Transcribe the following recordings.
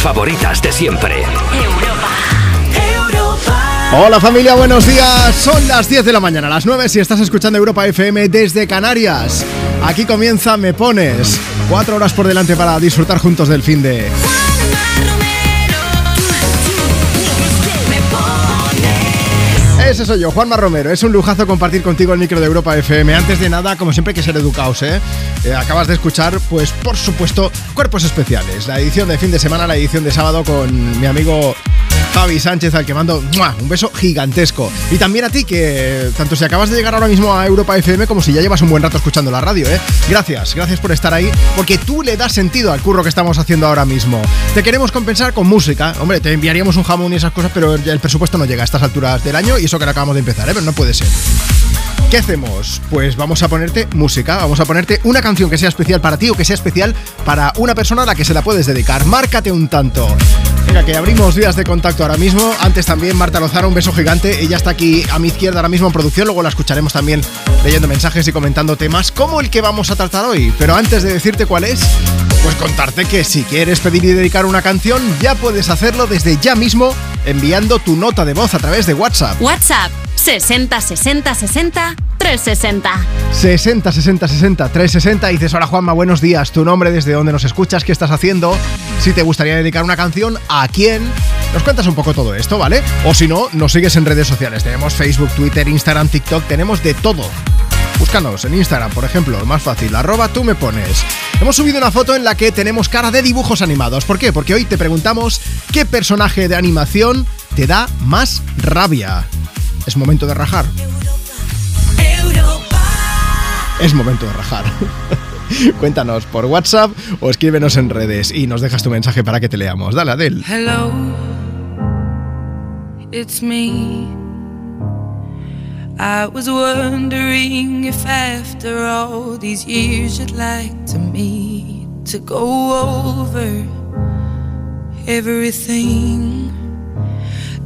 favoritas de siempre. Hola familia, buenos días. Son las 10 de la mañana, las 9 si estás escuchando Europa FM desde Canarias. Aquí comienza Me Pones. Cuatro horas por delante para disfrutar juntos del fin de... Ese soy yo, Juanma Romero. Es un lujazo compartir contigo el micro de Europa FM. Antes de nada, como siempre, hay que ser educados, ¿eh? ¿eh? Acabas de escuchar, pues por supuesto, Cuerpos Especiales. La edición de fin de semana, la edición de sábado con mi amigo Javi Sánchez, al que mando un beso gigantesco. Y también a ti, que tanto si acabas de llegar ahora mismo a Europa FM como si ya llevas un buen rato escuchando la radio, ¿eh? Gracias, gracias por estar ahí, porque tú le das sentido al curro que estamos haciendo ahora mismo. Te queremos compensar con música. Hombre, te enviaríamos un jamón y esas cosas, pero el presupuesto no llega a estas alturas del año y eso que lo acabamos de empezar, ¿eh? Pero no puede ser. ¿Qué hacemos? Pues vamos a ponerte música, vamos a ponerte una canción que sea especial para ti o que sea especial para una persona a la que se la puedes dedicar. Márcate un tanto. Venga, que abrimos vías de contacto ahora mismo. Antes también Marta Lozano, un beso gigante. Ella está aquí a mi izquierda ahora mismo en producción. Luego la escucharemos también leyendo mensajes y comentando temas como el que vamos a tratar hoy. Pero antes de decirte cuál es, pues contarte que si quieres pedir y dedicar una canción, ya puedes hacerlo desde ya mismo enviando tu nota de voz a través de WhatsApp. WhatsApp 60 60 60 360. 60 60 60 360. Y dices, hola Juanma, buenos días. Tu nombre, desde dónde nos escuchas, qué estás haciendo. Si te gustaría dedicar una canción, a quién. Nos cuentas un poco todo esto, ¿vale? O si no, nos sigues en redes sociales. Tenemos Facebook, Twitter, Instagram, TikTok, tenemos de todo. Búscanos en Instagram, por ejemplo, más fácil, arroba tú me pones. Hemos subido una foto en la que tenemos cara de dibujos animados. ¿Por qué? Porque hoy te preguntamos qué personaje de animación te da más rabia. Es momento de rajar. Es momento de rajar. Cuéntanos por WhatsApp o escríbenos en redes y nos dejas tu mensaje para que te leamos. Dale, Adel. Hello, it's me. I was wondering if after all these years you'd like to meet to go over everything.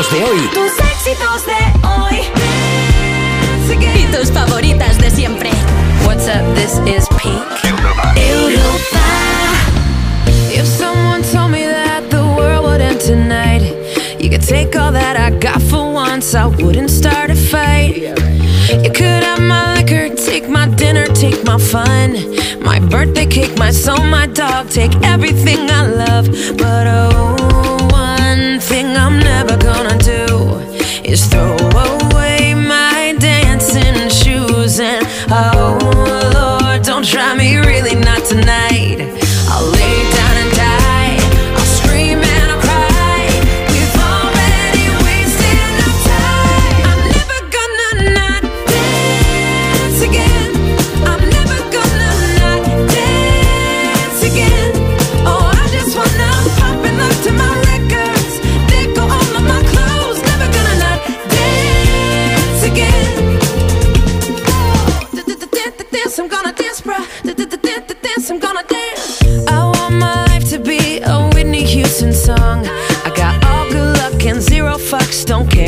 Éxitos de hoy. Tus éxitos de hoy. Y tus favoritas de siempre. What's up? This is Pink. Europa. Europa. If someone told me that the world would end tonight, you could take all that I got for once, I wouldn't start a fight. You could have my liquor, take my dinner, take my fun, my birthday cake, my soul, my dog, take everything I love. But oh, one thing I'm never gonna do is throw away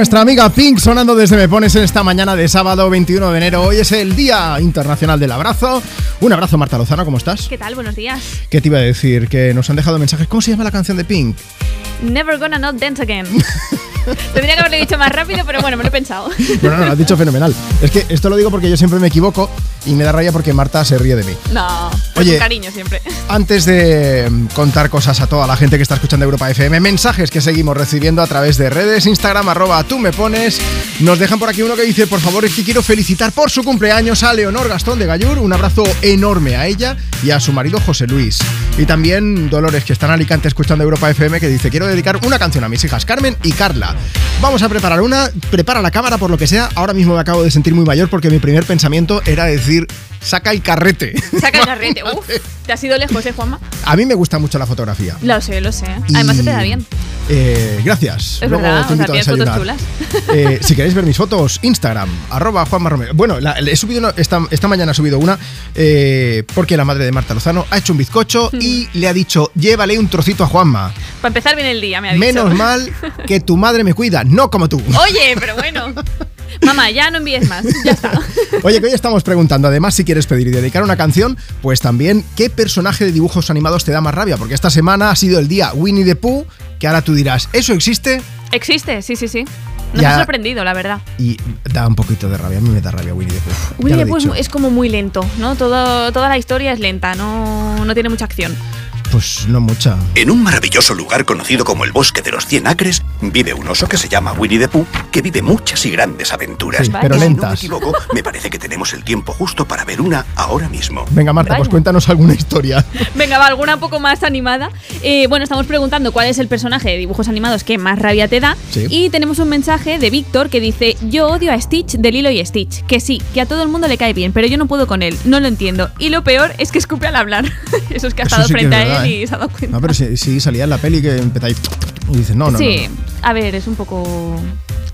nuestra amiga Pink sonando desde Me Pones en esta mañana de sábado 21 de enero. Hoy es el Día Internacional del Abrazo. Un abrazo, Marta Lozano, ¿cómo estás? ¿Qué tal? Buenos días. ¿Qué te iba a decir? Que nos han dejado mensajes. ¿Cómo se llama la canción de Pink? Never gonna not dance again. Tendría que haberlo dicho más rápido, pero bueno, me lo he pensado. Bueno, no, lo has dicho fenomenal. Es que esto lo digo porque yo siempre me equivoco y me da raya porque Marta se ríe de mí. No, Oye. con cariño siempre. Antes de mm, contar cosas a toda la gente que está escuchando Europa FM, mensajes que seguimos recibiendo a través de redes, Instagram, arroba tú me pones. Nos dejan por aquí uno que dice, por favor, es que quiero felicitar por su cumpleaños a Leonor Gastón de Gallur. Un abrazo enorme a ella y a su marido José Luis. Y también Dolores, que está en Alicante escuchando Europa FM, que dice, quiero dedicar una canción a mis hijas Carmen y Carla. Vamos a preparar una, prepara la cámara por lo que sea. Ahora mismo me acabo de sentir muy mayor porque mi primer pensamiento era decir, saca el carrete. Saca el carrete. Uf, te has ido lejos, ¿eh, Juanma? A mí me gusta mucho la fotografía. Lo sé, lo sé. Y- Además se te da bien. Eh, gracias. Es Luego verdad, te o sea, invito a tienes fotos chulas. Eh, si queréis ver mis fotos, Instagram, arroba Juanma Romero. Bueno, la- he subido una- esta, esta mañana he subido una eh, porque la madre de Marta Lozano ha hecho un bizcocho Mm. y le ha dicho, llévale un trocito a Juanma. Para empezar bien el día, me ha dicho. Menos mal que tu madre me cuida, no como tú. Oye, pero bueno. Mamá, ya no envíes más. Ya está. Oye, que hoy estamos preguntando, además, si quieres pedir y dedicar una canción, pues también, ¿qué personaje de dibujos animados te da más rabia? Porque esta semana ha sido el día Winnie the Pooh, que ahora tú dirás, ¿eso existe? Existe, sí, sí, sí. Nos Ya. ha sorprendido, la verdad. Y da un poquito de rabia, a mí me da rabia Winnie the Pooh. Winnie the he Pooh es como muy lento, ¿no? Todo, toda la historia es lenta, no, no tiene mucha acción. Pues no mucha. En un maravilloso lugar conocido como el Bosque de los Cien Acres, vive un oso que se llama Winnie the Pooh, que vive muchas y grandes aventuras. Sí, pero Y si no me lentas. equivoco, me parece que tenemos el tiempo justo para ver una ahora mismo. Venga, Marta, pues cuéntanos alguna historia. Venga, va, alguna un poco más animada. Eh, bueno, estamos preguntando cuál es el personaje de dibujos animados que más rabia te da. Sí. Y tenemos un mensaje de Víctor que dice: Yo odio a Stitch de Lilo y Stitch. Que sí, que a todo el mundo le cae bien, pero yo no puedo con él, no lo entiendo. Y lo peor es que escupe al hablar. Eso es que ha estado sí que frente es a verdad, él ¿eh? se ha dado cuenta. No, pero si, si salía en la peli que empezáis y dices, no, no, sí, no, no. a ver, es un poco.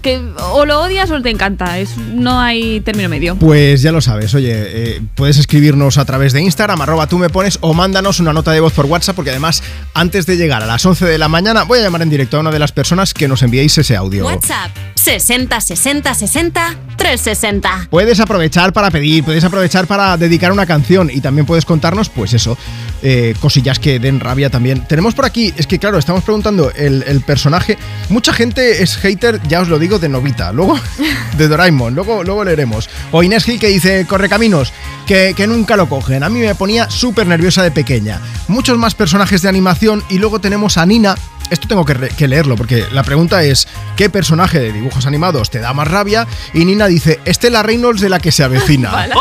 Que o lo odias o te encanta. Es, no hay término medio. Pues ya lo sabes, oye, eh, puedes escribirnos a través de Instagram, arroba tú me pones, o mándanos una nota de voz por WhatsApp, porque además, antes de llegar a las 11 de la mañana, voy a llamar en directo a una de las personas que nos enviéis ese audio. WhatsApp 60 60 60 360. Puedes aprovechar para pedir, puedes aprovechar para dedicar una canción y también puedes contarnos, pues eso, eh, cosillas que den rabia también. Tenemos por aquí, es que claro, estamos preguntando el, personaje. Mucha gente es hater, ya os lo digo, de Novita, luego de Doraemon, luego, luego leeremos. O Inés Gil que dice, Correcaminos, que, que nunca lo cogen. A mí me ponía súper nerviosa de pequeña. Muchos más personajes de animación y luego tenemos a Nina. Esto tengo que, que leerlo porque la pregunta es ¿qué personaje de dibujos animados te da más rabia? Y Nina dice Estela Reynolds de la que se avecina.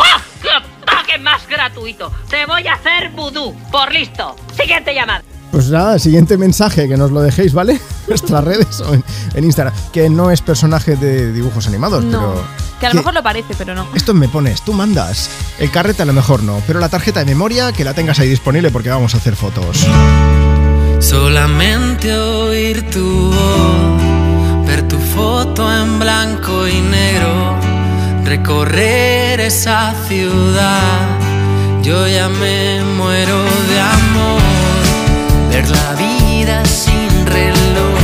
¡Oh! ¡Qué ataque más gratuito! ¡Te voy a hacer vudú! ¡Por listo! ¡Siguiente llamada! Pues nada, siguiente mensaje que nos lo dejéis, ¿vale? En Nuestras redes o en, en Instagram. Que no es personaje de dibujos animados, No. pero. Que a lo mejor lo parece, pero no. Esto me pones, tú mandas. El carrete a lo mejor no, pero la tarjeta de memoria que la tengas ahí disponible porque vamos a hacer fotos. Solamente oír tu voz, ver tu foto en blanco y negro, recorrer esa ciudad. Yo ya me muero de amor, ver la vida sin reloj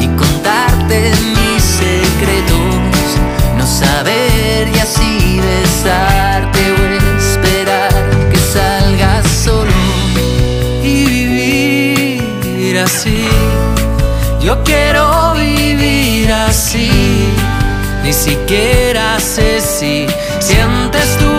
y contarte mis secretos, no saber y así besarte o esperar que salgas solo y vivir así. Yo quiero vivir así. Ni siquiera sé si sientes tú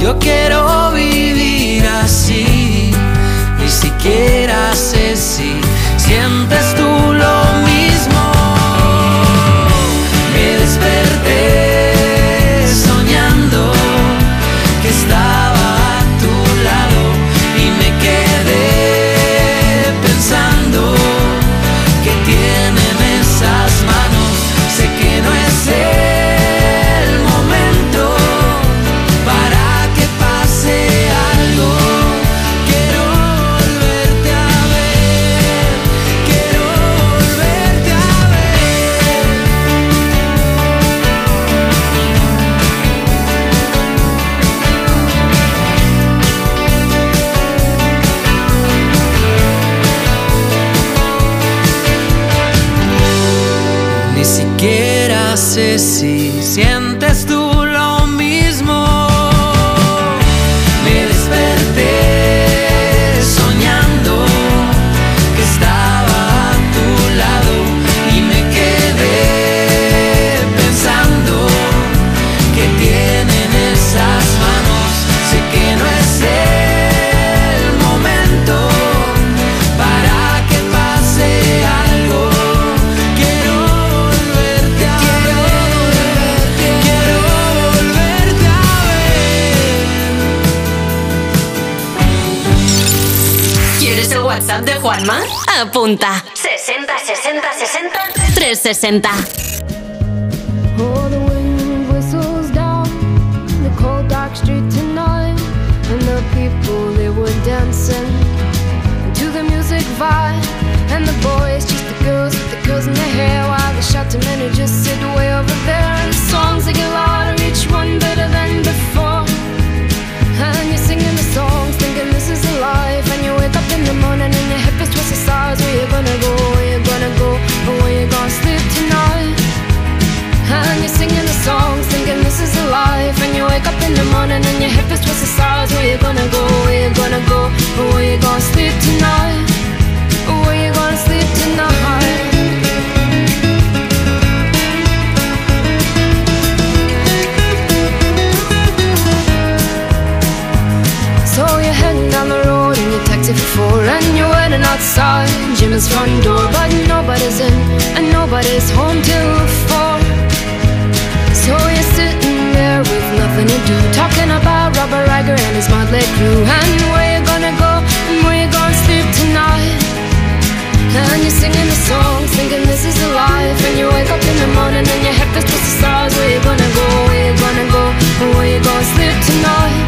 Yo quiero Apunta. 60 60 60 360. In the morning and your hip is twisted sides. Where you gonna go? Where you gonna go? Where you gonna sleep tonight? Where you gonna sleep tonight? So you're heading down the road in your taxi for four And you're waiting outside Jim's front door But nobody's in and nobody's home till four So with nothing to do. Talking about Robert Riger and his motley crew. And where you gonna go? And where you gonna sleep tonight? And you're singing the songs, thinking this is a life. And you wake up in the morning and your head feels twisted stars. Where you gonna go, where you gonna go, and where you gonna sleep tonight?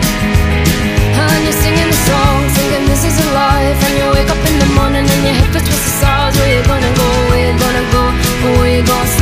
And you're singing the song, thinking this is a life. And you wake up in the morning and your hip is twisted sides Where you gonna go, where you gonna go? Or where you gonna sleep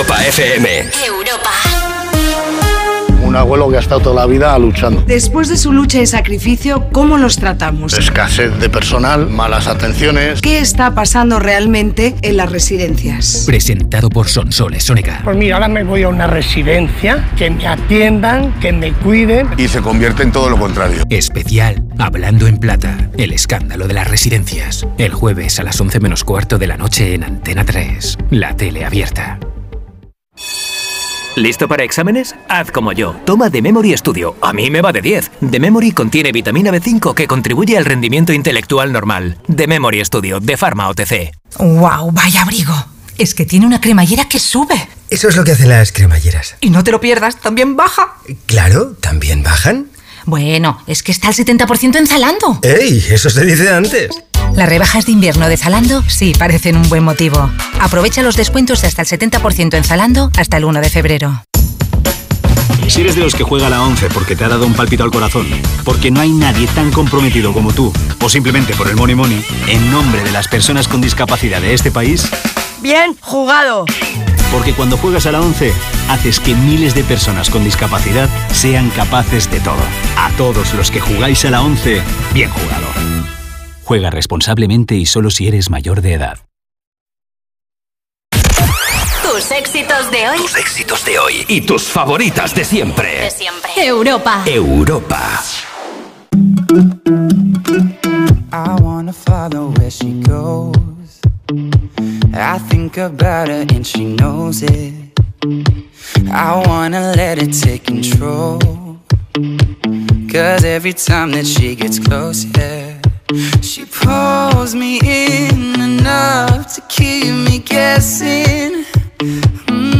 Europa FM. Europa. Un abuelo que ha estado toda la vida luchando. Después de su lucha y sacrificio, ¿cómo los tratamos? Escasez de personal, malas atenciones. ¿Qué está pasando realmente en las residencias? Presentado por Sonsoles Sonega. Pues mira, ahora me voy a una residencia, que me atiendan, que me cuiden. Y se convierte en todo lo contrario. Especial Hablando en Plata, el escándalo de las residencias. El jueves a las 11 menos cuarto de la noche en Antena 3, la tele abierta. ¿Listo para exámenes? Haz como yo. Toma The Memory Studio. A mí me va de 10. The Memory contiene vitamina B5 que contribuye al rendimiento intelectual normal. The Memory Studio de Pharma OTC. ¡Wow! Vaya abrigo. Es que tiene una cremallera que sube. Eso es lo que hacen las cremalleras. Y no te lo pierdas, también baja. Claro, también bajan. Bueno, es que está al 70% en Zalando. ¡Ey! Eso se dice antes. Las rebajas de invierno de Zalando sí parecen un buen motivo. Aprovecha los descuentos de hasta el 70% en Zalando hasta el 1 de febrero. Si eres de los que juega a la 11 porque te ha dado un palpito al corazón, porque no hay nadie tan comprometido como tú, o simplemente por el money money, en nombre de las personas con discapacidad de este país, Bien jugado. porque cuando juegas a la 11, haces que miles de personas con discapacidad sean capaces de todo. A todos los que jugáis a la 11, bien jugado. Juega responsablemente y solo si eres mayor de edad. Tus éxitos de hoy. Tus éxitos de hoy y tus favoritas de siempre. De siempre. Europa. Europa. I wanna follow where she goes. I think about her and she knows it. I wanna let it take control. Cause every time that she gets close, yeah, she pulls me in enough to keep me guessing. Mm.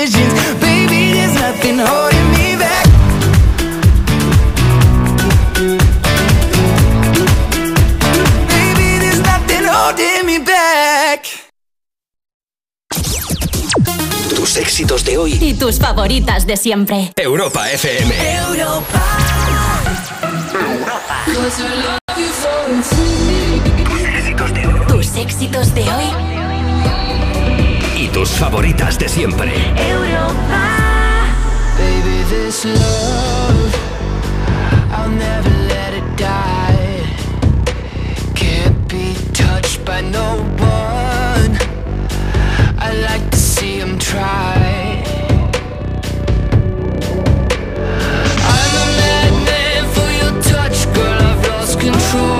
Decisions, baby. There's nothing holding me back. Baby, there's nothing holding me back. Tus éxitos de hoy. Y tus favoritas de siempre. Europa FM. Tus éxitos de hoy. Tus favoritas de siempre. Baby, this love, I'll never let it die. Can't be touched by no one. I like to see him try. I'm a madman for your touch, girl. I've lost control.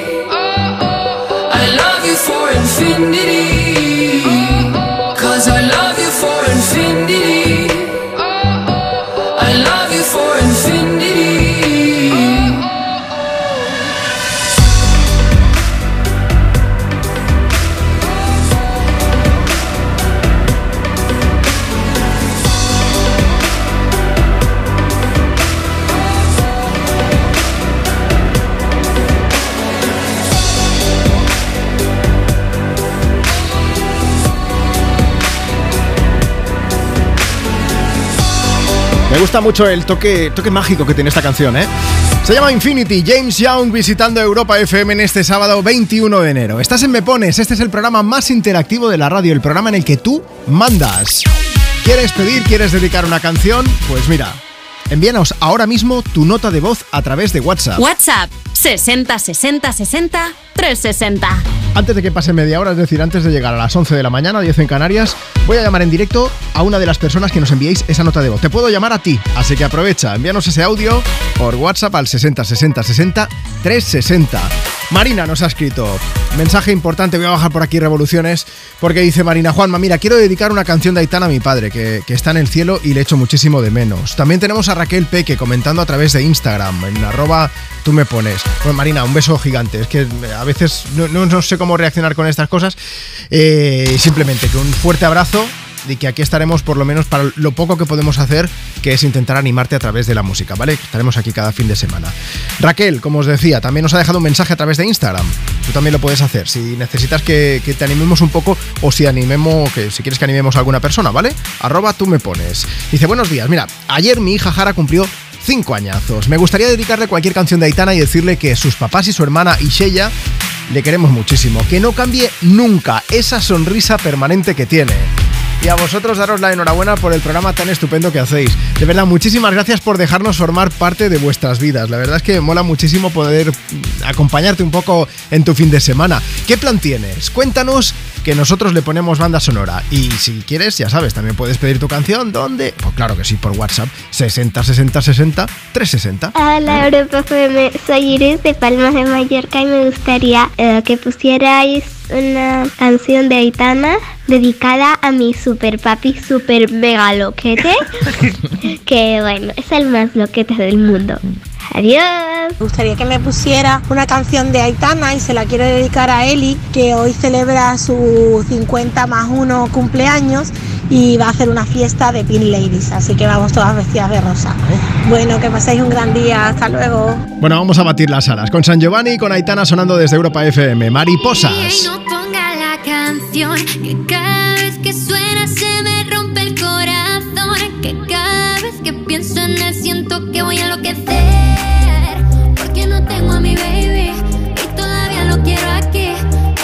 Infinity. Me gusta mucho el toque, mágico que tiene esta canción, ¿eh? Se llama Infinity, James Young visitando Europa FM en este sábado 21 de enero. Estás en Me Pones, este es el programa más interactivo de la radio, el programa en el que tú mandas. ¿Quieres pedir, quieres dedicar una canción? Pues mira, envíanos ahora mismo tu nota de voz a través de WhatsApp. WhatsApp 60 60 60 360. Antes de que pase media hora, es decir, antes de llegar a las 11 de la mañana, 10 en Canarias, voy a llamar en directo a una de las personas que nos enviéis esa nota de voz. Te puedo llamar a ti, así que aprovecha, envíanos ese audio por WhatsApp al 60 60 60 360. Marina nos ha escrito, mensaje importante, voy a bajar por aquí revoluciones, porque dice Marina, Juanma, mira, quiero dedicar una canción de Aitana a mi padre, que, está en el cielo y le echo muchísimo de menos. También tenemos a Raquel Peque comentando a través de Instagram, en arroba tú me pones. Bueno, Marina, un beso gigante, es que a veces no, no- no sé cómo reaccionar con estas cosas, Eh, simplemente que un fuerte abrazo y que aquí estaremos por lo menos para lo poco que podemos hacer, que es intentar animarte a través de la música, ¿vale? Estaremos aquí cada fin de semana. Raquel, como os decía, también nos ha dejado un mensaje a través de Instagram. Tú también lo puedes hacer. Si necesitas que, te animemos un poco o si animemos, que si quieres que animemos a alguna persona, ¿vale? Arroba tú me pones. Dice, buenos días, mira, ayer mi hija Jara cumplió cinco añazos. Me gustaría dedicarle cualquier canción de Aitana y decirle que sus papás y su hermana Isheya le queremos muchísimo. Que no cambie nunca esa sonrisa permanente que tiene. Y a vosotros daros la enhorabuena por el programa tan estupendo que hacéis. De verdad, muchísimas gracias por dejarnos formar parte de vuestras vidas. La verdad es que mola muchísimo poder mm, acompañarte un poco en tu fin de semana. ¿Qué plan tienes? Cuéntanos que nosotros le ponemos banda sonora. Y si quieres, ya sabes, también puedes pedir tu canción. ¿Dónde? Pues claro que sí, por WhatsApp. 60 60 60 360. Hola Europa FM, soy Iris de Palmas de Mallorca y me gustaría eh, que pusierais una canción de Aitana dedicada a mi super papi super mega loquete, que bueno, es el más loquete del mundo. Adiós. Me gustaría que me pusiera una canción de Aitana y se la quiero dedicar a Eli, que hoy celebra su 50 más 1 cumpleaños y va a hacer una fiesta de Pin Ladies, así que vamos todas vestidas de rosa. Bueno, que paséis un gran día, hasta luego. Bueno, vamos a batir las alas con San Giovanni y con Aitana sonando desde Europa FM. Mariposas. no ponga la canción que cada vez que suena se me rompe el corazón que pienso en él siento que voy a enloquecer. Porque no tengo a mi baby y todavía lo quiero aquí.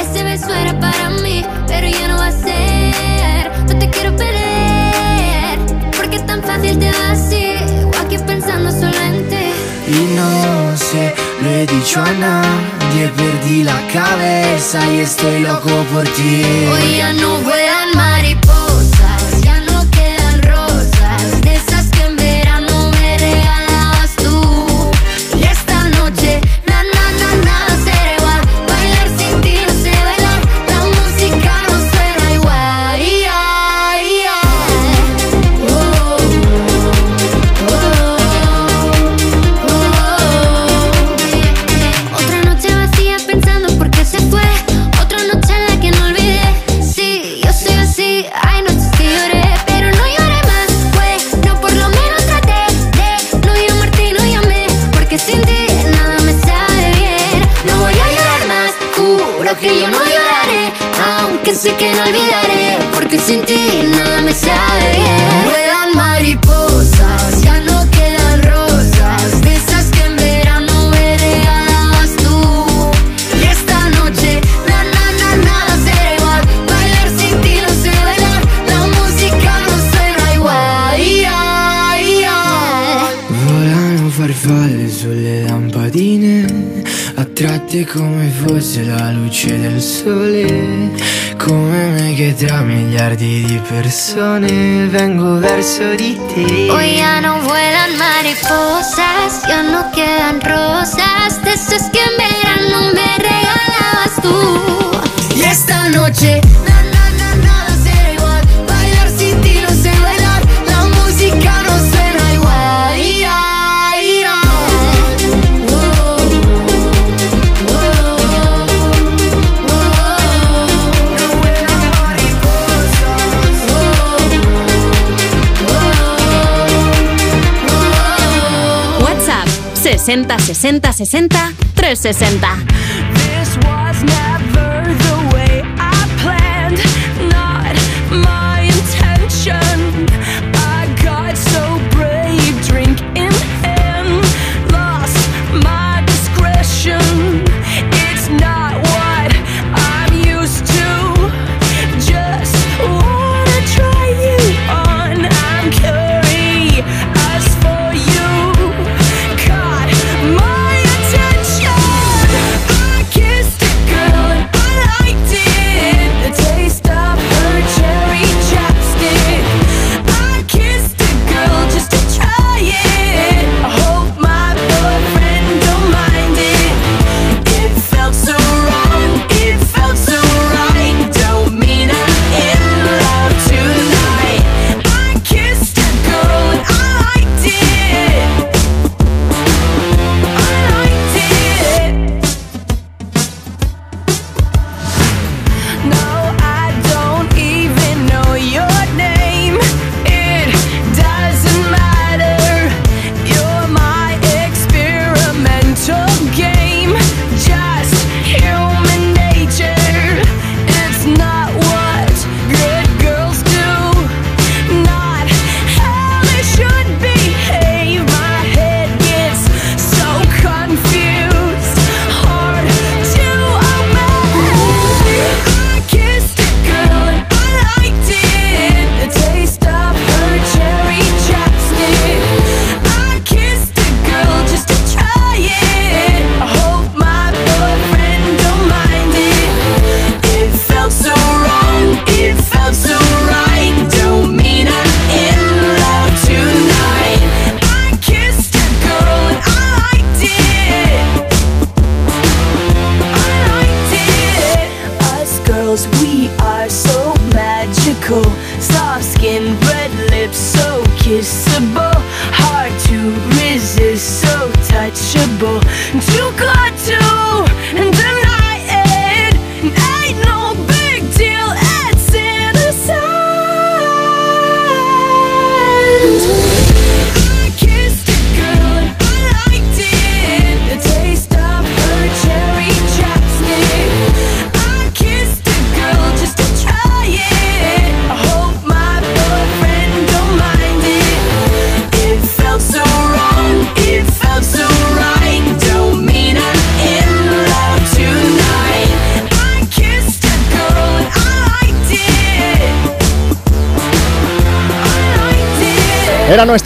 Ese beso era para mí pero ya no va a ser. No te quiero perder porque es tan fácil te vas o aquí pensando solo en ti. Y no sé, lo he dicho a nadie, perdí la cabeza y estoy loco por ti. Hoy ya no vuelan mariposas, persone vengo verso di te. Hoy ya 60 60 60 360.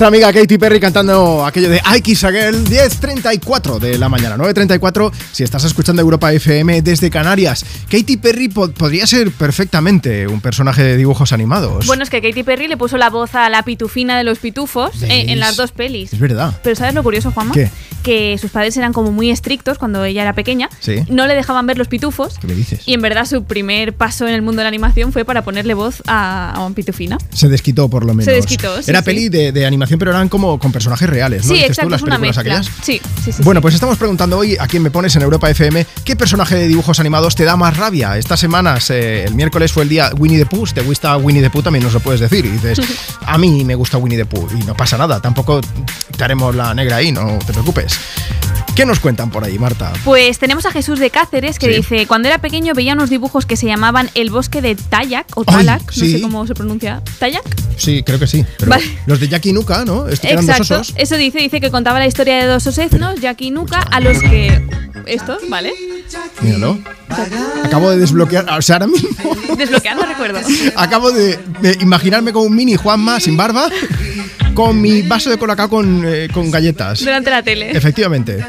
Nuestra amiga Katy Perry cantando aquello de I Kiss a Girl 10.34 de la mañana, 9.34 si estás escuchando Europa FM desde Canarias. Katy Perry po- podría ser perfectamente un personaje de dibujos animados. Bueno, es que Katy Perry le puso la voz a la pitufina de los pitufos eh, en las dos pelis. Es verdad. Pero ¿sabes lo curioso, Juanma? ¿Qué? Que sus padres eran como muy estrictos cuando ella era pequeña. Sí. No le dejaban ver los pitufos. ¿Qué me dices? Y en verdad su primer paso en el mundo de la animación fue para ponerle voz a, a un pitufina. Se desquitó por lo menos. Se desquitó, sí, Era sí. peli de, de animación, pero eran como con personajes reales, ¿no? sí, Dices tú, exacto, las películas aquellas. Sí, sí, sí. Bueno, pues estamos preguntando hoy a quién me pones en Europa FM qué personaje de dibujos animados te da más rabia. Estas semanas, eh, el miércoles fue el día Winnie the Pooh, te gusta Winnie the Pooh también nos lo puedes decir. Y dices, a mí me gusta Winnie the Pooh y no pasa nada, tampoco te haremos la negra ahí, no te preocupes. ¿Qué nos cuentan por ahí, Marta? Pues tenemos a Jesús de Cáceres que Sí. dice, cuando era pequeño veía unos dibujos que se llamaban El bosque de Tayak o Talak, no sí. sé cómo se pronuncia. ¿Tayak? Sí, creo que sí. Pero Vale. Los de Jackie y Nuka, ¿no? Estos eran dos Exacto, osos. eso dice, dice que contaba la historia de dos oseznos, Jack y Nuka, a los que... Estos, ¿vale? Míralo. Acabo de desbloquear, o sea, ahora mismo Desbloqueando recuerdos. acabo de, de imaginarme como un mini Juanma sin barba con mi vaso de colacao con, eh, con galletas. Durante la tele. Efectivamente.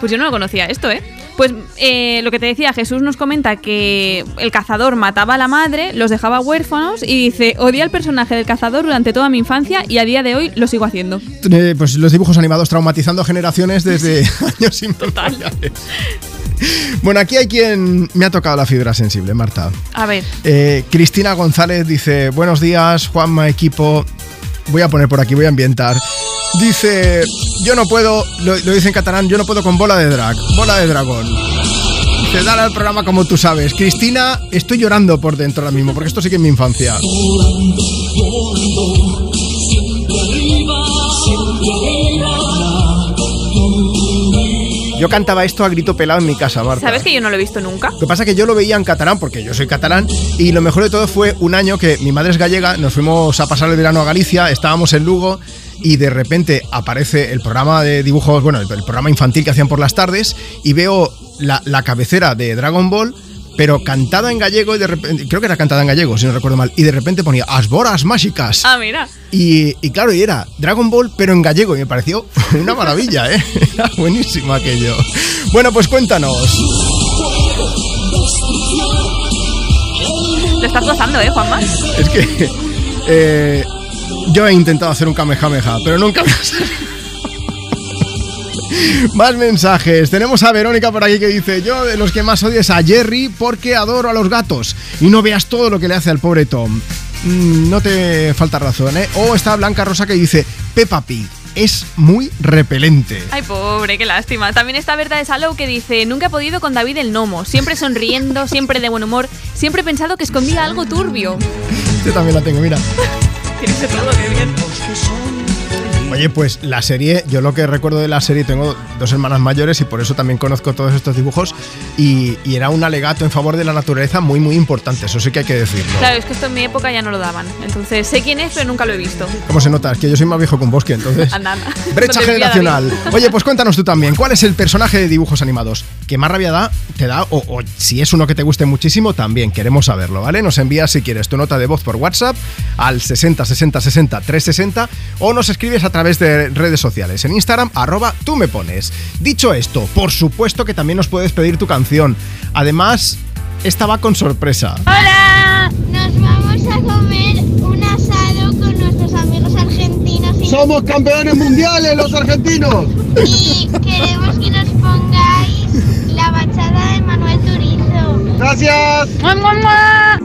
Pues yo no lo conocía esto, ¿eh? Pues eh, lo que te decía, Jesús nos comenta que el cazador mataba a la madre, los dejaba huérfanos y dice, odié al personaje del cazador durante toda mi infancia y a día de hoy lo sigo haciendo. Eh, pues los dibujos animados traumatizando generaciones desde años inmemoriales. Bueno, aquí hay quien me ha tocado la fibra sensible, Marta. A ver, Eh, Cristina González dice, buenos días, Juanma, equipo. Voy a poner por aquí, voy a ambientar. Dice, yo no puedo, lo, lo dice en catalán, yo no puedo con bola de drag, bola de dragón. Dice, dale al programa como tú sabes. Cristina, estoy llorando por dentro ahora mismo, porque esto sí que es mi infancia. Yo cantaba esto a grito pelado en mi casa, Marta. ¿sabes que yo no lo he visto nunca? Lo que pasa es que yo lo veía en catalán, porque yo soy catalán, y lo mejor de todo fue un año que mi madre es gallega, nos fuimos a pasar el verano a Galicia, estábamos en Lugo, y de repente aparece el programa de dibujos, bueno, el, el programa infantil que hacían por las tardes, y veo la, la cabecera de Dragon Ball, pero cantada en gallego, y de repente, creo que era cantada en gallego, si no recuerdo mal, y de repente ponía As boras mágicas. Ah, mira. Y, y claro, y era Dragon Ball, pero en gallego, y me pareció una maravilla, ¿eh? Era buenísimo aquello. Bueno, pues cuéntanos. Lo estás gozando, ¿eh, Juanma? Es que eh, yo he intentado hacer un Kamehameha, pero nunca me ha salido. Más mensajes. Tenemos a Verónica por aquí que dice: Yo de los que más odio es a Jerry porque adoro a los gatos. Y no veas todo lo que le hace al pobre Tom. Mm, no te falta razón, ¿eh? O está Blanca Rosa que dice: Peppa Pig es muy repelente. Ay, pobre, qué lástima. También está Berta de Salou que dice, nunca he podido con David el Nomo, siempre sonriendo, siempre de buen humor, siempre he pensado que escondía algo turbio. Yo también la tengo, mira. Tienes todo, qué bien. Oye, pues la serie, yo lo que recuerdo de la serie, tengo dos hermanas mayores y por eso también conozco todos estos dibujos y, y era un alegato en favor de la naturaleza muy, muy importante, eso sí que hay que decirlo. Claro, es que esto en mi época ya no lo daban. Entonces, sé quién es, pero nunca lo he visto. ¿Cómo se nota? Es que yo soy más viejo que un bosque, entonces... Anda, anda. Brecha No generacional. Oye, pues cuéntanos tú también, ¿cuál es el personaje de dibujos animados que más rabia da, te da? O, o si es uno que te guste muchísimo, también queremos saberlo, ¿vale? Nos envías si quieres tu nota de voz por WhatsApp al 60 60 60 360 o nos escribes a través de redes sociales en Instagram, arroba tú me pones. Dicho esto, por supuesto que también nos puedes pedir tu canción. Además, esta va con sorpresa. ¡Hola! Nos vamos a comer un asado con nuestros amigos argentinos. Y ¡Somos campeones mundiales los argentinos! Y queremos que nos pongáis la bachata de Manuel. ¡Gracias!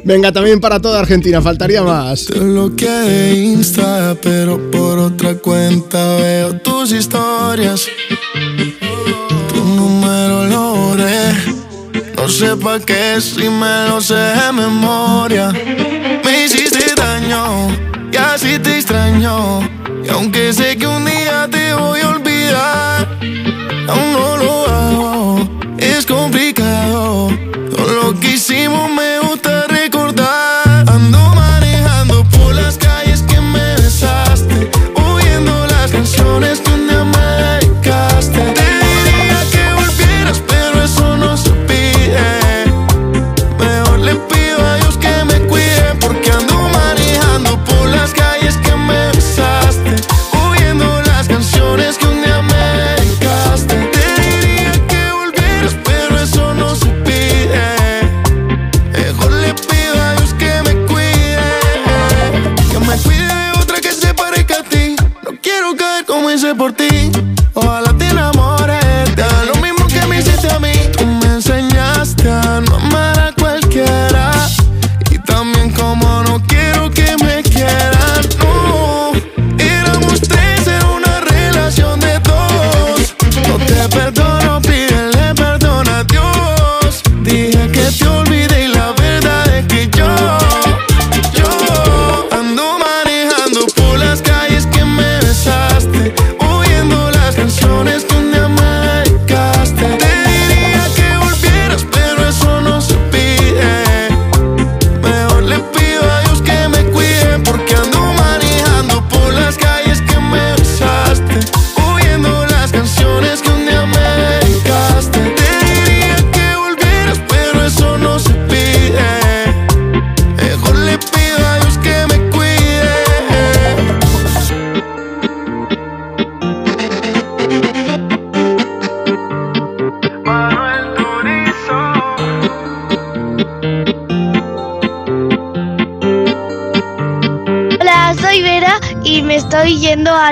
Venga, también para toda Argentina, faltaría más. Te bloqueé Insta, pero por cuenta veo tus historias. Tu número lo borré. No sé pa' qué si me lo sé de memoria. Me hiciste daño y así te extraño. Y aunque sé que un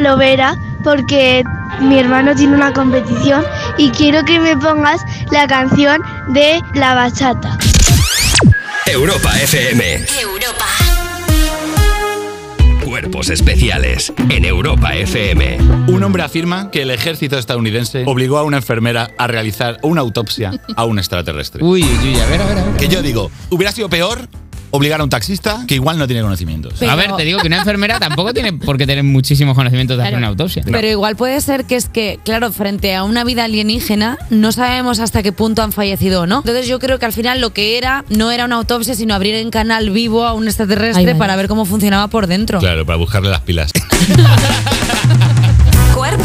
yendo a Lovera porque mi hermano tiene una competición y quiero que me pongas la canción de la bachata. Europa FM. Europa. Cuerpos especiales en Europa FM. Un hombre afirma que el ejército estadounidense obligó a una enfermera a realizar una autopsia a un extraterrestre. Uy, uy, a ver, a ver, a ver. Que yo digo, hubiera sido peor obligar a un taxista que igual no tiene conocimientos. A ver, te digo que una enfermera tampoco tiene por qué tener muchísimos conocimientos de hacer una autopsia. Pero igual puede ser que es que, claro, frente a una vida alienígena, no sabemos hasta qué punto han fallecido o no. Entonces yo creo que al final lo que era no era una autopsia, sino abrir en canal vivo a un extraterrestre Ay, para ver cómo funcionaba por dentro. Claro, para buscarle las pilas.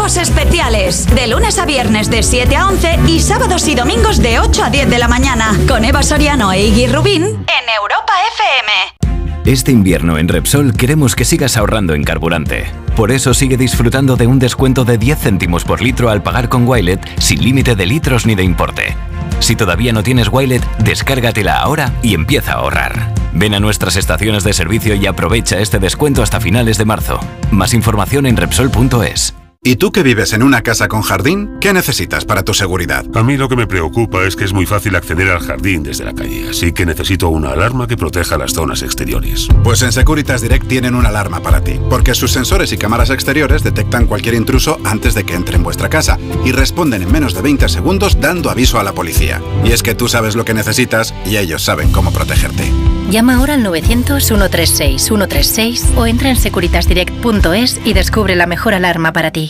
Especiales. De lunes a viernes de 7 a 11 y sábados y domingos de 8 a 10 de la mañana. Con Eva Soriano e Iggy Rubín en Europa FM. Este invierno en Repsol queremos que sigas ahorrando en carburante. Por eso sigue disfrutando de un descuento de 10 céntimos por litro al pagar con Wilet sin límite de litros ni de importe. Si todavía no tienes Wilet, descárgatela ahora y empieza a ahorrar. Ven a nuestras estaciones de servicio y aprovecha este descuento hasta finales de marzo. Más información en Repsol.es. ¿Y tú que vives en una casa con jardín? ¿Qué necesitas para tu seguridad? A mí lo que me preocupa es que es muy fácil acceder al jardín desde la calle, así que necesito una alarma que proteja las zonas exteriores. Pues en Securitas Direct tienen una alarma para ti, porque sus sensores y cámaras exteriores detectan cualquier intruso antes de que entre en vuestra casa y responden en menos de 20 segundos dando aviso a la policía. Y es que tú sabes lo que necesitas y ellos saben cómo protegerte. Llama ahora al 900-136-136 o entra en securitasdirect.es y descubre la mejor alarma para ti.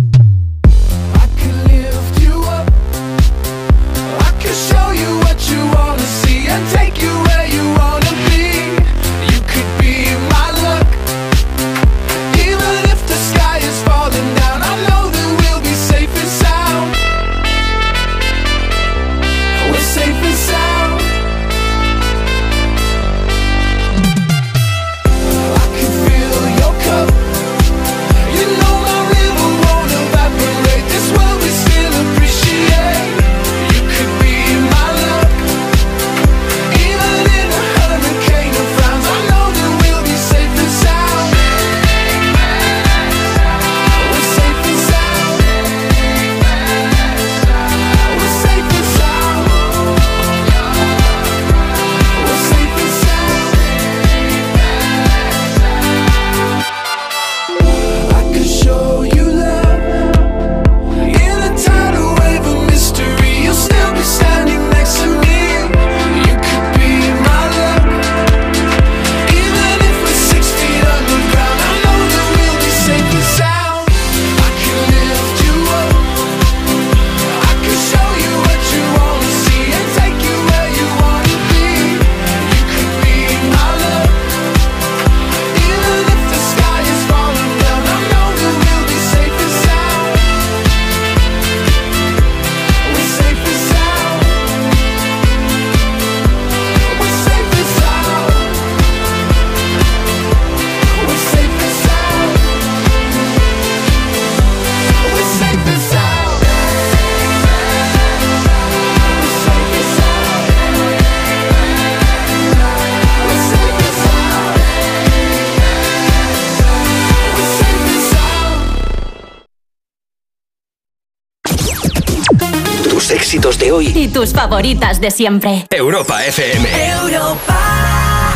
y tus favoritas de siempre. Europa FM. Europa.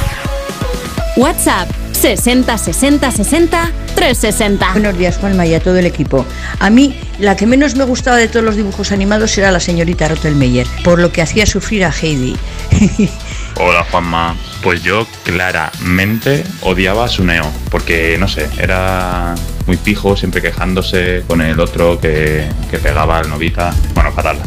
WhatsApp 60 60 60 360. Buenos días, Palma, y a todo el equipo. A mí, la que menos me gustaba de todos los dibujos animados era la señorita Rottelmeier, por lo que hacía sufrir a Heidi. Hola, Juanma. Pues yo claramente odiaba a Suneo, porque no sé, era muy pijo, siempre quejándose con el otro que, que pegaba al novita. Bueno, fatal.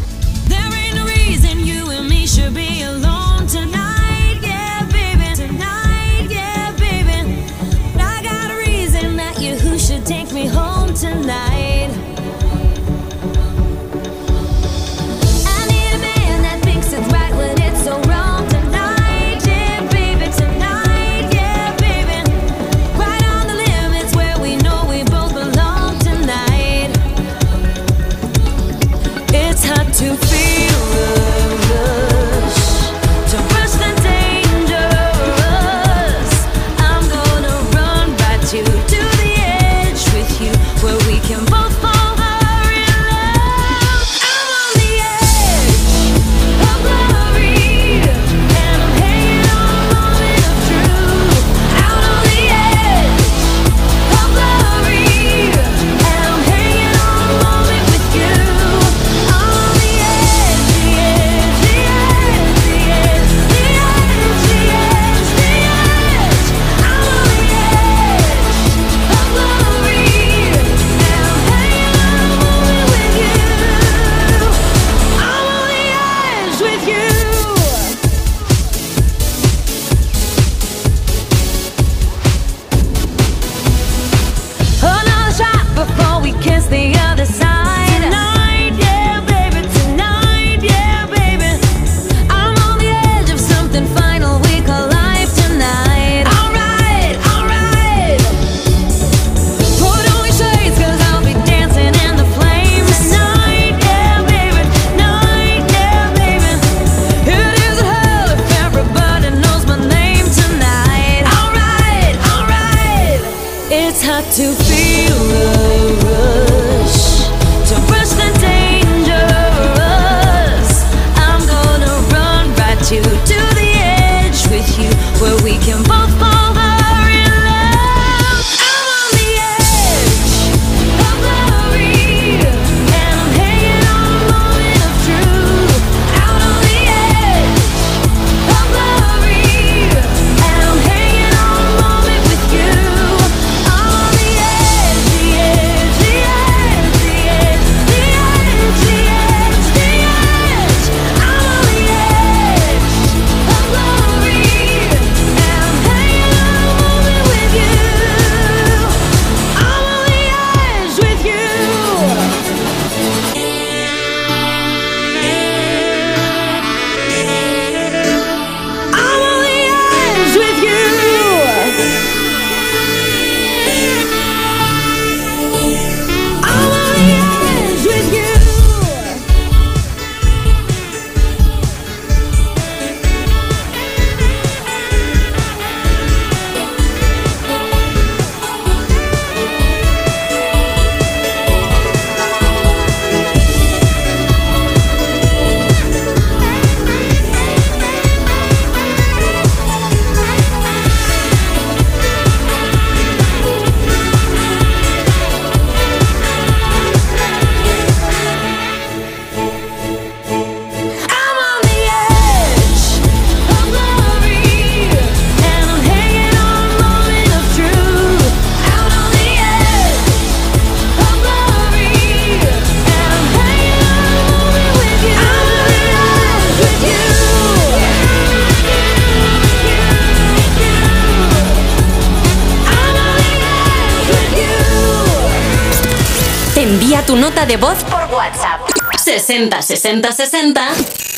60 60 60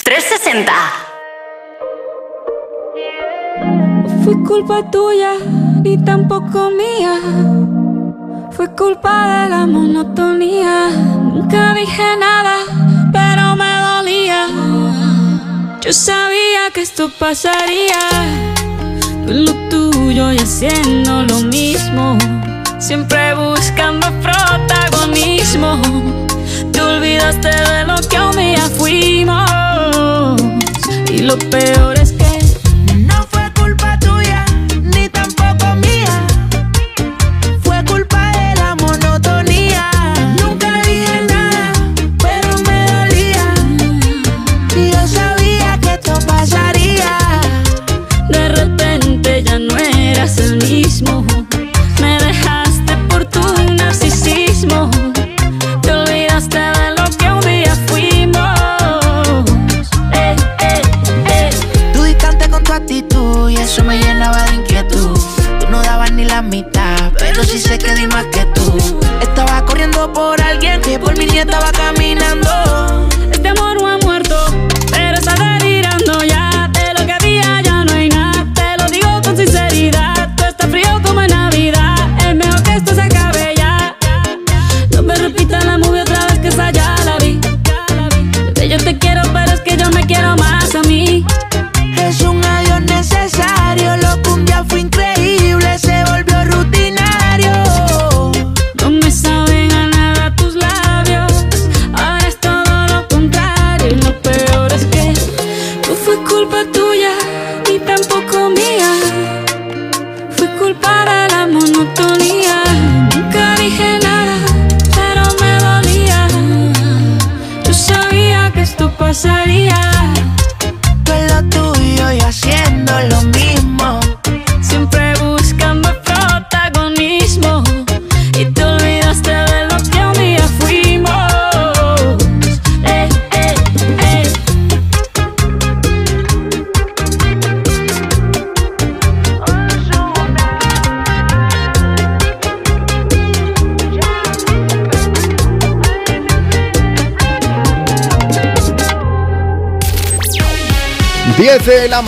360. Fue culpa tuya, ni tampoco mía. Fue culpa de la monotonía. Nunca dije nada, pero me dolía. Yo sabía que esto pasaría. Lo tuyo y haciendo lo mismo. Siempre buscando protagonismo olvidaste de lo que un día fuimos. Y lo peor es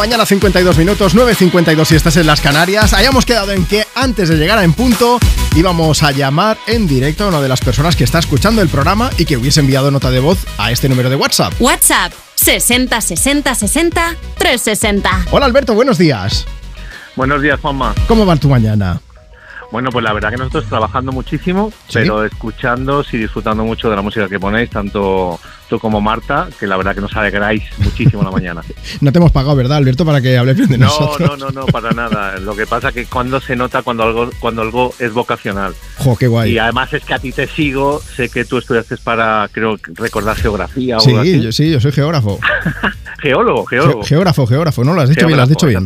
mañana, 52 minutos, 9.52 si estás en las Canarias. Hayamos quedado en que antes de llegar a En Punto íbamos a llamar en directo a una de las personas que está escuchando el programa y que hubiese enviado nota de voz a este número de WhatsApp. WhatsApp 60 60 60 360. Hola Alberto, buenos días. Buenos días, Juanma. ¿Cómo va tu mañana? Bueno, pues la verdad que nosotros trabajando muchísimo, pero escuchando y disfrutando mucho de la música que ponéis, tanto tú como Marta, que la verdad que nos alegráis muchísimo la mañana. No te hemos pagado, ¿verdad, Alberto, para que hables bien de No, nosotros? no, no, no, para nada. Lo que pasa que cuando se nota cuando algo, cuando algo es vocacional. Jo, qué guay. Y además es que a ti te sigo, sé que tú estudiaste para, creo, recordar geografía o Sí, algo así. yo, sí, yo soy geógrafo. Geólogo, geólogo. Ge- geógrafo, geógrafo, ¿no? Lo has dicho bien, lo has dicho bien.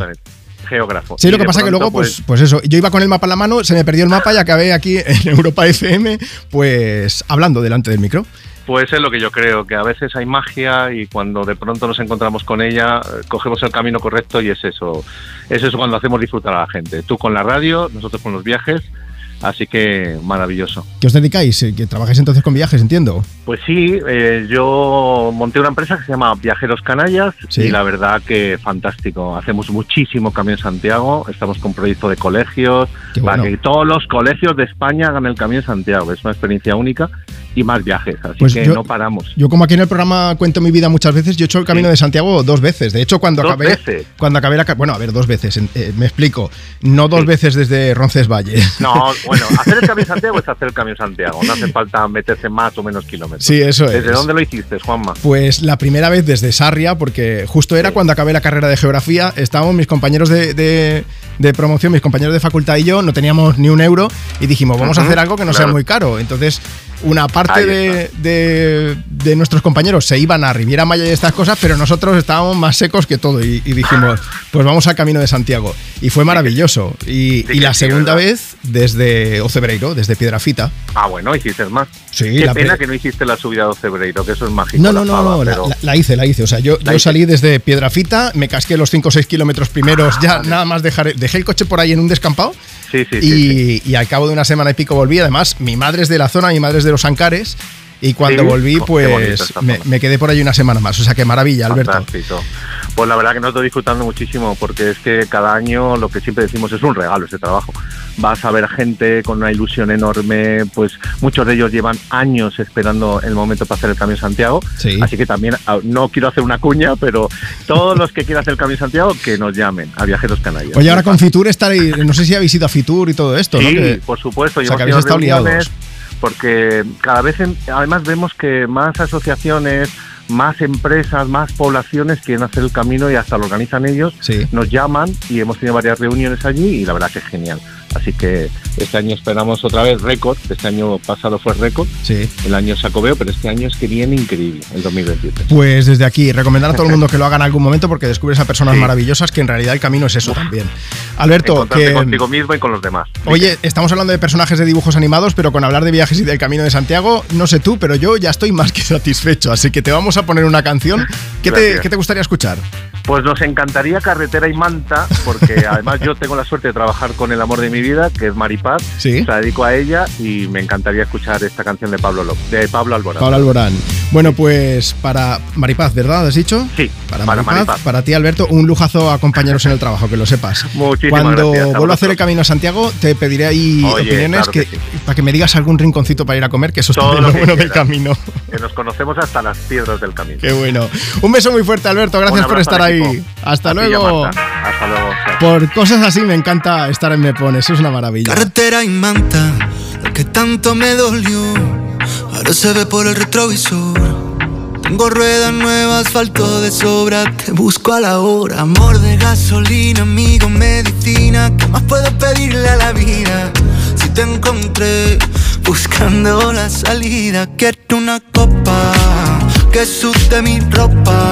Geógrafo. Sí, lo que pasa que pronto, luego, pues, pues eso, yo iba con el mapa en la mano, se me perdió el mapa y acabé aquí en Europa FM, pues hablando delante del micro. Pues es lo que yo creo, que a veces hay magia y cuando de pronto nos encontramos con ella, eh, cogemos el camino correcto y es eso. Es eso cuando hacemos disfrutar a la gente. Tú con la radio, nosotros con los viajes, así que maravilloso. ¿Qué os dedicáis? ¿Que trabajáis entonces con viajes, entiendo? Pues sí, eh, yo monté una empresa que se llama Viajeros Canallas Sí. y la verdad que fantástico. Hacemos muchísimo Camino en Santiago, estamos con proyecto de colegios, para que todos los colegios de España hagan el Camino en Santiago. Es una experiencia única y más viajes, así Pues que yo- no paramos. Yo como aquí en el programa cuento mi vida muchas veces, yo he hecho el Camino de Santiago dos veces. De hecho, cuando ¿Dos acabé... veces? Cuando acabé la... Bueno, a ver, dos veces, eh, me explico. No dos veces desde Roncesvalles. No, bueno, hacer el Camino de Santiago es hacer el Camino de Santiago. No hace falta meterse más o menos kilómetros. Sí, eso es. ¿Desde dónde lo hiciste, Juanma? Pues la primera vez desde Sarria, porque justo era cuando acabé la carrera de geografía, estábamos mis compañeros de, de- de promoción, mis compañeros de facultad y yo, no teníamos ni un euro y dijimos, vamos a hacer algo que no sea muy caro. Entonces, una parte de, de- de nuestros compañeros se iban a Riviera Maya y estas cosas, pero nosotros estábamos más secos que todo y, y dijimos, pues vamos al Camino de Santiago. Y fue maravilloso. Y, y la segunda vez desde Ocebreiro, desde Piedrafita. Ah, bueno, hiciste más. Sí, Qué la pena pe- que no hiciste la subida de Ocebreiro, que eso es mágico. No, no, no, no, la, pero- la- la hice, la hice. O sea, yo, salí desde Piedrafita, me casqué los 5 o 6 kilómetros primeros, Ah, ya nada más dejar, dejé el coche por ahí en un descampado. Sí, sí, y, sí, y al cabo de una semana y pico volví. Además, mi madre es de la zona, mi madre es de los Ancares. Y cuando Sí, volví, pues me, quedé por ahí una semana más. O sea, qué maravilla, Alberto. Fantástico. Pues la verdad que no estoy disfrutando muchísimo porque es que cada año lo que siempre decimos es un regalo este trabajo. Vas a ver gente con una ilusión enorme, pues muchos de ellos llevan años esperando el momento para hacer el Camino de Santiago. Sí. Así que también ah, no quiero hacer una cuña, pero todos los que quieran hacer el Camino de Santiago que nos llamen a Viajeros Canarias. Oye, ahora con Fitur estaréis, no sé si habéis ido a Fitur y todo esto, Sí, ¿no? Que- por supuesto. o sea, que habéis estado liados. Porque cada vez, en- además vemos que más asociaciones, más empresas, más poblaciones quieren hacer el camino y hasta lo organizan ellos, nos llaman y hemos tenido varias reuniones allí y la verdad que es genial. Así que este año esperamos otra vez récord, este año pasado fue récord, Sí. el año sacobeo, pero este año es que viene increíble, el 2027. Pues desde aquí, recomendar a todo el mundo que lo haga en algún momento porque descubres a personas Sí. maravillosas que en realidad el camino es eso también. Alberto, que... contigo mismo y con los demás. Oye, estamos hablando de personajes de dibujos animados, pero con hablar de viajes y del camino de Santiago, no sé tú, pero yo ya estoy más que satisfecho. Así que te vamos a poner una canción. ¿Qué, te, Gracias. qué te gustaría escuchar? Pues nos encantaría Carretera y Manta, porque además yo tengo la suerte de trabajar con el amor de mi vida, que es Maripaz. Sí. Se la dedico a ella y me encantaría escuchar esta canción de Pablo López, de Pablo Alborán. Pablo Alborán. Bueno, pues para Maripaz, ¿verdad? ¿Has dicho? Sí, Para para Maripaz, Maripaz. para ti, Alberto, un lujazo acompañaros en el trabajo, que lo sepas. Muchísimas Cuando gracias vuelva a hacer el camino a Santiago, te pediré ahí Oye, opiniones claro que que, para que me digas algún rinconcito para ir a comer, que eso es lo lo bueno del camino. Que nos conocemos hasta las piedras del camino. Qué bueno. Un beso muy fuerte, Alberto. Gracias por estar ahí. Hasta luego. Hasta luego. Por cosas así me encanta estar en Me Pones, es una maravilla. Carretera y manta, lo que tanto me dolió, ahora se ve por el retrovisor. Tengo ruedas nuevas, asfalto de sobra, te busco a la hora. Amor de gasolina, amigo, medicina, ¿qué más puedo pedirle a la vida? Si te encontré buscando la salida, quiero una copa que sude mi ropa.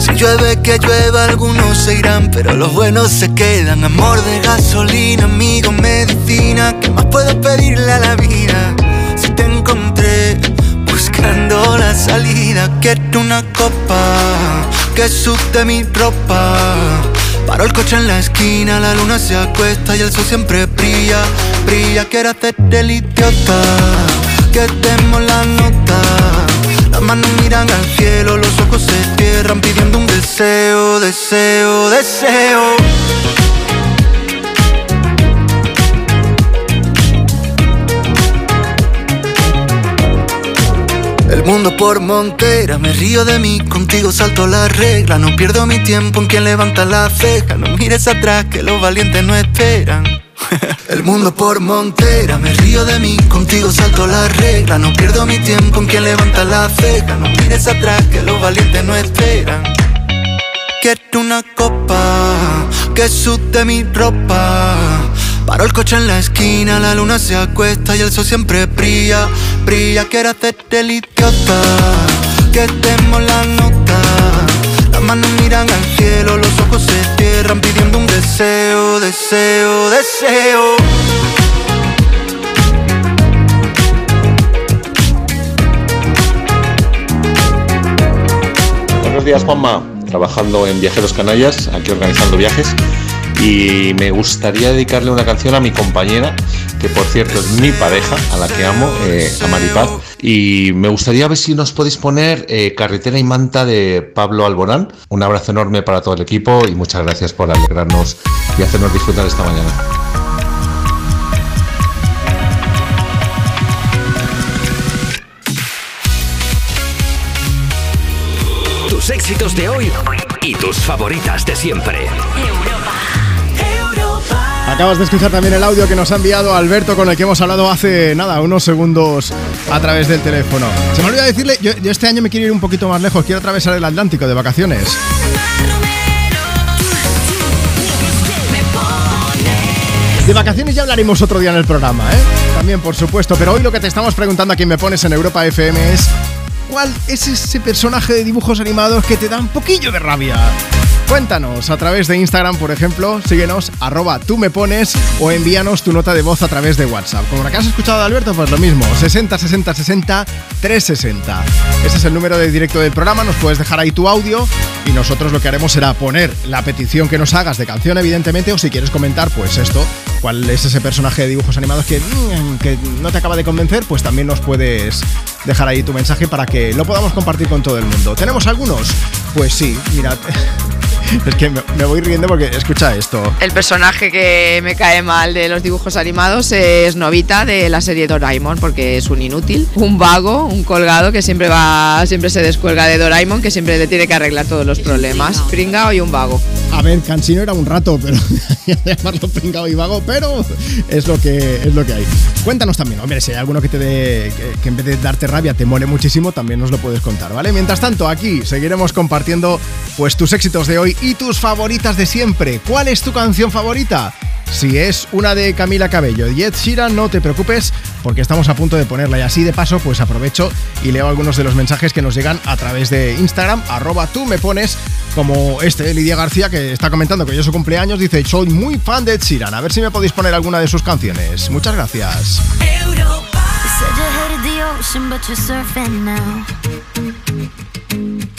Si llueve, que llueva, algunos se irán, pero los buenos se quedan. Amor de gasolina, amigo, medicina, ¿qué más puedo pedirle a la vida? Si te encontré buscando la salida, quiero una copa que sude mi ropa. Paro el coche en la esquina, la luna se acuesta y el sol siempre brilla, brilla. Quiero hacerte el idiota, que demos la nota. Las manos miran al cielo, los ojos se cierran pidiendo un deseo, deseo, deseo. El mundo por montera, me río de mí, contigo salto la regla. No pierdo mi tiempo en quien levanta la ceja. No mires atrás, que los valientes no esperan. El mundo por montera, me río de mí, contigo salto la regla. No pierdo mi tiempo en quien levanta la ceja. No mires atrás, que los valientes no esperan. Quiero una copa que sude mi ropa. Paro el coche en la esquina, la luna se acuesta y el sol siempre brilla, brilla. Quiero hacerte el idiota, que demos la nota. Las manos miran al cielo, los ojos se cierran pidiendo un deseo, deseo, deseo. Buenos días, Juanma. Trabajando en Viajeros Canallas, aquí organizando viajes. Y me gustaría dedicarle una canción a mi compañera, que por cierto es mi pareja, a la que amo, eh, a Maripaz. Y me gustaría ver si nos podéis poner eh, Carretera y Manta de Pablo Alborán. Un abrazo enorme para todo el equipo y muchas gracias por alegrarnos y hacernos disfrutar esta mañana. Tus éxitos de hoy y tus favoritas de siempre. Acabas de escuchar también el audio que nos ha enviado Alberto con el que hemos hablado hace nada, unos segundos a través del teléfono. Se me olvidó decirle, yo, este año me quiero ir un poquito más lejos, quiero atravesar el Atlántico de vacaciones. De vacaciones ya hablaremos otro día en el programa, ¿eh? También, por supuesto, pero hoy lo que te estamos preguntando a quien me pones en Europa FM es ¿cuál es ese personaje de dibujos animados que te da un poquillo de rabia? Cuéntanos a través de Instagram, por ejemplo, síguenos, arroba tú me pones o envíanos tu nota de voz a través de WhatsApp. Como la que has escuchado de Alberto, pues lo mismo, 60 60 60 360. Ese es el número de directo del programa, nos puedes dejar ahí tu audio y nosotros lo que haremos será poner la petición que nos hagas de canción, evidentemente, o si quieres comentar, pues esto, cuál es ese personaje de dibujos animados que, mm, que no te acaba de convencer, pues también nos puedes dejar ahí tu mensaje para que lo podamos compartir con todo el mundo. ¿Tenemos algunos? Pues sí, mirad. Es que me, me voy riendo porque escucha esto. El personaje que me cae mal de los dibujos animados es Novita de la serie Doraemon porque es un inútil, un vago, un colgado que siempre va, siempre se descuelga de Doraemon que siempre le tiene que arreglar todos los problemas. Pringao y un vago. A ver, Cansino era un rato, pero llamarlo pringado y vago, pero es lo que es lo que hay. Cuéntanos también, hombre, si hay alguno que te dé que, que en vez de darte rabia te mole muchísimo, también nos lo puedes contar, ¿vale? Mientras tanto, aquí seguiremos compartiendo pues tus éxitos de hoy y tus favoritas de siempre. ¿Cuál es tu canción favorita? Si es una de Camila Cabello y Ed Sheeran, no te preocupes porque estamos a punto de ponerla y así de paso pues aprovecho y leo algunos de los mensajes que nos llegan a través de Instagram, arroba tú me pones como este Lidia García que está comentando que hoy es su cumpleaños, dice soy muy fan de Ed Sheeran, a ver si me podéis poner alguna de sus canciones. Muchas gracias.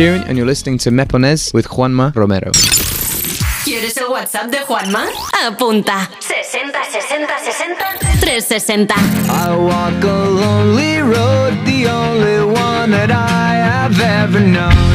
this is Ed Sheeran, and you're listening to Mepones with Juanma Romero. ¿Quieres el WhatsApp de Juanma? Apunta. 60 60 60 360. I walk a lonely road, the only one that I have ever known.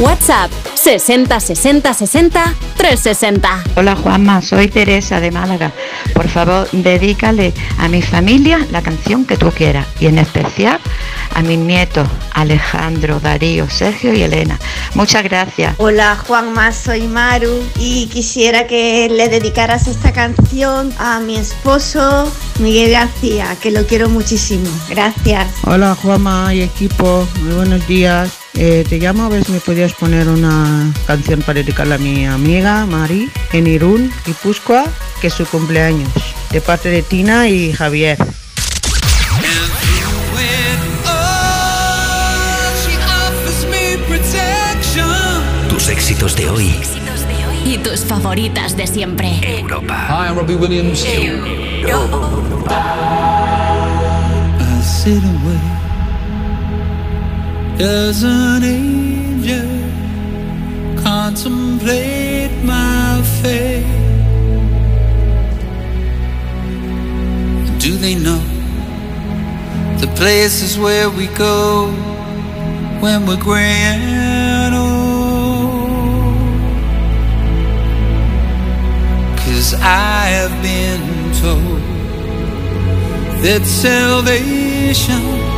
WhatsApp 60 60 60 360. Hola Juanma, soy Teresa de Málaga. Por favor, dedícale a mi familia la canción que tú quieras y en especial a mis nietos Alejandro, Darío, Sergio y Elena. Muchas gracias. Hola Juanma, soy Maru y quisiera que le dedicaras esta canción a mi esposo Miguel García, que lo quiero muchísimo. Gracias. Hola Juanma y equipo, muy buenos días. Eh, te llamo a ver si me podías poner una canción para dedicarle a mi amiga Mari en Irún, Guipúzcoa, que es su cumpleaños, de parte de Tina y Javier. Tus éxitos de hoy. Y tus favoritas de siempre. Europa. Hi, I'm Robbie Williams. I as an angel contemplate my fate. Do they know the places where we go when we're gray and old? Oh, Cause I have been told that salvation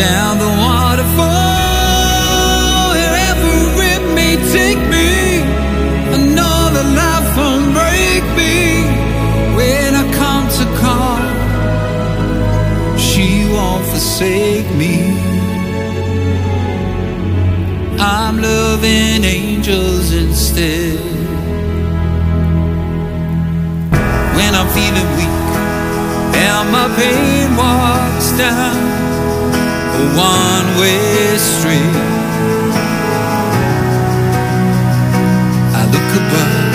down the waterfall, wherever it may take me, I know that life won't break me when I come to call. She won't forsake me. I'm loving angels instead. When I'm feeling weak and my pain walks down a one way street, I look above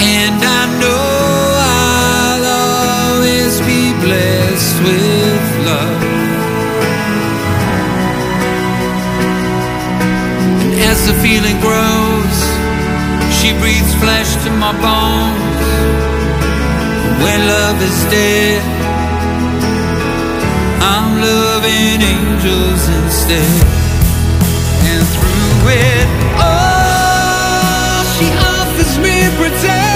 and I know I'll always be blessed with love. And as the feeling grows, she breathes flesh to my bones. When love is dead, loving angels instead. And through it all, she offers me protection,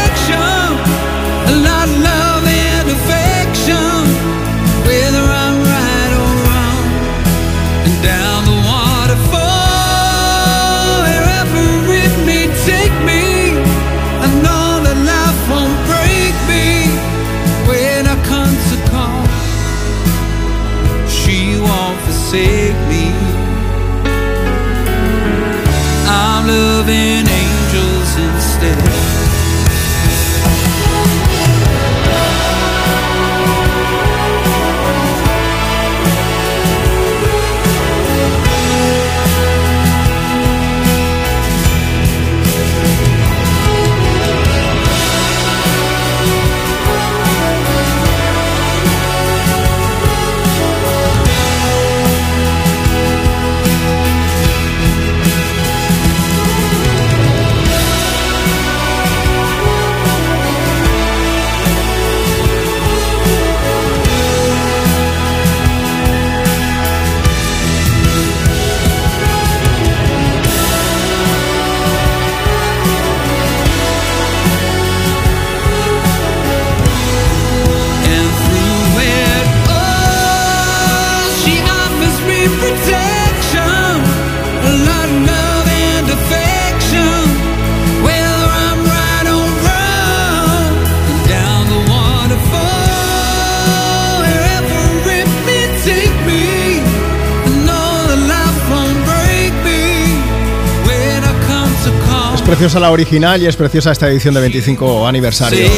preciosa la original y es preciosa esta edición de 25 aniversario.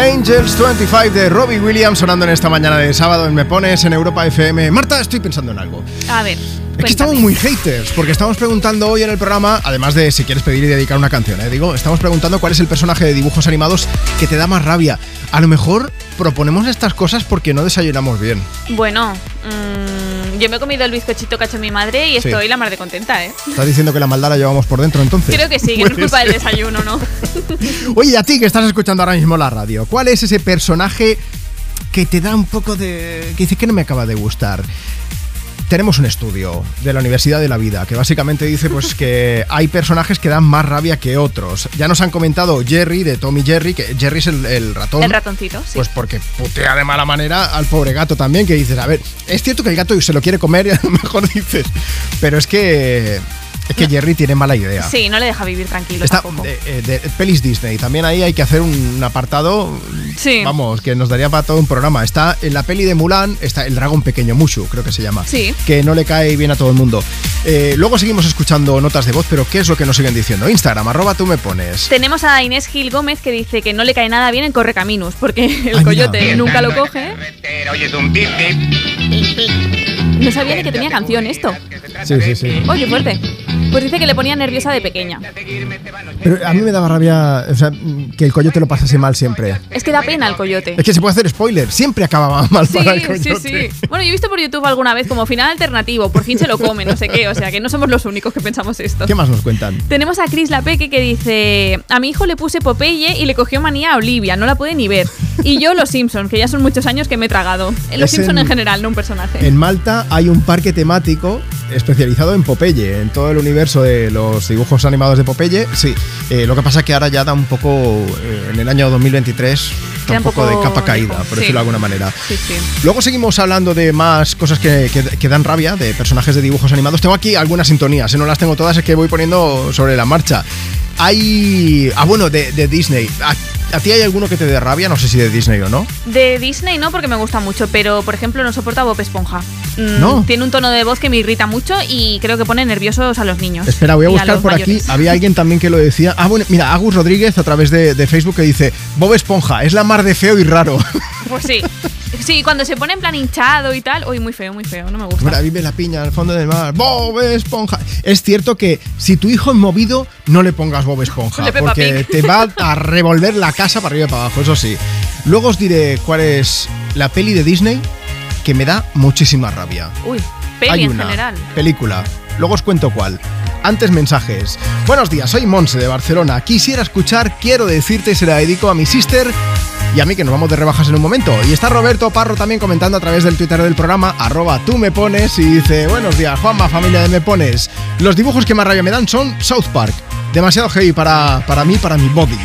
Angels 25 de Robbie Williams sonando en esta mañana de sábado en Me Pones en Europa FM. Marta, estoy pensando en algo. A ver. Es que estamos muy haters, porque estamos preguntando hoy en el programa, además de si quieres pedir y dedicar una canción, ¿eh? digo, estamos preguntando cuál es el personaje de dibujos animados que te da más rabia. A lo mejor proponemos estas cosas porque no desayunamos bien. Bueno, mm, yo me he comido el bizcochito que ha hecho mi madre y Sí. estoy la mar de contenta, ¿eh? ¿Estás diciendo que la maldad la llevamos por dentro entonces? Creo que sí, que no es Puede culpa del desayuno, ¿no? Oye, a ti que estás escuchando ahora mismo la radio, ¿cuál es ese personaje que te da un poco de... que dice que no me acaba de gustar? Tenemos un estudio de la Universidad de la Vida que básicamente dice pues que hay personajes que dan más rabia que otros. Ya nos han comentado Jerry de Tommy Jerry, que Jerry es el, el ratón. El ratoncito, sí. Pues porque putea de mala manera al pobre gato también, que dices, a ver, es cierto que el gato se lo quiere comer y a lo mejor dices, pero es que es que Jerry tiene mala idea. Sí, no le deja vivir tranquilo Está de, eh, de pelis Disney. También ahí hay que hacer un apartado, Sí. vamos, que nos daría para todo un programa. Está en la peli de Mulan, está el dragón pequeño, Mushu, creo que se llama. Sí. Que no le cae bien a todo el mundo. Eh, luego seguimos escuchando notas de voz, pero ¿qué es lo que nos siguen diciendo? Instagram, arroba tú me pones. Tenemos a Inés Gil Gómez que dice que no le cae nada bien en Correcaminos, porque el Ay, coyote mira. nunca lo coge. Oye, es un tip No sabía ni que tenía canción esto. Sí, sí, sí. Oye, fuerte. Pues dice que le ponía nerviosa de pequeña. Pero a mí me daba rabia o sea, que el coyote lo pasase mal siempre. Es que da pena el coyote. Es que se puede hacer spoiler, siempre acababa mal Sí, para el sí, coyote. sí. Bueno, yo he visto por YouTube alguna vez como final alternativo, por fin se lo come, no sé qué, o sea que no somos los únicos que pensamos esto. ¿Qué más nos cuentan? Tenemos a Chris Lapeque que dice: A mi hijo le puse Popeye y le cogió manía a Olivia, no la puede ni ver. Y yo los Simpsons, que ya son muchos años que me he tragado. Los Es Simpsons en- en general, no un personaje. En Malta hay un parque temático especializado en Popeye, en todo el universo de los dibujos animados de Popeye. Sí, eh, lo que pasa es que ahora ya da un poco, eh, en el año 2023, da Queda un poco, de capa caída, por Sí. decirlo de alguna manera. Sí, sí. Luego seguimos hablando de más cosas que, que- que dan rabia, de personajes de dibujos animados. Tengo aquí algunas sintonías, si no las tengo todas es que voy poniendo sobre la marcha. Hay... Ah, bueno, de, de Disney. ¿A, ti hay alguno que te dé rabia? No sé si de Disney o no. De Disney no, porque me gusta mucho, pero por ejemplo no soporto a Bob Esponja. Mm, No. Tiene un tono de voz que me irrita mucho y creo que pone nerviosos a los niños. Espera, voy a buscar por mayores. aquí. Había alguien también que lo decía. Ah, bueno, mira, Agus Rodríguez a través de, de Facebook que dice: Bob Esponja, es la mar de feo y raro. Pues sí. Sí, cuando se pone en plan hinchado y tal. Uy, muy feo, muy feo, no me gusta. Mira, vive la piña al fondo del mar. Bob Esponja. Es cierto que si tu hijo es movido, no le pongas Bob Esponja. Porque te va a revolver la casa para arriba y para abajo, eso sí. Luego os diré cuál es la peli de Disney que me da muchísima rabia. Uy, peli Hay en una general. película. Luego os cuento cuál. Antes mensajes. Buenos días, soy Monse de Barcelona. Quisiera escuchar, quiero decirte, se la dedico a mi sister y a mí que nos vamos de rebajas en un momento. Y está Roberto Parro también comentando a través del Twitter del programa, arroba tú me pones y dice, buenos días, Juanma, familia de me pones. Los dibujos que más rabia me dan son South Park. Demasiado heavy para, para mí, para mi body.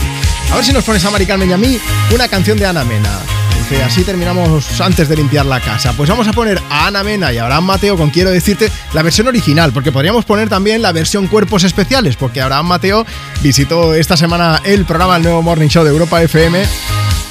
A ver si nos pones a Mari Carmen y a mí una canción de Ana Mena. Dice, así terminamos antes de limpiar la casa. Pues vamos a poner a Ana Mena y a Abraham Mateo con Quiero decirte la versión original, porque podríamos poner también la versión Cuerpos Especiales, porque Abraham Mateo visitó esta semana el programa El Nuevo Morning Show de Europa FM.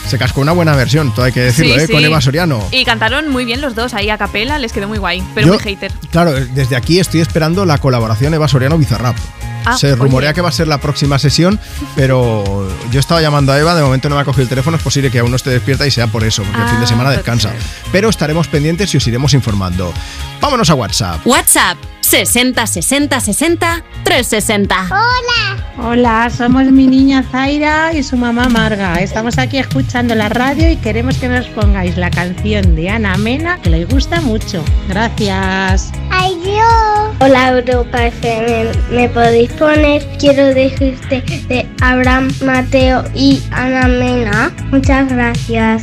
Se cascó una buena versión, todo hay que decirlo, Sí, ¿eh? sí. con Eva Soriano. Y cantaron muy bien los dos ahí a capela, les quedó muy guay, pero Yo, muy hater. Claro, desde aquí estoy esperando la colaboración Eva Soriano Bizarrap. Ah, Se oye. rumorea que va a ser la próxima sesión, pero yo estaba llamando a Eva, de momento no me ha cogido el teléfono, es posible que aún no esté despierta y sea por eso, porque el fin de Ah, semana descansa. Pero estaremos pendientes y os iremos informando. Vámonos a WhatsApp. WhatsApp 60 60 60 360. Hola. Hola, somos mi niña Zaira y su mamá Marga. Estamos aquí escuchando la radio y queremos que nos pongáis la canción de Ana Mena, que les gusta mucho. Gracias. Ay, yo. Hola, Europa FM. ¿Me podéis poner? Quiero decirte de Abraham, Mateo y Ana Mena. Muchas gracias.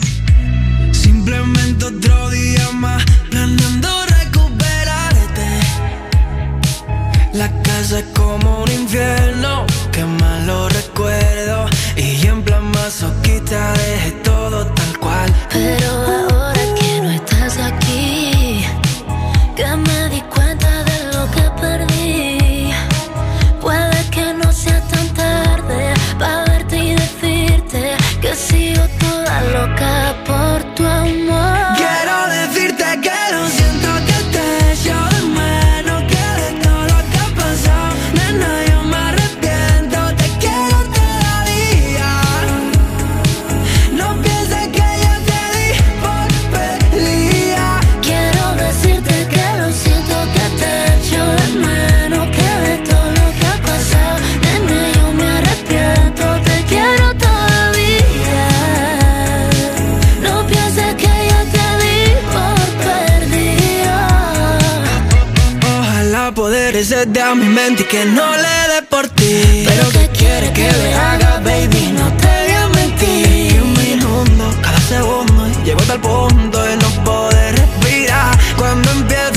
Simplemente otro día más planeando es como un infierno, que malo recuerdo. Y en plan masoquista dejé todo tal cual. Pero desde a mi mente y que no le dé por ti. Pero ¿qué quieres que le haga, baby? No te voy a mentir. Que me inundo cada segundo llego hasta el punto de no poder respirar. Cuando empiezo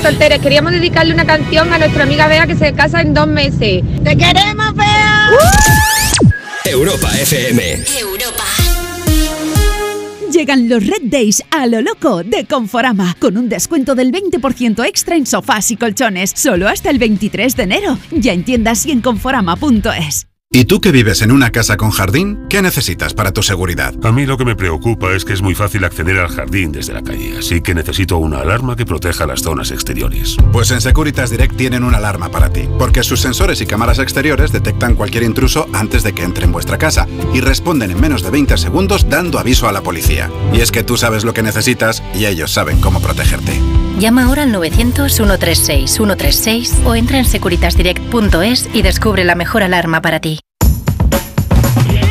de solteros. Queríamos dedicarle una canción a nuestra amiga Bea que se casa en dos meses. ¡Te queremos, Bea! Europa FM. Llegan los Red Days a lo loco de Conforama, con un descuento del 20% extra en sofás y colchones, solo hasta el 23 de enero. Ya en tiendas y en conforama.es. ¿Y tú que vives en una casa con jardín? ¿Qué necesitas para tu seguridad? A mí lo que me preocupa es que es muy fácil acceder al jardín desde la calle, así que necesito una alarma que proteja las zonas exteriores. Pues en Securitas Direct tienen una alarma para ti, porque sus sensores y cámaras exteriores detectan cualquier intruso antes de que entre en vuestra casa y responden en menos de 20 segundos dando aviso a la policía. Y es que tú sabes lo que necesitas y ellos saben cómo protegerte. Llama ahora al 900-136-136 o entra en securitasdirect.es y descubre la mejor alarma para ti.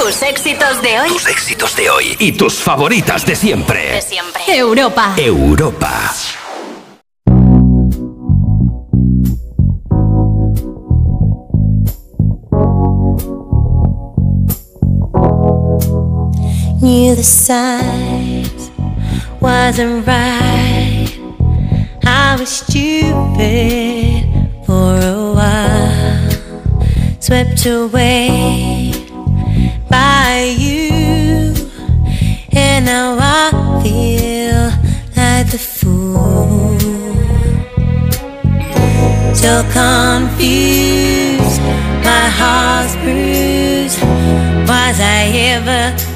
Tus éxitos de hoy. Tus éxitos de hoy y tus favoritas de siempre. De siempre. Europa. Europa. Knew the signs wasn't right. I was stupid for a while, swept away you, and now I feel like the fool. So confused, my heart's bruised. Was I ever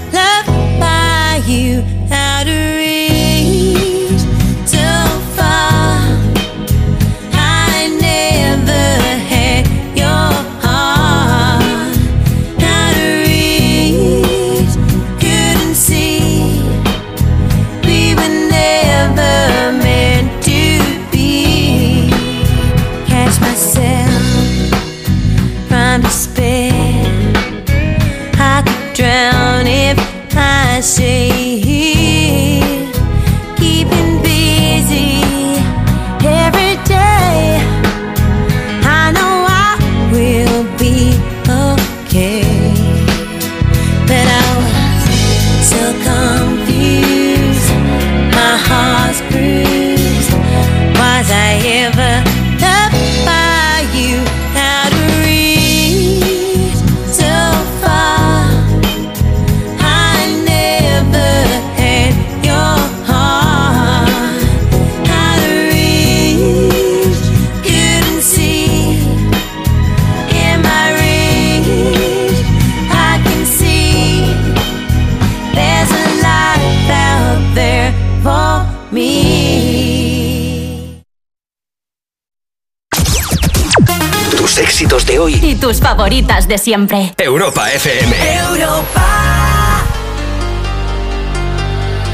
favoritas de siempre. Europa FM.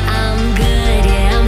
I'm good, yeah,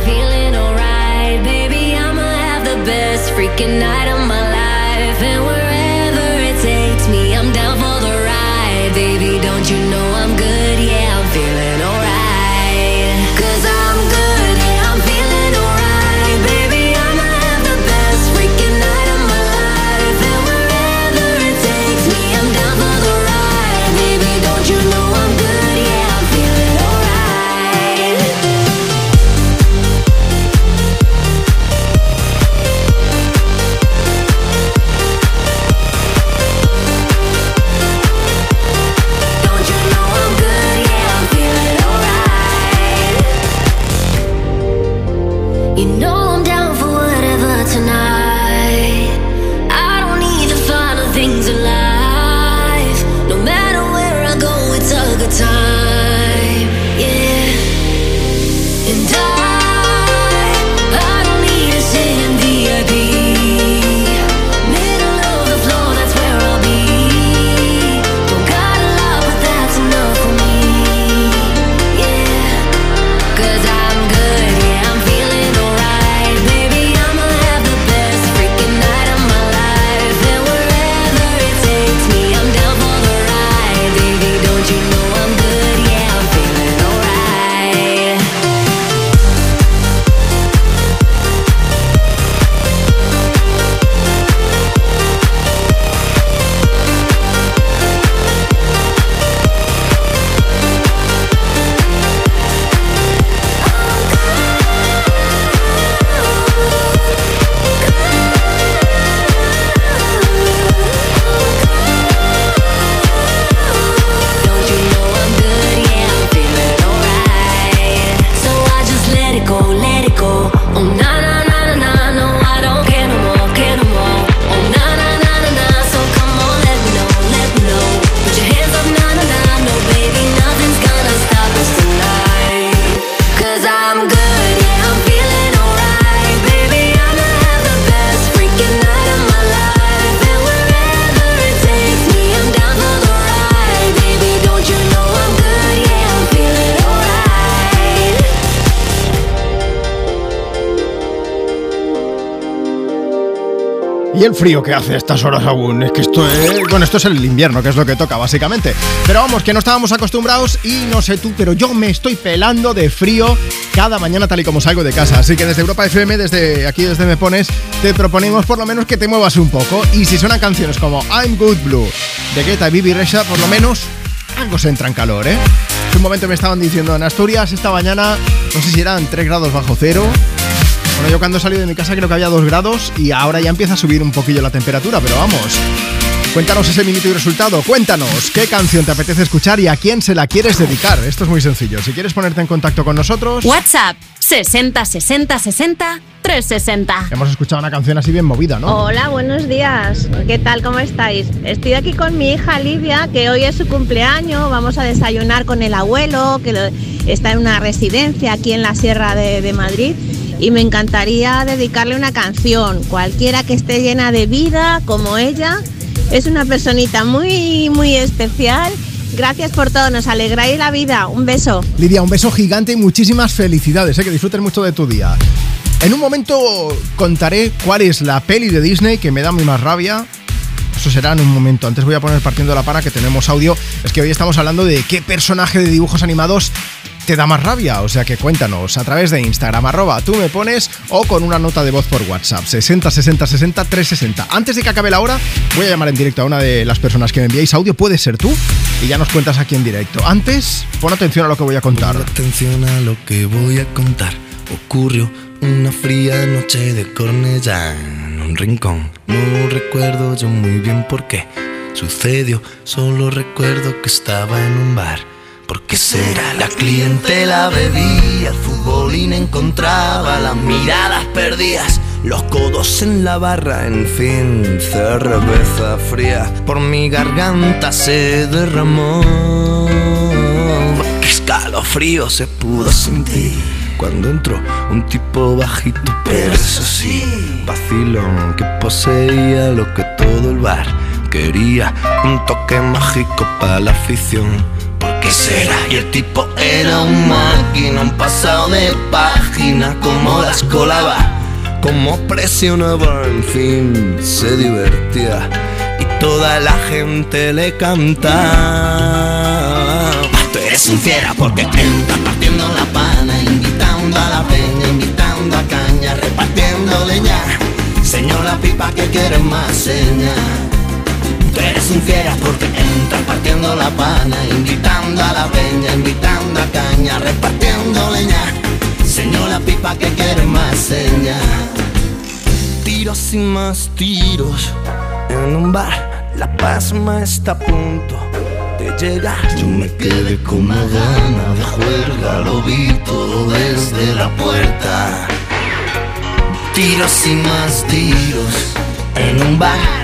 Y el frío que hace a estas horas aún. Es que esto es. Bueno, esto es el invierno, que es lo que toca, básicamente. Pero vamos, que no estábamos acostumbrados y no sé tú, pero yo me estoy pelando de frío cada mañana tal y como salgo de casa. Así que desde Europa FM, desde aquí, desde Me Pones, te proponemos por lo menos que te muevas un poco. Y si suenan canciones como I'm Good Blue de Guetta y Bibi Resha, por lo menos algo se entra en calor, ¿eh? Hace un momento me estaban diciendo en Asturias esta mañana, no sé si eran 3 grados bajo cero. Bueno, yo cuando salí de mi casa creo que había 2 grados y ahora ya empieza a subir un poquillo la temperatura, pero vamos. Cuéntanos ese minuto y resultado. Cuéntanos qué canción te apetece escuchar y a quién se la quieres dedicar. Esto es muy sencillo. Si quieres ponerte en contacto con nosotros, WhatsApp 60 60 60 360. hemos escuchado una canción así bien movida, ¿no? Hola, buenos días. ¿Qué tal? ¿Cómo estáis? Estoy aquí con mi hija Lidia, que hoy es su cumpleaños. Vamos a desayunar con el abuelo, que está en una residencia aquí en la Sierra de, de Madrid. Y me encantaría dedicarle una canción, cualquiera que esté llena de vida, como ella. Es una personita muy, muy especial. Gracias por todo, nos alegráis la vida. Un beso. Lidia, un beso gigante y muchísimas felicidades, ¿eh? que disfrutes mucho de tu día. En un momento contaré cuál es la peli de Disney que me da muy más rabia. Eso será en un momento. Antes voy a poner partiendo la para que tenemos audio. Es que hoy estamos hablando de qué personaje de dibujos animados te da más rabia. O sea que cuéntanos a través de Instagram, arroba tú me pones o con una nota de voz por WhatsApp, 60 60 60 360. Antes de que acabe la hora, voy a llamar en directo a una de las personas que me enviáis audio. Puede ser tú y ya nos cuentas aquí en directo. Antes, pon atención a lo que voy a contar. Atención a lo que voy a contar. Ocurrió una fría noche de Cornellá en un rincón. No recuerdo yo muy bien por qué sucedió. Solo recuerdo que estaba en un bar. ¿Por qué será? La clientela bebía, el futbolín encontraba las miradas perdidas. Los codos en la barra, en fin, cerveza fría por mi garganta se derramó. Qué escalofrío se pudo sentir cuando entró un tipo bajito, pero eso sí, vacilón que poseía lo que todo el bar quería un toque mágico para la afición. Y el tipo era un máquina, un pasado de página, como las colaba, como presionaba, en fin, se divertía y toda la gente le cantaba. Tú eres un fiera porque entras partiendo la pana, invitando a la peña, invitando a caña, repartiendo leña. Señora pipa que quieres más seña. Tú eres un fiera porque entras partiendo la pana, invitando a la peña, invitando a caña, repartiendo leña. Señora pipa que quieres más seña. Tiros y más tiros en un bar, la pasma está a punto de llegar. Yo me quedé con una gana de juerga, lo vi todo desde la puerta. Tiros y más tiros en un bar,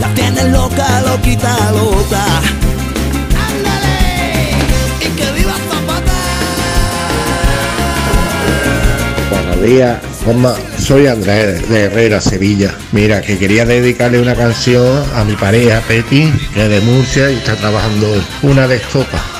La loca, loquita, loca. Y. Buenos días. Soy Andrés de Herrera, Sevilla. Mira, que quería dedicarle una canción a mi pareja Peti, que es de Murcia y está trabajando una de estopa.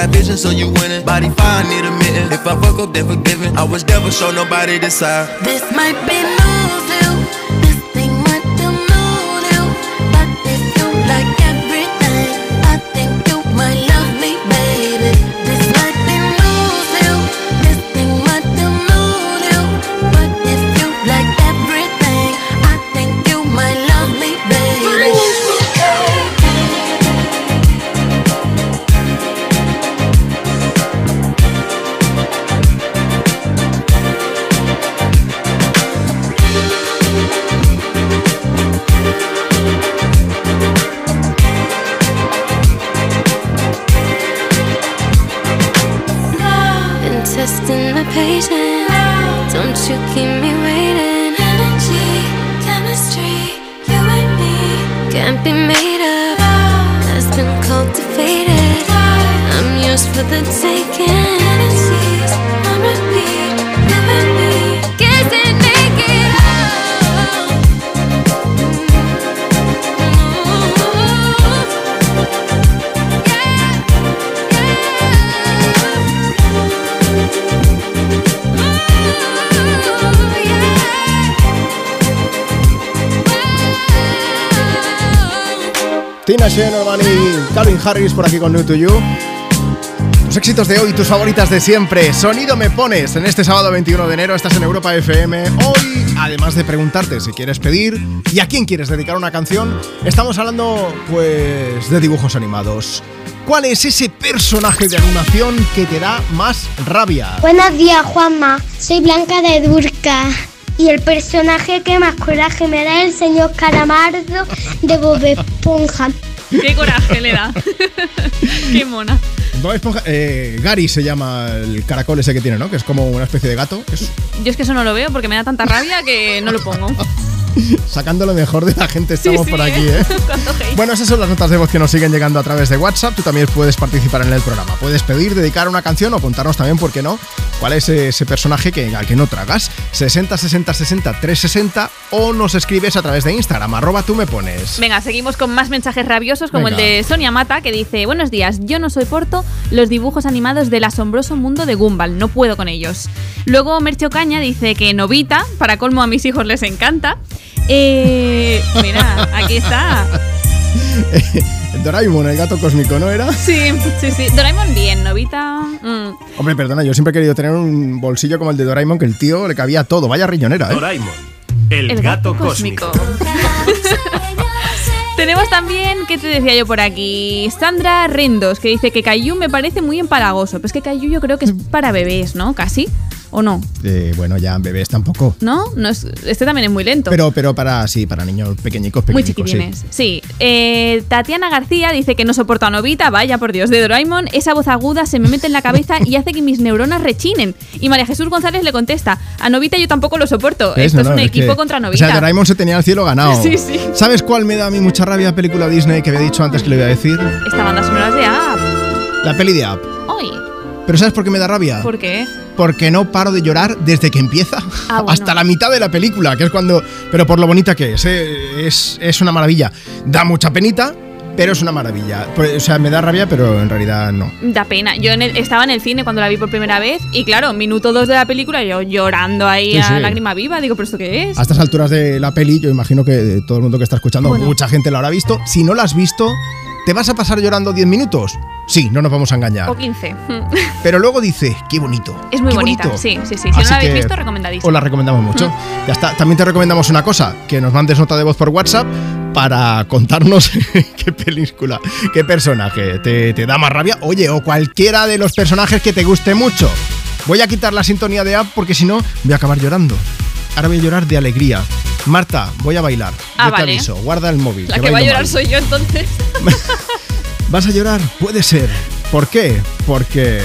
Got vision, so you winning. Body fire, need a mitten. If I fuck up, then forgiven. I was never show nobody this side. This might be Harris por aquí con New to You. Tus éxitos de hoy, tus favoritas de siempre. Sonido me pones en este sábado 21 de enero. Estás en Europa FM. Hoy, además de preguntarte si quieres pedir y a quién quieres dedicar una canción, estamos hablando, pues, de dibujos animados. ¿Cuál es ese personaje de animación que te da más rabia? Buenos días, Juanma. Soy Blanca de Durca. Y el personaje que más coraje me da es el señor Calamardo de Bob Esponja. Qué coraje le da. Qué mona. Bob Esponja- eh, Gary se llama el caracol ese que tiene, ¿no? Que es como una especie de gato. Es Yo es que eso no lo veo porque me da tanta rabia que no lo pongo. sacando lo mejor de la gente estamos sí, por aquí, ¿eh? ¿eh? Bueno, esas son las notas de voz que nos siguen llegando a través de WhatsApp. Tú también puedes participar en el programa. Puedes pedir, dedicar una canción o contarnos también, ¿por qué no? ¿Cuál es ese personaje que, al que no tragas? 60 60 60 360 o nos escribes a través de Instagram, arroba tú me pones. Venga, seguimos con más mensajes rabiosos como Venga. el de Sonia Mata que dice, buenos días, yo no soporto los dibujos animados del asombroso mundo de Gumball, no puedo con ellos. Luego Merche Ocaña dice que Novita, para colmo a mis hijos les encanta. Eh, mira, aquí está. Doraemon, el gato cósmico, ¿no era? Sí, sí, sí. Doraemon bien, Novita... mm. Hombre, perdona, yo siempre he querido tener un bolsillo como el de Doraemon que el tío le cabía todo. Vaya riñonera, ¿eh? Doraemon, el, gato, cósmico. Tenemos también, ¿qué te decía yo por aquí? Sandra Rendos, que dice que Caillou me parece muy empalagoso. Pero es que Caillou yo creo que es para bebés, ¿no? Casi. ¿O no? Eh, bueno, ya bebés tampoco. ¿No? no es, este también es muy lento. Pero, pero para, sí, para niños pequeñicos, muy pequeñicos, sí. chiquitines. Sí. Eh, Tatiana García dice que no soporta a Novita, vaya por Dios, de Doraemon. Esa voz aguda se me mete en la cabeza y hace que mis neuronas rechinen. Y María Jesús González le contesta: A Novita yo tampoco lo soporto. Esto No, es no, un es equipo que- contra O Novita. sea, Doraemon se tenía el cielo ganado. Sí, sí. ¿Sabes cuál me da a mí mucha rabia película Disney que había dicho antes que le iba a decir? Esta banda sonora es de App. La peli de Up. Ay, ¿Pero sabes por qué me da rabia? ¿por qué? Porque no paro de llorar desde que empieza Ah, bueno. hasta la mitad de la película, que es cuando... Pero por lo bonita que es, ¿eh? es, es una maravilla. Da mucha penita, pero es una maravilla. Por- O sea, me da rabia, pero en realidad no. Da pena. Yo en el- estaba en el cine cuando la vi por primera vez y claro, minuto dos de la película yo llorando ahí Sí, a sí. lágrima viva. Digo, ¿pero esto qué es? A estas alturas de la peli, yo imagino que todo el mundo que está escuchando, Bueno. mucha gente lo habrá visto. Si no la has visto, ¿te vas a pasar llorando 10 minutos? Sí, no nos vamos a engañar. O 15. Pero luego dice, qué bonito. Es muy qué bonita. bonito. Sí, sí, sí. Si no la habéis visto, recomendadísimo. Os la recomendamos mucho. Ya está. También te recomendamos una cosa, que nos mandes nota de voz por WhatsApp para contarnos qué película, qué personaje te, te da más rabia. Oye, o cualquiera de los personajes que te guste mucho. Voy a quitar la sintonía de app porque si no voy a acabar llorando. Ahora voy a llorar de alegría. Marta, voy a bailar. Ah, Yo te aviso, guarda el móvil. La que va a llorar mal. soy yo entonces. ¿Vas a llorar? Puede ser. ¿Por qué? Porque...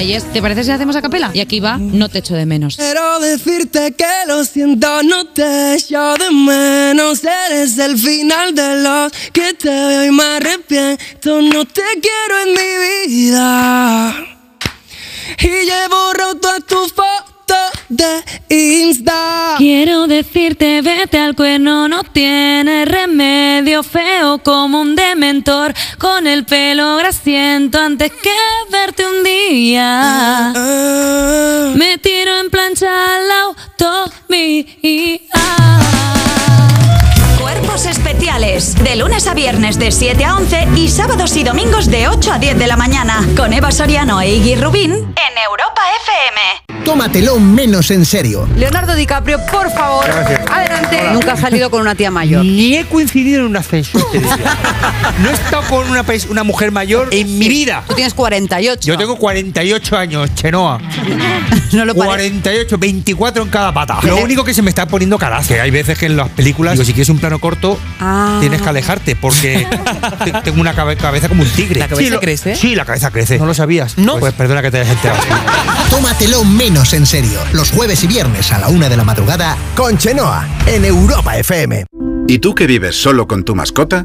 y es, ¿te parece si hacemos a capela? Y aquí va, no te echo de menos. Quiero decirte que lo siento, no te echo de menos. Eres el final de los que te veo y me arrepiento. No te quiero en mi vida. Y llevo roto a tus fotos de Insta. Quiero decirte, vete al cuerno, no tiene remedio feo como un dementor con el pelo grasiento antes que un día. Me tiro en plancha al auto Cuerpos especiales. De lunes a viernes de 7 a 11 y sábados y domingos de 8 a 10 de la mañana. Con Eva Soriano e Iggy Rubín en Europa FM. Tómatelo menos en serio. Leonardo DiCaprio, por favor, adelante. Nunca ha salido con una tía mayor. Ni he coincidido en un ascensor. no he estado con una, mujer mayor en mi vida. Tú tienes 48. Yo tengo 48 años, Chenoa. No lo parece. 48, 24 en cada pata. Lo único que se me está poniendo cara, que hay veces que en las películas, digo, si quieres un plano corto, Ah. tienes que alejarte porque te- tengo una cabe- cabeza como un tigre. ¿La cabeza Sí, lo- crece? Sí, la cabeza crece. ¿No lo sabías? No. Pues perdona que te hayas enterado. Tómatelo menos en serio. Los jueves y viernes a la una de la madrugada con Chenoa en Europa FM. ¿Y tú que vives solo con tu mascota?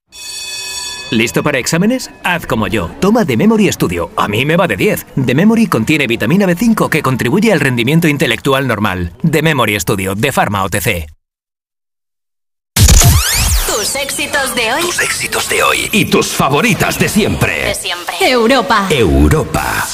¿Listo para exámenes? Haz como yo. Toma The Memory Studio. A mí me va de 10. The Memory contiene vitamina B5 que contribuye al rendimiento intelectual normal. The Memory Studio de Pharma OTC. Tus éxitos de hoy. Tus éxitos de hoy y tus favoritas de siempre. De siempre. Europa. Europa.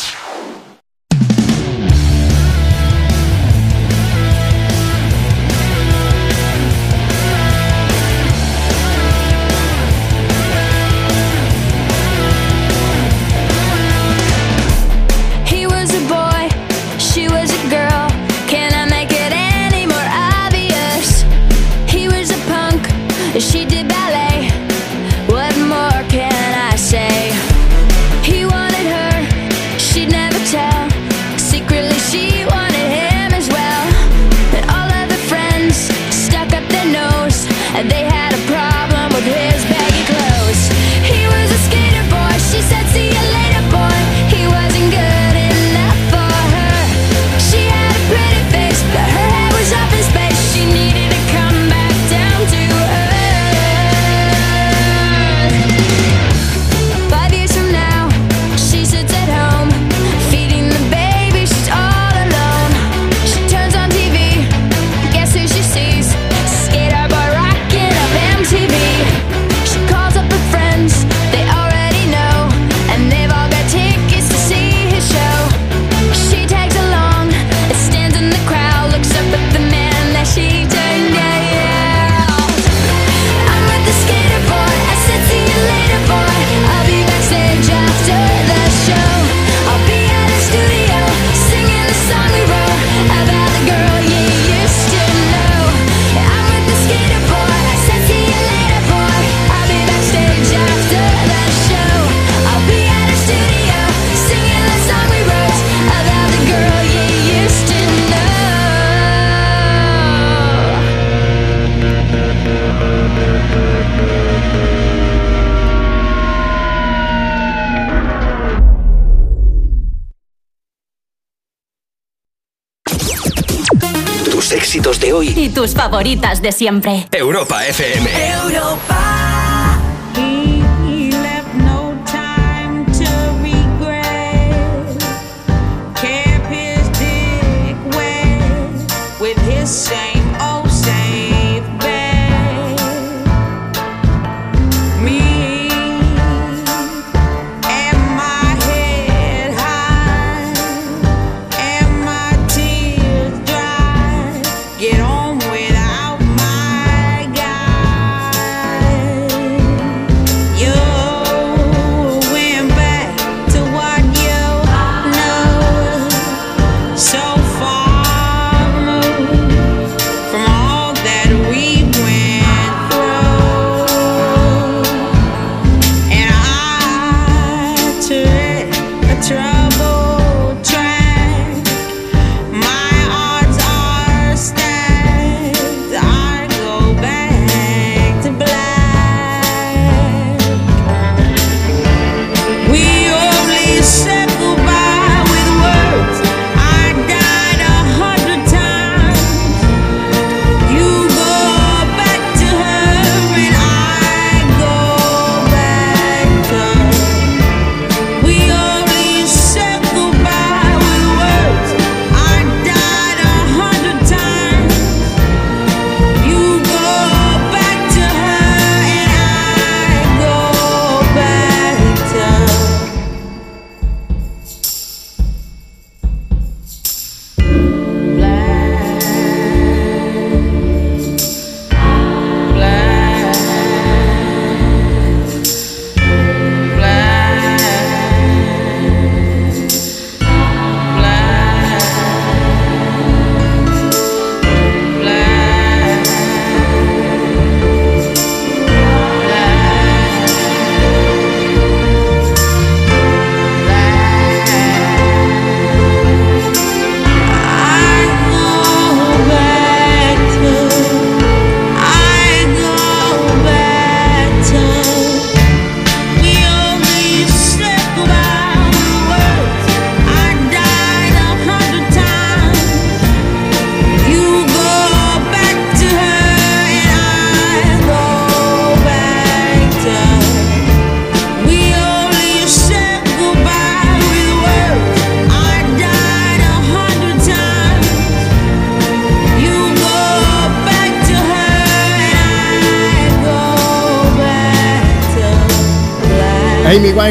Tus favoritas de siempre. Europa FM. He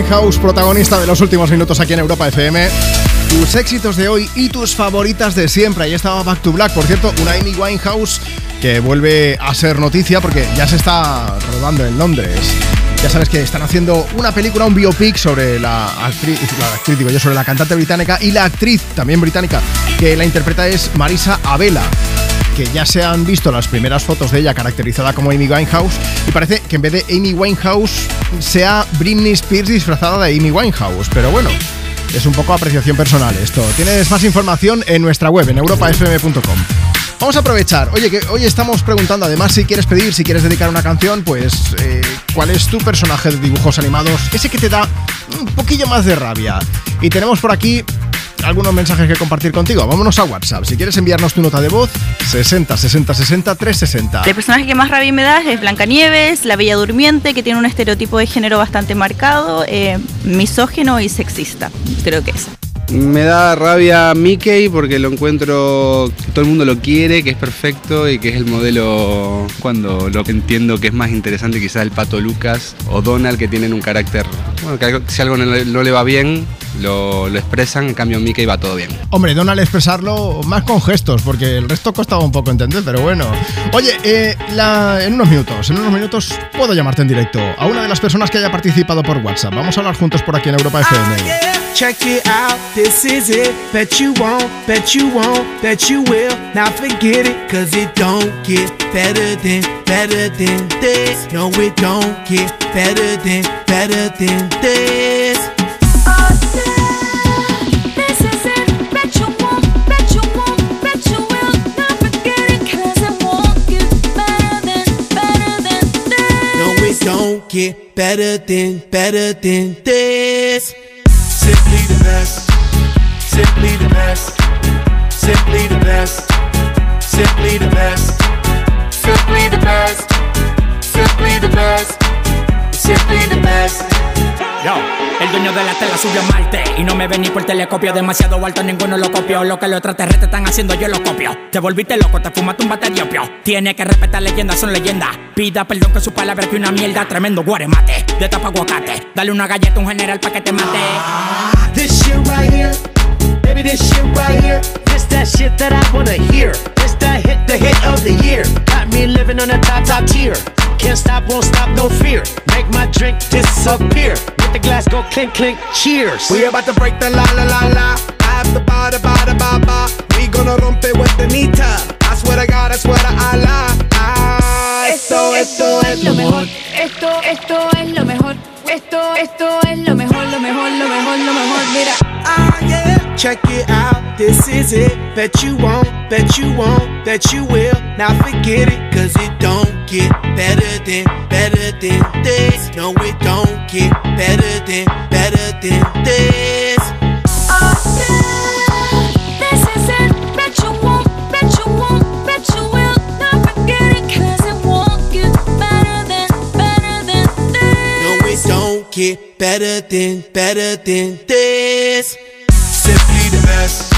Winehouse, protagonista de los últimos minutos aquí en Europa FM. Tus éxitos de hoy y tus favoritas de siempre. Ahí estaba Back to Black. Por cierto, una Amy Winehouse que vuelve a ser noticia porque ya se está rodando en Londres. Ya sabes que están haciendo una película, un biopic sobre la actriz, la actriz, digo yo, sobre la cantante británica y la actriz también británica que la interpreta es Marisa Abela que ya se han visto las primeras fotos de ella caracterizada como Amy Winehouse y parece que en vez de Amy Winehouse sea Britney Spears disfrazada de Amy Winehouse, pero bueno, es un poco apreciación personal esto. Tienes más información en nuestra web, en europafm.com. Vamos a aprovechar. Oye, que hoy estamos preguntando, además, si quieres pedir, si quieres dedicar una canción, pues, eh, ¿cuál es tu personaje de dibujos animados? Ese que te da un poquillo más de rabia. Y tenemos por aquí algunos mensajes que compartir contigo. Vámonos a WhatsApp. Si quieres enviarnos tu nota de voz, 60 60 60 360. El personaje que más rabia me da es Blancanieves, la Bella Durmiente, que tiene un estereotipo de género bastante marcado, eh, misógeno y sexista. Creo que es. Me da rabia Mickey porque lo encuentro, todo el mundo lo quiere, que es perfecto y que es el modelo cuando lo entiendo que es más interesante quizás el Pato Lucas o Donald que tienen un carácter, bueno, que si algo no le, no le va bien lo, lo expresan, en cambio Mickey va todo bien. Hombre, Donald expresarlo más con gestos, porque el resto costaba un poco entender, pero bueno. Oye, eh, la- en unos minutos, en unos minutos puedo llamarte en directo a una de las personas que haya participado por WhatsApp. Vamos a hablar juntos por aquí en Europa FM. Check it out, this is it. Bet you won't, bet you won't, bet you will. Now forget it, cause it don't get better than, better than this. No, it don't get better than, better than. This get better than, better than this. Simply the best, simply the best, simply the best, simply the best, simply the best, simply the best, simply the best. Yo, el dueño de la tela subió a Marte Y no me ven ni por telescopio Demasiado alto, ninguno lo copió Lo que los extraterrestres están haciendo, yo lo copio Te volviste loco, te fumaste un bate de Tiene que respetar leyendas, son leyendas Pida perdón que su palabra que una mierda Tremendo guaremate, de tapa aguacate Dale una galleta a un general pa' que te mate This shit right here, baby, this shit right here. This that shit that I wanna hear. This that hit, the hit of the year. Got me living on the top, top tier. Can't stop, won't stop, no fear. Make my drink disappear. Let the glass go clink, clink, cheers. We about to break the la la la la. I have the ba da ba da ba ba. We gonna rompe with the nita. I swear to God, I swear to Allah. Ah. Ah, esto, esto es lo mejor. Esto, esto es lo mejor. Esto, esto es lo mejor, lo mejor, lo mejor, lo mejor. Mira. Ah, yeah. Check it out, this is it. Bet you won't, bet you won't, bet you will. Now forget it, cause it don't get better than, better than this. No, it don't get better than, better than this. This get better than, better than this. Simply the best,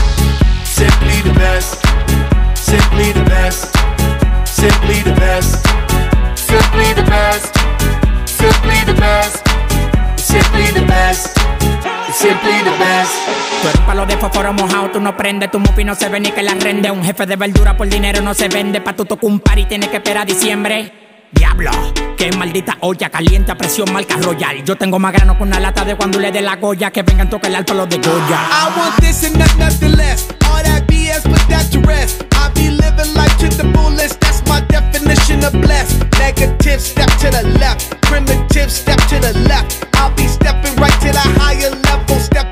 simply the best, simply the best, simply the best, simply the best, simply the best, simply the best, simply the best. Tú eres palo de fósforo mojado, tú no prendes, tu mufi no se ve ni que la rende. Un jefe de verdura por dinero no se vende, pa' tu tocar un par y tienes que esperar a diciembre. Diablo, que maldita olla caliente a presión marca royal. Yo tengo más grano con una lata de cuando le dé la goya, que vengan toca el alto los de Goya. I want this and not nothing less. All that BS, put that to rest. I be living life to the fullest. That's my definition of blessed. Negative, step to the left. Primitive, step to the left. I'll be stepping right to the higher level,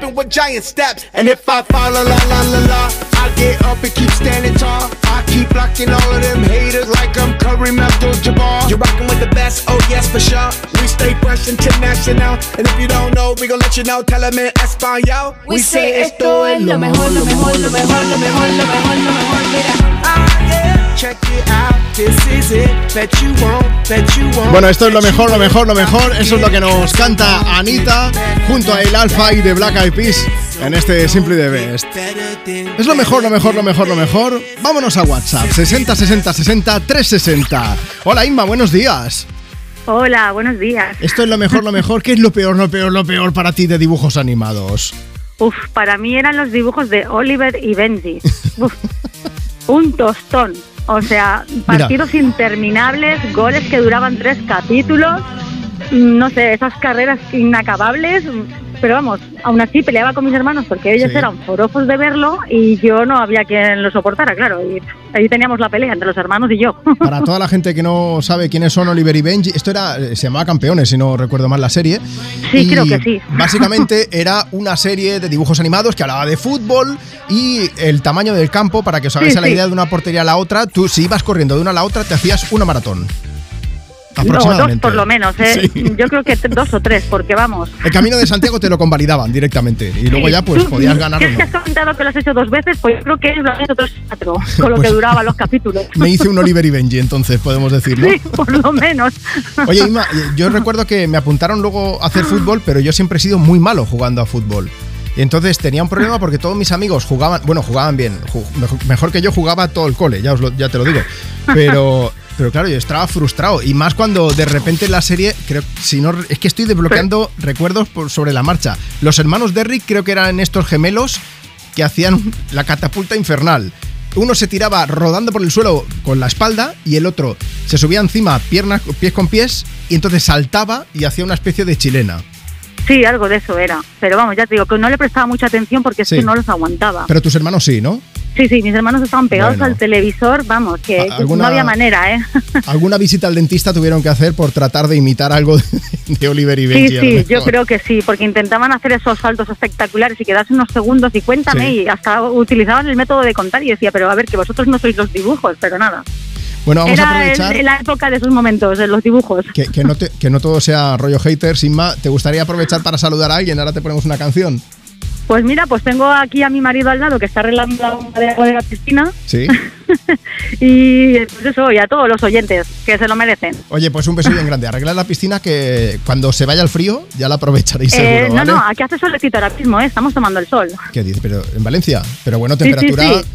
stepping with giant steps. And if I fall, la la la la la, I get up and keep standing tall. I keep blocking all of them haters like I'm Kareem Abdul-Jabbar. You're rocking with the best, oh yes for sure. We stay fresh international, and if you don't know, we gon' let you know. Tell them in Espanol. We say esto es lo mejor, lo mejor, lo mejor, lo mejor, lo mejor, lo mejor. Mira. Ah, yeah. Check it out, this is it. Bet you won't, bet you won't. Bueno, esto es lo mejor, lo mejor, lo mejor. Eso es lo que nos canta Anita junto a El Alfa y de Black Eyed Peas en este Simply the Best. Es lo mejor, lo mejor, lo mejor, lo mejor. Vámonos a WhatsApp 60 60 60 360. Hola Inma, buenos días. Hola, buenos días. Esto es lo mejor, lo mejor. ¿Qué es lo peor, lo peor, lo peor para ti de dibujos animados? Uf, para mí eran los dibujos de Oliver y Benji. Uf, un tostón. O sea, partidos interminables, goles que duraban tres capítulos, mm, no sé, esas carreras inacabables. Pero vamos, aún así peleaba con mis hermanos porque ellos Sí. eran forofos de verlo y yo no había quien lo soportara, claro. Y ahí teníamos la pelea entre los hermanos y yo. Para toda la gente que no sabe quiénes son Oliver y Benji, esto era, eh, se llamaba Campeones, si no recuerdo mal la serie. Sí, Y creo que sí. Básicamente era una serie de dibujos animados que hablaba de fútbol y el tamaño del campo, para que os hagáis Sí, la sí. idea de una portería a la otra, tú si ibas corriendo de una a la otra te hacías una maratón. No, dos por lo menos, ¿eh? Sí. Yo creo que dos o tres, porque vamos. El camino de Santiago te lo convalidaban directamente y luego ya pues podías ganar si es que has comentado que lo has hecho dos veces, pues yo creo que es lo has hecho otros cuatro, con lo Pues- que duraban los capítulos. Me hice un Oliver y Benji, entonces podemos decir, ¿no? Sí, por lo menos. Oye, Inma, yo recuerdo que me apuntaron luego a hacer fútbol, pero yo siempre he sido muy malo jugando a fútbol. Y entonces tenía un problema porque todos mis amigos jugaban, bueno, jugaban bien, mejor que yo jugaba todo el cole, ya, os lo- ya te lo digo. Pero, pero claro, yo estaba frustrado. Y más cuando de repente la serie, creo, si no, es que estoy desbloqueando recuerdos por- sobre la marcha. Los hermanos Derrick creo que eran estos gemelos que hacían la catapulta infernal. Uno se tiraba rodando por el suelo con la espalda y el otro se subía encima, piernas, pies con pies, y entonces saltaba y hacía una especie de chilena. Sí, algo de eso era. Pero vamos, ya te digo que no le prestaba mucha atención porque es que no los aguantaba. Pero tus hermanos sí, ¿no? Sí, sí, mis hermanos estaban pegados Bueno. al televisor, vamos, que ¿A- no había manera, ¿eh? Alguna visita al dentista tuvieron que hacer por tratar de imitar algo de, de Oliver y Sí, Benji. a lo sí, yo creo que sí, porque intentaban hacer esos saltos espectaculares y quedarse unos segundos y cuéntame, Sí. y hasta utilizaban el método de contar y decía, pero a ver, que vosotros no sois los dibujos, pero nada. Bueno, vamos a Era aprovechar el- la época de esos momentos, de los dibujos. que, que no te- que no todo sea rollo hater, Inma. ¿Te gustaría aprovechar para saludar a alguien? Ahora te ponemos una canción. Pues mira, pues tengo aquí a mi marido al lado que está arreglando la bomba de agua de la piscina Sí. y pues eso, y a todos los oyentes que se lo merecen. Oye, pues un beso bien grande. Arreglar la piscina que cuando se vaya el frío ya la aprovecharéis Eh, seguro, no, ¿vale? no, aquí hace solecito ahora mismo, ¿eh? estamos tomando el sol. ¿Qué dice? Pero en Valencia. Pero bueno, Sí, sí, temperatura. sí.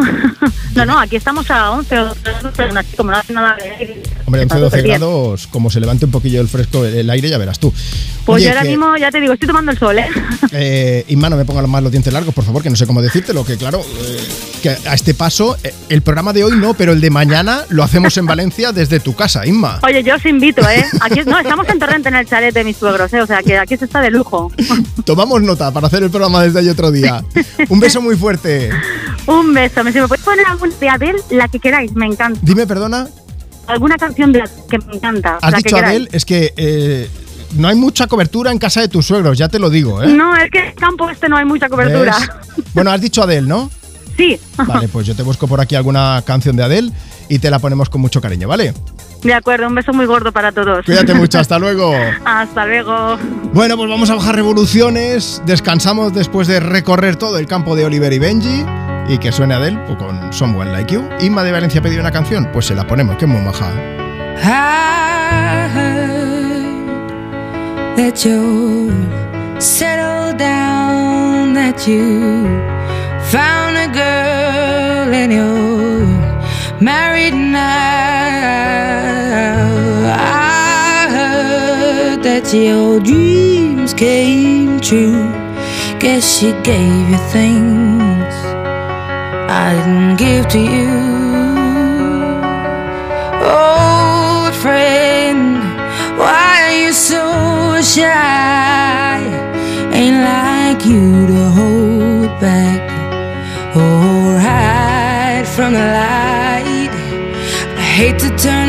No, no, aquí estamos a 11 o 12 grados, pero aún así, como no hace nada de aire, Hombre, está 11 12 súper bien. grados, como se levante un poquillo el fresco, el aire, ya verás tú. Pues Oye, yo ahora que, mismo, ya te digo, estoy tomando el sol, ¿eh? eh, Inma, no me pongas más los dientes largos, por favor, que no sé cómo decírtelo, que claro, eh, que a este paso, eh, el programa de hoy no, pero el de mañana lo hacemos en Valencia desde tu casa, Inma. Oye, yo os invito, ¿eh? Aquí, no, estamos en Torrente, en el chalet de mis suegros, ¿eh? O sea, que aquí se está de lujo. Tomamos nota para hacer el programa desde ahí otro día. Un beso muy fuerte. Un beso. ¿Me, si me podéis poner alguna de Adele? La que queráis, me encanta. Dime, perdona, Alguna canción de Adele que me encanta. has la dicho que queráis. Adel, es que eh, no hay mucha cobertura en casa de tus suegros, ya te lo digo, ¿eh? No, es que en el campo este no hay mucha cobertura. ¿Ves? Bueno, has dicho Adel, ¿no? Sí. Vale, pues yo te busco por aquí alguna canción de Adele y te la ponemos con mucho cariño, ¿vale? De acuerdo, un beso muy gordo para todos. Cuídate mucho, hasta luego. Hasta luego. Bueno, pues vamos a bajar revoluciones. Descansamos después de recorrer todo el campo de Oliver y Benji. Y que suene Adele pues, con Someone Like You. Inma de Valencia pidió una canción, pues se la ponemos, que es muy maja. I heard that you're settled down, that you found a girl and you're married now. I heard that your dreams came true. Guess she gave you things I didn't give to you. Old friend, why are you so shy? Ain't like you to hold back or hide from the light. I hate to turn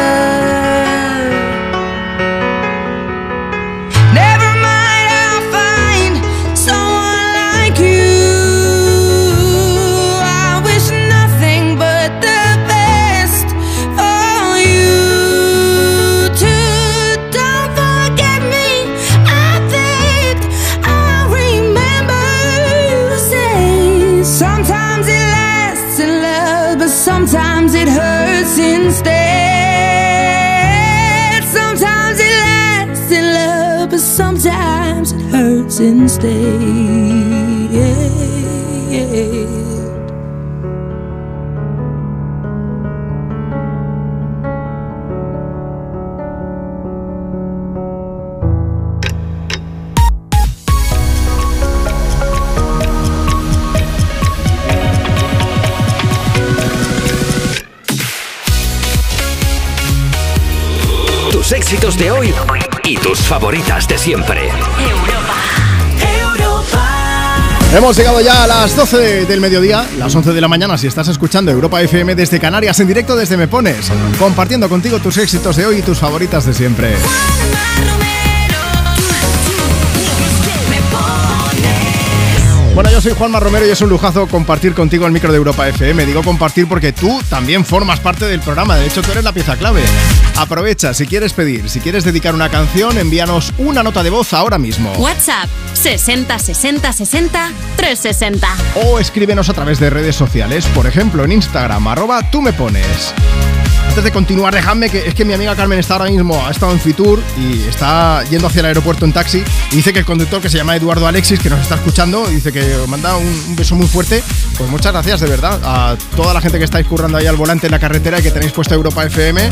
Tus éxitos de hoy y tus favoritas de siempre. Hemos llegado ya a las 12 del mediodía, las 11 de la mañana si estás escuchando Europa FM desde Canarias en directo desde Me Pones, compartiendo contigo tus éxitos de hoy y tus favoritas de siempre. Bueno, yo soy Juanma Romero y es un lujazo compartir contigo el micro de Europa FM. Digo compartir porque tú también formas parte del programa. De hecho, tú eres la pieza clave. Aprovecha, si quieres pedir, si quieres dedicar una canción, envíanos una nota de voz ahora mismo. WhatsApp 60 60 60 360. O escríbenos a través de redes sociales, por ejemplo en Instagram, arroba tú me pones. Antes de continuar, dejadme que es que mi amiga Carmen está ahora mismo, ha estado en Fitur y está yendo hacia el aeropuerto en taxi. Y dice que el conductor, que se llama Eduardo Alexis, que nos está escuchando, dice que os manda un, un beso muy fuerte. Pues muchas gracias, de verdad, a toda la gente que estáis currando ahí al volante en la carretera y que tenéis puesta Europa FM.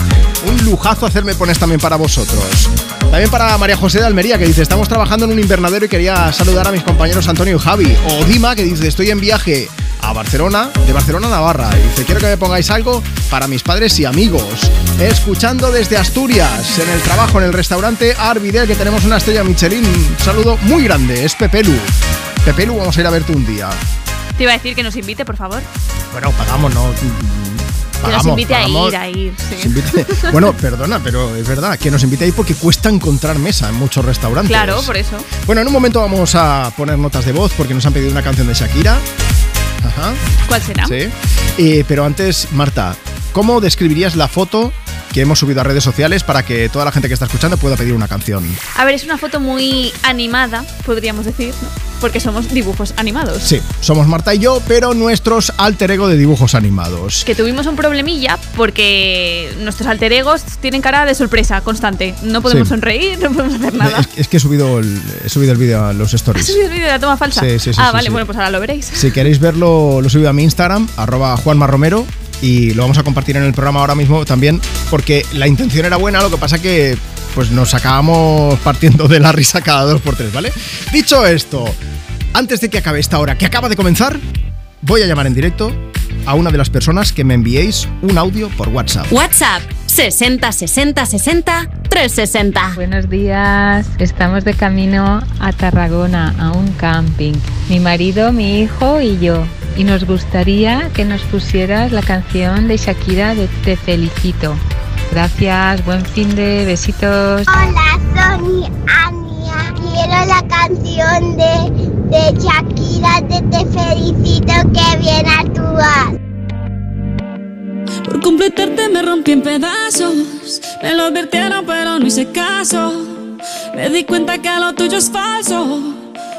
Un lujazo hacerme pones también para vosotros. También para María José de Almería, que dice, estamos trabajando en un invernadero y quería saludar a mis compañeros Antonio y Javi. O Dima, que dice, estoy en viaje a Barcelona, de Barcelona a Navarra. Y dice, quiero que me pongáis algo para mis padres y amigos. Escuchando desde Asturias, en el trabajo, en el restaurante Arvidel, que tenemos una estrella Michelin. Un saludo muy grande, es Pepelu. Pepelu, vamos a ir a verte un día. Te iba a decir que nos invite, por favor. Bueno, pagamos, ¿no? Que Pagamos, nos invite pagamos. a ir, a ir. sí. Bueno, perdona, pero es verdad, que nos invite ahí porque cuesta encontrar mesa en muchos restaurantes. Claro, por eso. Bueno, en un momento vamos a poner notas de voz porque nos han pedido una canción de Shakira. Ajá. ¿Cuál será? Sí. Eh, pero antes, Marta, ¿cómo describirías la foto que hemos subido a redes sociales para que toda la gente que está escuchando pueda pedir una canción? A ver, es una foto muy animada, podríamos decir, ¿no? Porque somos dibujos animados. Sí, somos Marta y yo, pero nuestros alter ego de dibujos animados. Que tuvimos un problemilla porque nuestros alter egos tienen cara de sorpresa constante. No podemos Sí. sonreír, no podemos hacer nada. Es, es que he subido el, he subido el vídeo a los ¿Has stories. subido el vídeo de la toma falsa? Sí, sí, sí, ah, sí, vale, sí. bueno, pues ahora lo veréis. Si queréis verlo, lo he subido a mi Instagram, arroba Juanma Romero, y lo vamos a compartir en el programa ahora mismo también, porque la intención era buena, lo que pasa que pues nos acabamos partiendo de la risa cada dos por tres, ¿vale? Dicho esto, antes de que acabe esta hora que acaba de comenzar, voy a llamar en directo a una de las personas que me enviéis un audio por WhatsApp. WhatsApp 60 60 60 360. Buenos días, estamos de camino a Tarragona, a un camping. Mi marido, mi hijo y yo. Y nos gustaría que nos pusieras la canción de Shakira de Te Felicito. Gracias, buen fin de besitos. Hola, soy Ania. Quiero la canción de, de Shakira de Te felicito que bien actúas. Por completarte me rompí en pedazos. Me lo advirtieron, pero no hice caso. Me di cuenta que lo tuyo es falso.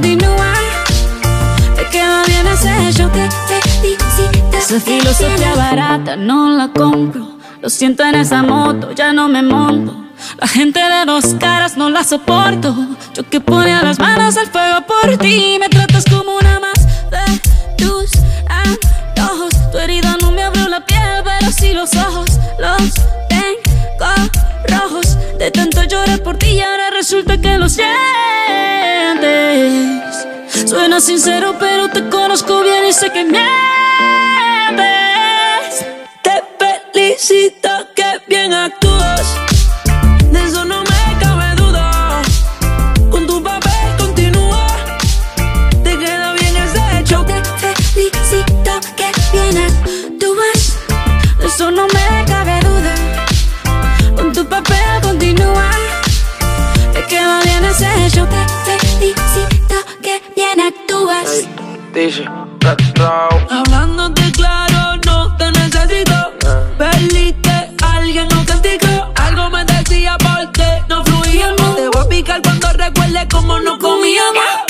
Continúa. Te queda bien ese show. Te felicito. Esa filosofía barata no la compro. Lo siento en esa moto, ya no me monto. La gente de dos caras no la soporto. Yo que ponía las manos al fuego por ti. Me tratas como una más de tus antojos. Tu herida no me abrió la piel, pero sí los ojos. Los tengo rojos. De tanto llorar por ti y ahora resulta que lo Suena sincero, pero te conozco bien y sé que mientes. Te felicito que bien actúas. De eso no me cabe duda. Con tu papel continúa. Te queda bien ese show. Te felicito que bien actúas. De eso no me cabe duda. Con tu papel continúa. Te queda bien ese. Te Dice, Hablándote claro, no te necesito. Perdiste a alguien no castigo. Algo me decía porque no fluíamos. Te voy a picar cuando recuerde cómo no comíamos.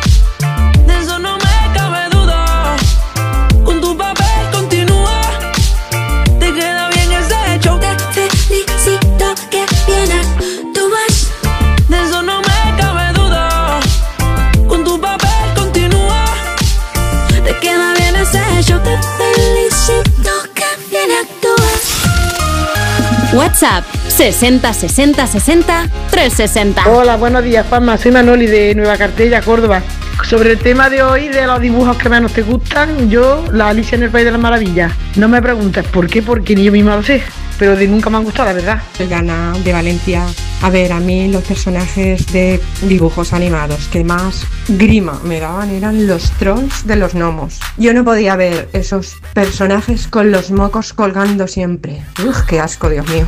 WhatsApp 60 60 60 360. Hola, buenos días, Juanma. Soy Manoli de Nueva Cartella, Córdoba. Sobre el tema de hoy, de los dibujos que menos te gustan, yo, la Alicia en el País de las Maravillas. No me preguntes por qué, porque ni yo misma lo sé. Pero de nunca me han gustado, la verdad. Gana de Valencia. A ver, a mí los personajes de dibujos animados que más grima me daban eran los trolls de los gnomos. Yo no podía ver esos personajes con los mocos colgando siempre. Uf, qué asco, Dios mío.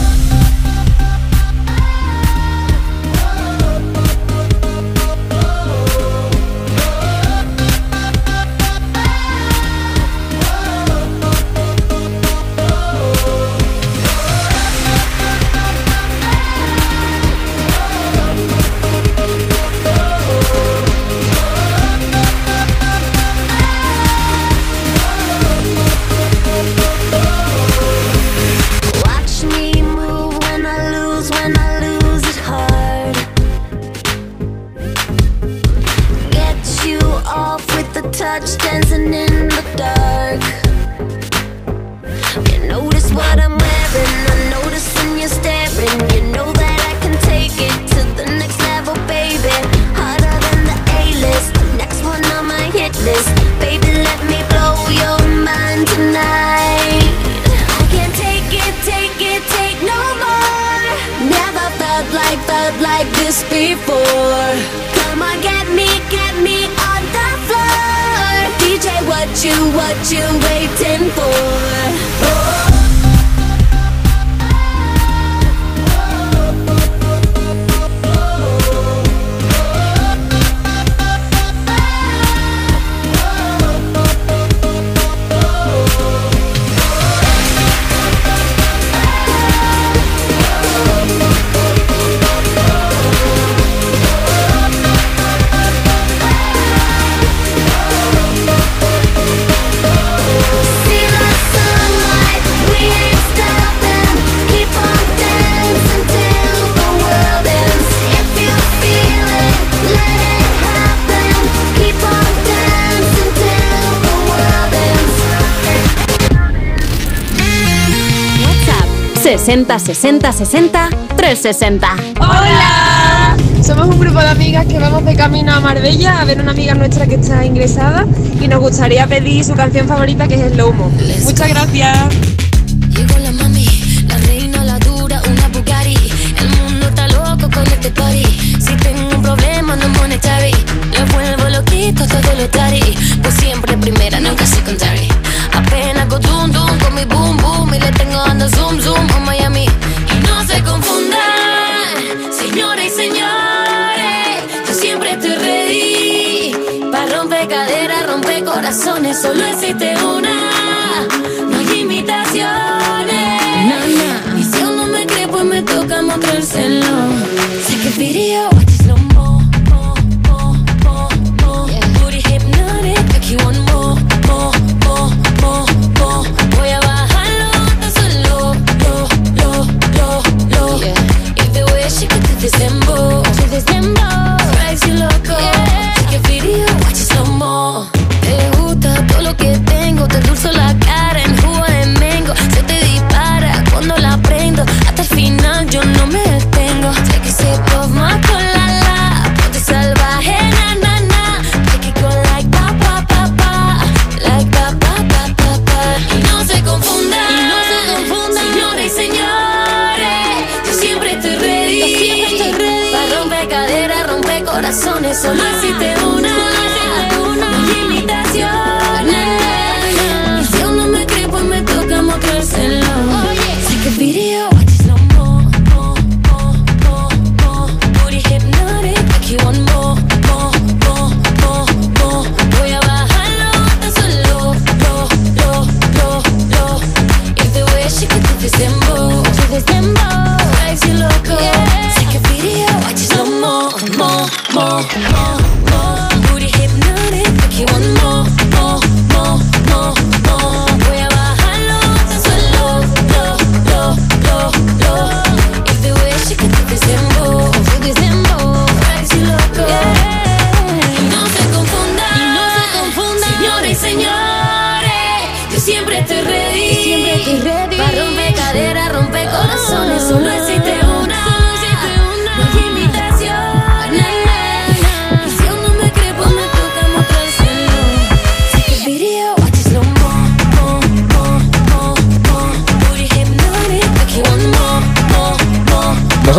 60 60 60 360. ¡Hola! Somos un grupo de amigas que vamos de camino a Marbella a ver una amiga nuestra que está ingresada y nos gustaría pedir su canción favorita que es el Lomo. Muchas gracias. Llegó la mami, la reina, la dura, una Bugatti. El mundo está loco con este party. Si tengo un problema, no monetary. Lo vuelvo loquito, todo lo tari. Pues siempre primera, nunca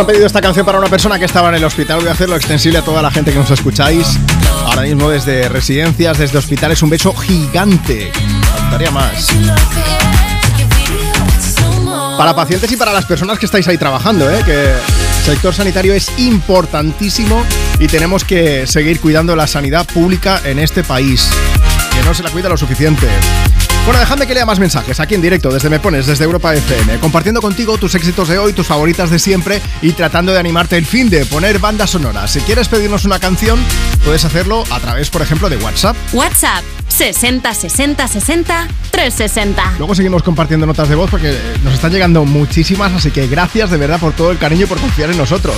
han pedido esta canción para una persona que estaba en el hospital. Voy a hacerlo extensible a toda la gente que nos escucháis. Ahora mismo desde residencias, desde hospitales. Un beso gigante. Faltaría más. Para pacientes y para las personas que estáis ahí trabajando, ¿eh? que el sector sanitario es importantísimo y tenemos que seguir cuidando la sanidad pública en este país, que no se la cuida lo suficiente. Bueno, dejadme que lea más mensajes aquí en directo desde Me Pones, desde Europa FM, compartiendo contigo tus éxitos de hoy, tus favoritas de siempre y tratando de animarte el fin de poner bandas sonoras. Si quieres pedirnos una canción, puedes hacerlo a través, por ejemplo, de WhatsApp. WhatsApp 60 60 60 360. Luego seguimos compartiendo notas de voz porque nos están llegando muchísimas, así que gracias de verdad por todo el cariño y por confiar en nosotros.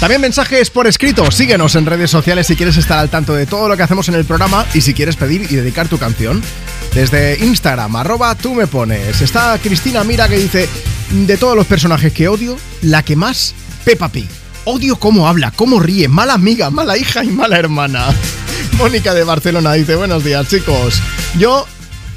También mensajes por escrito, síguenos en redes sociales si quieres estar al tanto de todo lo que hacemos en el programa y si quieres pedir y dedicar tu canción. Desde Instagram, arroba tú me pones. Está Cristina Mira que dice, de todos los personajes que odio, la que más, Peppa Pig. Odio cómo habla, cómo ríe, mala amiga, mala hija y mala hermana. Mónica de Barcelona dice, buenos días chicos. Yo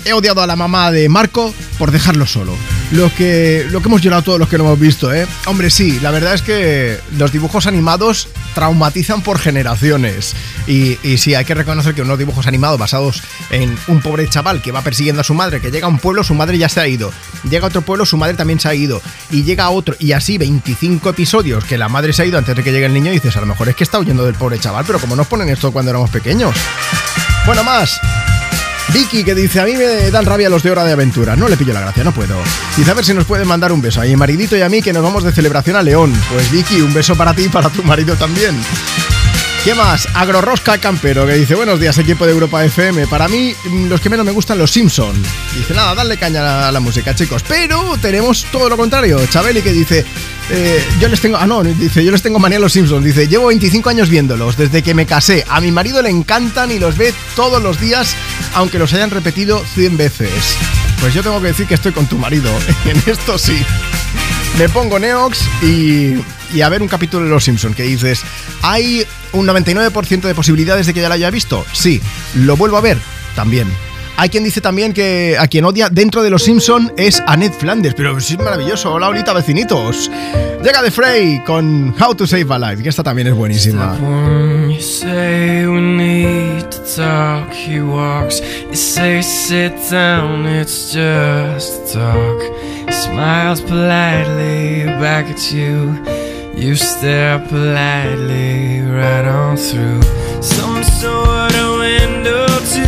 he odiado a la mamá de Marco por dejarlo solo. Lo que, lo que hemos llorado todos los que lo hemos visto, ¿eh? Hombre, sí, la verdad es que los dibujos animados traumatizan por generaciones. Y, sí, hay que reconocer que unos dibujos animados basados en un pobre chaval que va persiguiendo a su madre, que llega a un pueblo, su madre ya se ha ido. Llega a otro pueblo, su madre también se ha ido. Y llega a otro, y así 25 episodios que la madre se ha ido antes de que llegue el niño y dices, a lo mejor es que está huyendo del pobre chaval, pero como nos ponen esto cuando éramos pequeños. Bueno, más. Vicky que dice, a mí me dan rabia los de Hora de Aventura. No le pillo la gracia, no puedo. Dice, a ver si nos puede mandar un beso a mi maridito y a mí que nos vamos de celebración a León. Pues Vicky, un beso para ti y para tu marido también. ¿Qué más? Agrorosca Campero que dice, buenos días equipo de Europa FM. Para mí, mm, los que menos me gustan, los Simpson. Dice, nada, dale caña a la música, chicos. Pero tenemos todo lo contrario. Chabeli que dice, eh, yo les tengo, ah no, dice, yo les tengo manía a los Simpsons. Dice, llevo 25 años viéndolos, desde que me casé. A mi marido le encantan y los ve todos los días, aunque los hayan repetido 100 veces. Pues yo tengo que decir que estoy con tu marido. En esto sí. Me pongo Neox y, y a ver un capítulo de Los Simpson que dices, ¿hay un 99% de posibilidades de que ya la haya visto? Sí. ¿Lo vuelvo a ver? También. Hay quien dice también que a quien odia dentro de Los Simpson es a Ned Flanders, pero es maravilloso. Hola, ahorita vecinitos. Llega The Frey con How to Save a Life, que esta también es buenísima. Smiles politely back at you. You stare politely right on through some sort of window to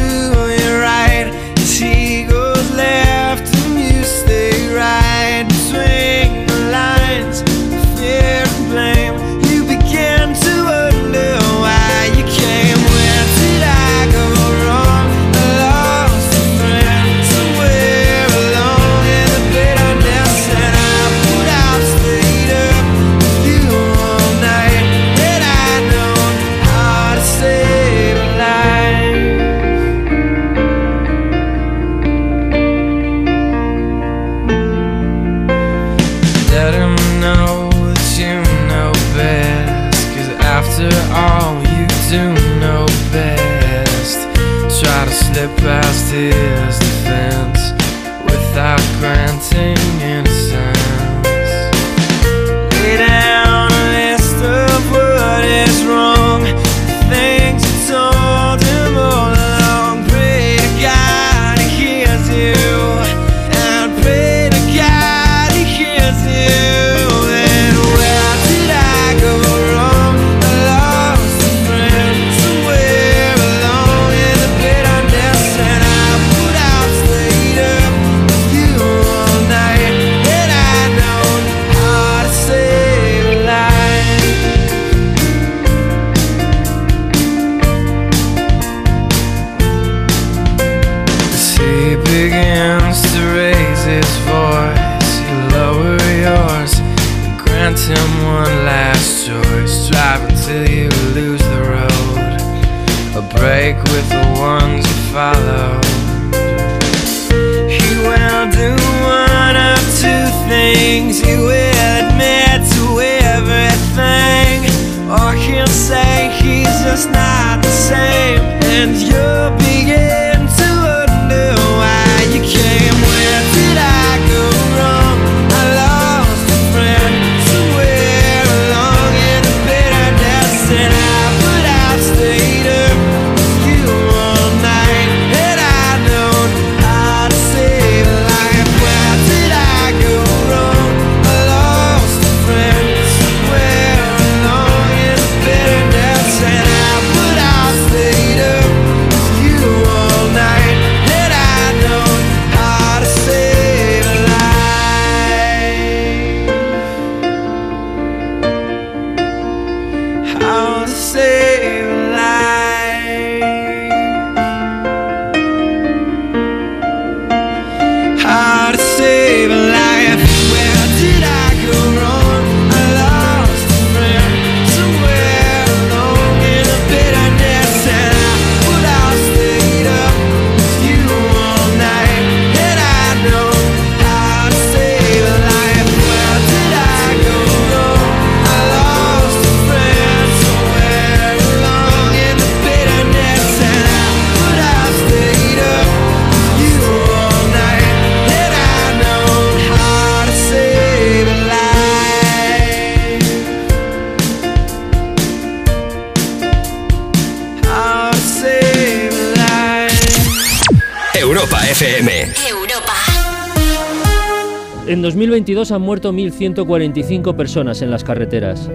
2022 han muerto 1.145 personas en las carreteras.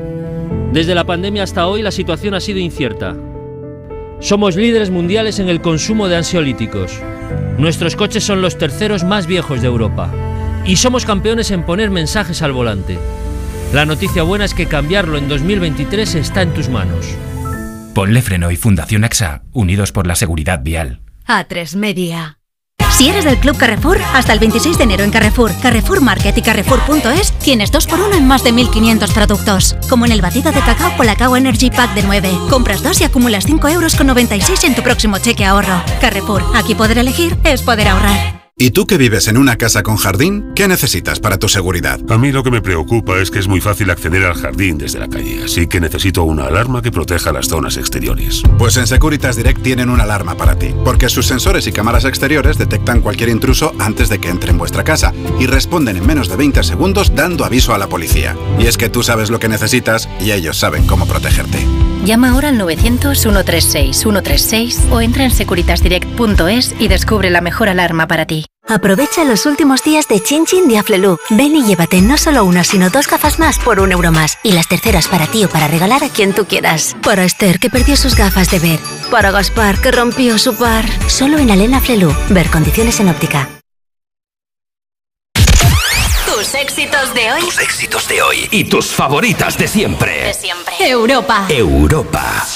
Desde la pandemia hasta hoy la situación ha sido incierta. Somos líderes mundiales en el consumo de ansiolíticos. Nuestros coches son los terceros más viejos de Europa. Y somos campeones en poner mensajes al volante. La noticia buena es que cambiarlo en 2023 está en tus manos. Ponle Freno y Fundación AXA, unidos por la seguridad vial. A3 Media. Si eres del Club Carrefour, hasta el 26 de enero en Carrefour, Carrefour Market y Carrefour.es tienes 2x1 en más de 1.500 productos. Como en el batido de cacao Colacao Energy Pack de 9. Compras dos y acumulas 5 euros con 96 en tu próximo cheque ahorro. Carrefour, aquí poder elegir es poder ahorrar. ¿Y tú que vives en una casa con jardín? ¿Qué necesitas para tu seguridad? A mí lo que me preocupa es que es muy fácil acceder al jardín desde la calle, así que necesito una alarma que proteja las zonas exteriores. Pues en Securitas Direct tienen una alarma para ti, porque sus sensores y cámaras exteriores detectan cualquier intruso antes de que entre en vuestra casa y responden en menos de 20 segundos dando aviso a la policía. Y es que tú sabes lo que necesitas y ellos saben cómo protegerte. Llama ahora al 900-136-136 o entra en securitasdirect.es y descubre la mejor alarma para ti. Aprovecha los últimos días de Chin Chin de Aflelu. Ven y llévate no solo una, sino dos gafas más por un euro más. Y las terceras para ti o para regalar a quien tú quieras. Para Esther, que perdió sus gafas de ver. Para Gaspar, que rompió su par. Solo en Alena Aflelu. Ver condiciones en óptica. Tus éxitos de hoy. Tus éxitos de hoy. Y tus favoritas de siempre. De siempre. Europa. Europa.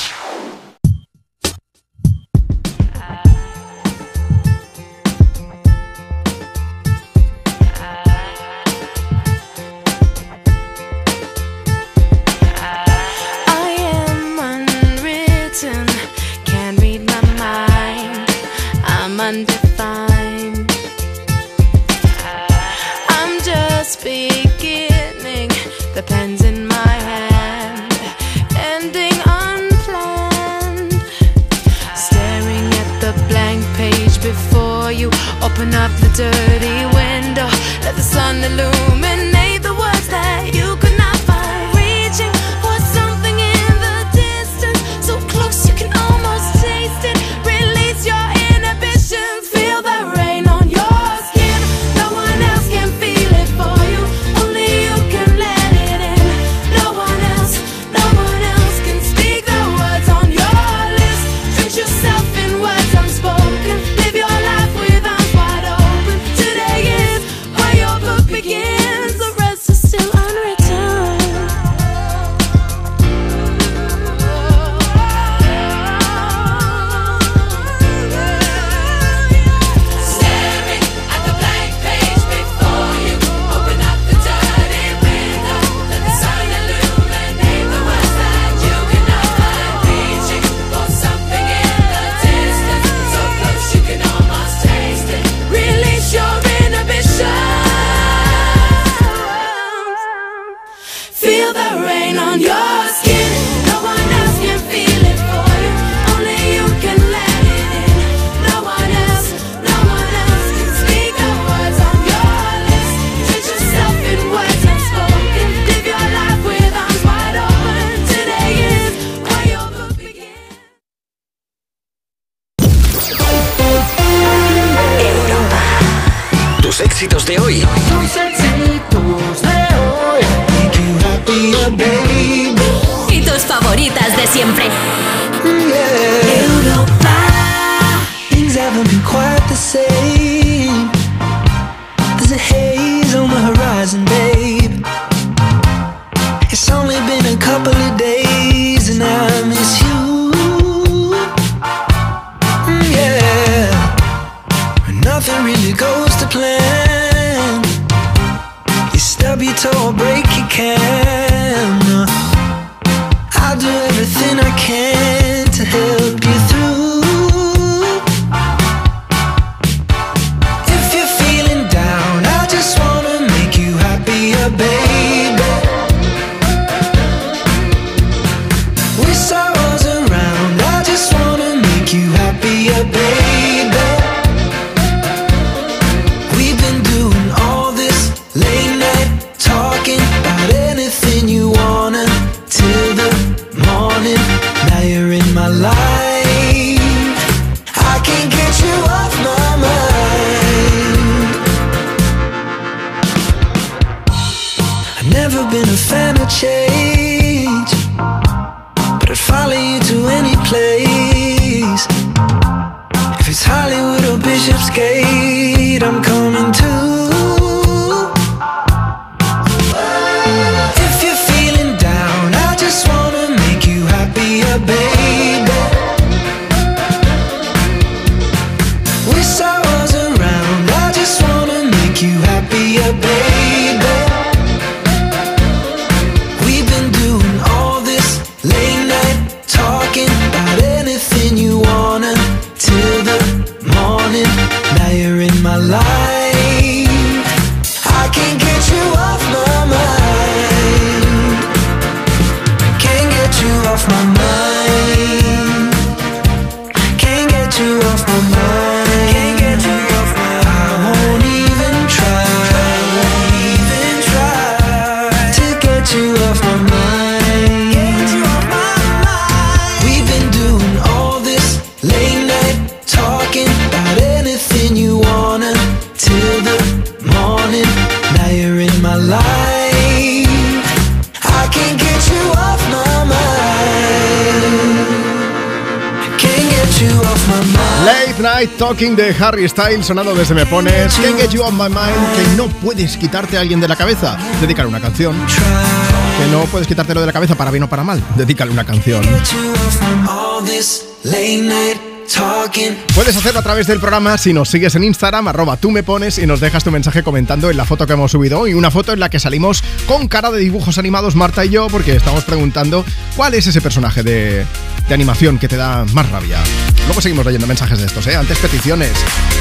up the dirty Talking de Harry Styles sonando desde Me Pones. Can't Get You On My Mind, que no puedes quitarte a alguien de la cabeza. Dedicar una canción. Que no puedes quitártelo de la cabeza para bien o para mal. Dedícale una canción. Puedes hacerlo a través del programa si nos sigues en Instagram, arroba tú me pones y nos dejas tu mensaje comentando en la foto que hemos subido hoy. Una foto en la que salimos con cara de dibujos animados Marta y yo porque estamos preguntando cuál es ese personaje de, de animación que te da más rabia. Luego seguimos leyendo mensajes de estos, ¿eh? Antes peticiones.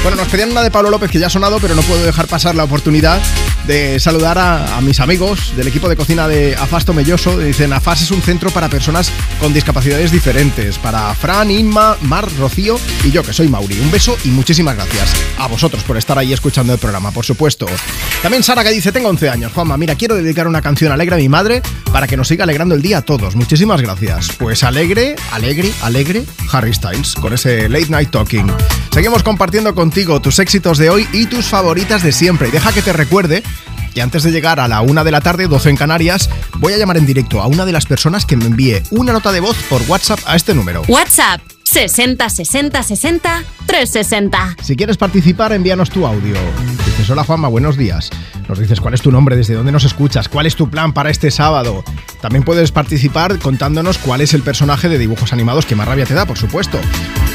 Bueno, nos pedían una de Pablo López que ya ha sonado, pero no puedo dejar pasar la oportunidad de saludar a, mis amigos del equipo de cocina de Afas Tomelloso. Dicen, Afas es un centro para personas con discapacidades diferentes. Para Fran, Inma, Mar, Rocío y yo, que soy Mauri. Un beso y muchísimas gracias a vosotros por estar ahí escuchando el programa, por supuesto. También Sara que dice, tengo 11 años. Juanma, mira, quiero dedicar una canción alegre a mi madre para que nos siga alegrando el día a todos. Muchísimas gracias. Pues alegre, alegre, alegre, Harry Styles, con ese Late Night Talking. Seguimos compartiendo contigo tus éxitos de hoy y tus favoritas de siempre. Y deja que te recuerde que antes de llegar a la una de la tarde, 12 en Canarias, voy a llamar en directo a una de las personas que me envíe una nota de voz por WhatsApp a este número. WhatsApp 60 60 60 360. Si quieres participar, envíanos tu audio. Dices, hola Juanma, buenos días. Nos dices cuál es tu nombre, desde dónde nos escuchas, cuál es tu plan para este sábado. También puedes participar contándonos cuál es el personaje de dibujos animados que más rabia te da, por supuesto.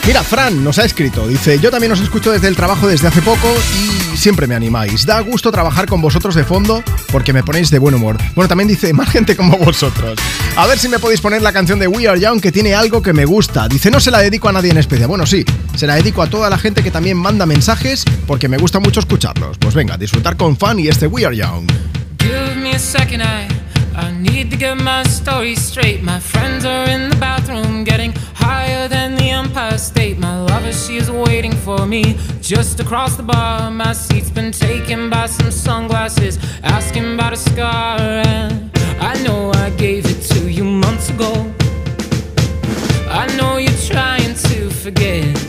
Mira, Fran nos ha escrito, dice, yo también os escucho desde el trabajo desde hace poco y siempre me animáis. Da gusto trabajar con vosotros de fondo porque me ponéis de buen humor. Bueno, también dice, más gente como vosotros. A ver si me podéis poner la canción de We Are Young que tiene algo que me gusta. Dice, no se la dedico a nadie en especial. Bueno, sí, se la dedico a toda la gente que también manda mensajes porque me gusta mucho escucharlos. Pues venga, disfrutar con fan y este We Are Young. Give me a second, I, I need to get my story straight. My friends are in the bathroom getting higher than the Empire State. My lover, she is waiting for me just across the bar. My seat's been taken by some sunglasses, asking about a scar. And I know I gave it to you months ago. I know you're trying to forget.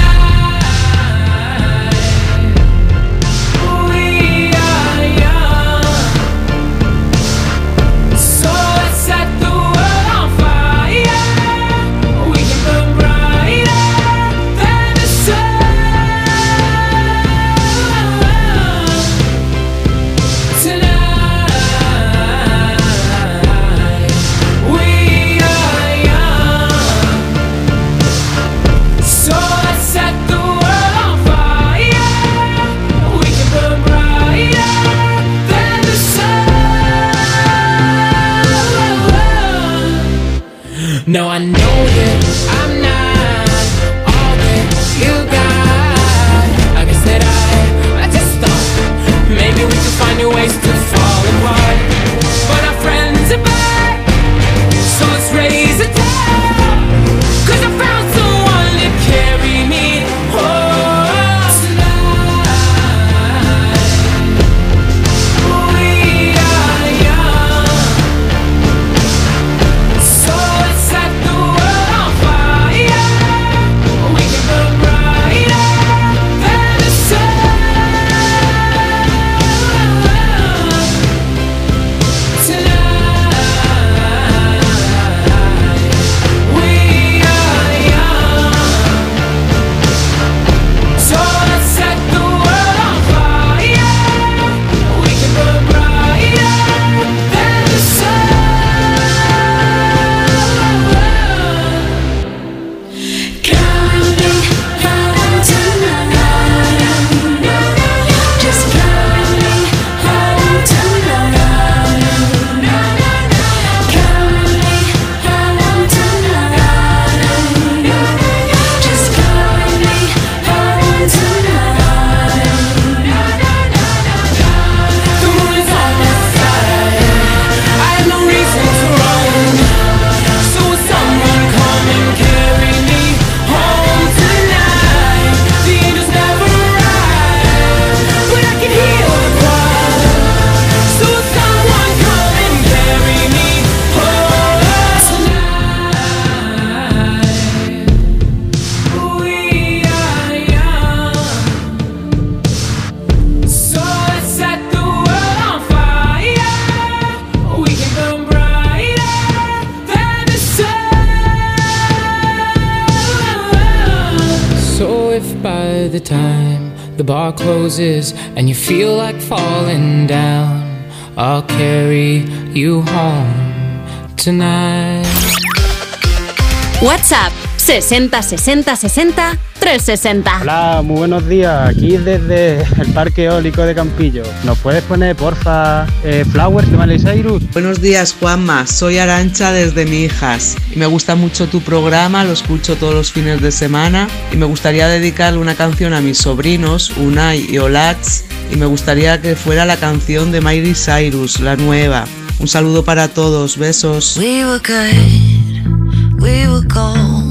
Time the bar closes and you feel like falling down, I'll carry you home tonight. WhatsApp 60 60 60 360. Hola, muy buenos días. Aquí desde el Parque Eólico de Campillo. ¿Nos puedes poner, porfa, eh, Flowers de Miley Cyrus? Buenos días, Juanma. Soy Arancha desde Mi Hijas. Y me gusta mucho tu programa, lo escucho todos los fines de semana. Y me gustaría dedicarle una canción a mis sobrinos, Unai y Olats. Y me gustaría que fuera la canción de Miley Cyrus, la nueva. Un saludo para todos, besos. We were good, we were gold.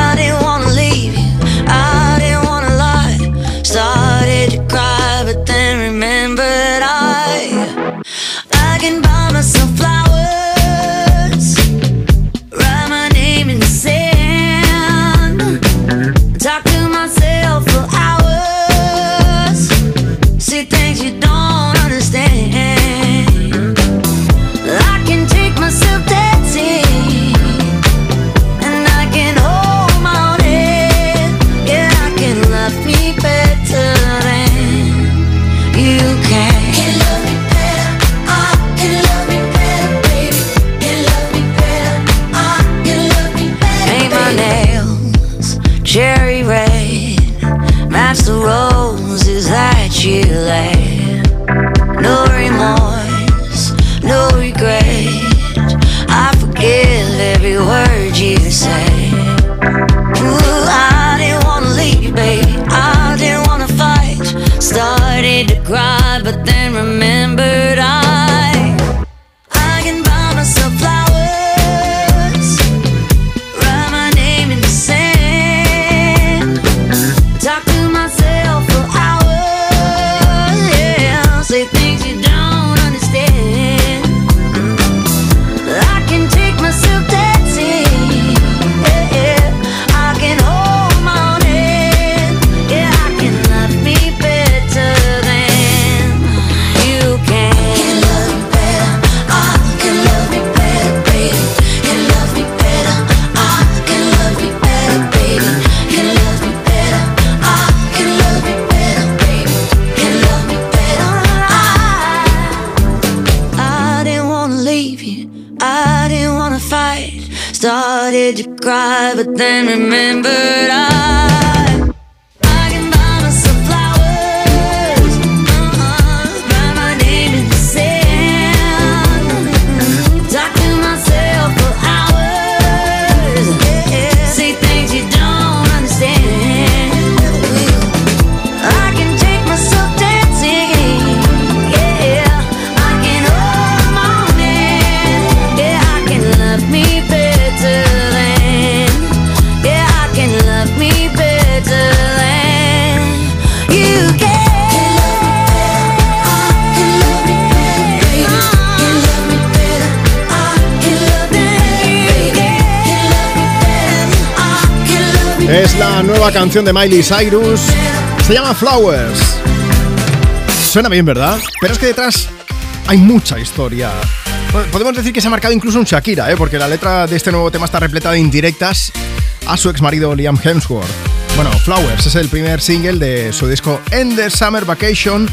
nueva canción de Miley Cyrus. Se llama Flowers. Suena bien, ¿verdad? Pero es que detrás hay mucha historia. Podemos decir que se ha marcado incluso un Shakira, ¿eh? porque la letra de este nuevo tema está repleta de indirectas a su ex marido Liam Hemsworth. Bueno, Flowers es el primer single de su disco End the Summer Vacation.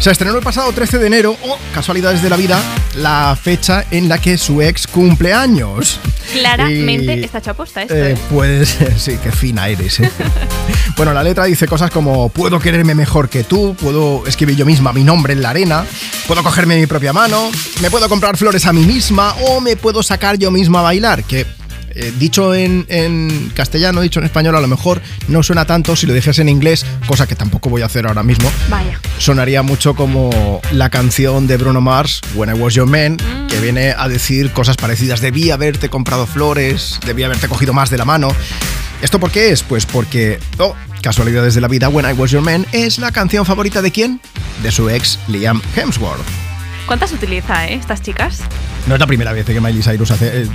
Se estrenó el pasado 13 de enero, o casualidades de la vida, la fecha en la que su ex cumple años. Claramente Y- está hecho aposta esto. Eh, ¿eh? pues sí, qué fina eres. ¿eh? bueno, la letra dice cosas como puedo quererme mejor que tú, puedo escribir yo misma mi nombre en la arena, puedo cogerme mi propia mano, me puedo comprar flores a mí misma o me puedo sacar yo misma a bailar, que eh, dicho en, en castellano, dicho en español, a lo mejor no suena tanto si lo dijese en inglés, cosa que tampoco voy a hacer ahora mismo. Vaya. Sonaría mucho como la canción de Bruno Mars, When I Was Your Man, que viene a decir cosas parecidas. Debí haberte comprado flores, debí haberte cogido más de la mano. ¿Esto por qué es? Pues porque, oh, casualidades de la vida, When I Was Your Man es la canción favorita de quién? De su ex Liam Hemsworth. ¿Cuántas utiliza, eh, estas chicas? No es la primera vez que Miley Cyrus hace, eh,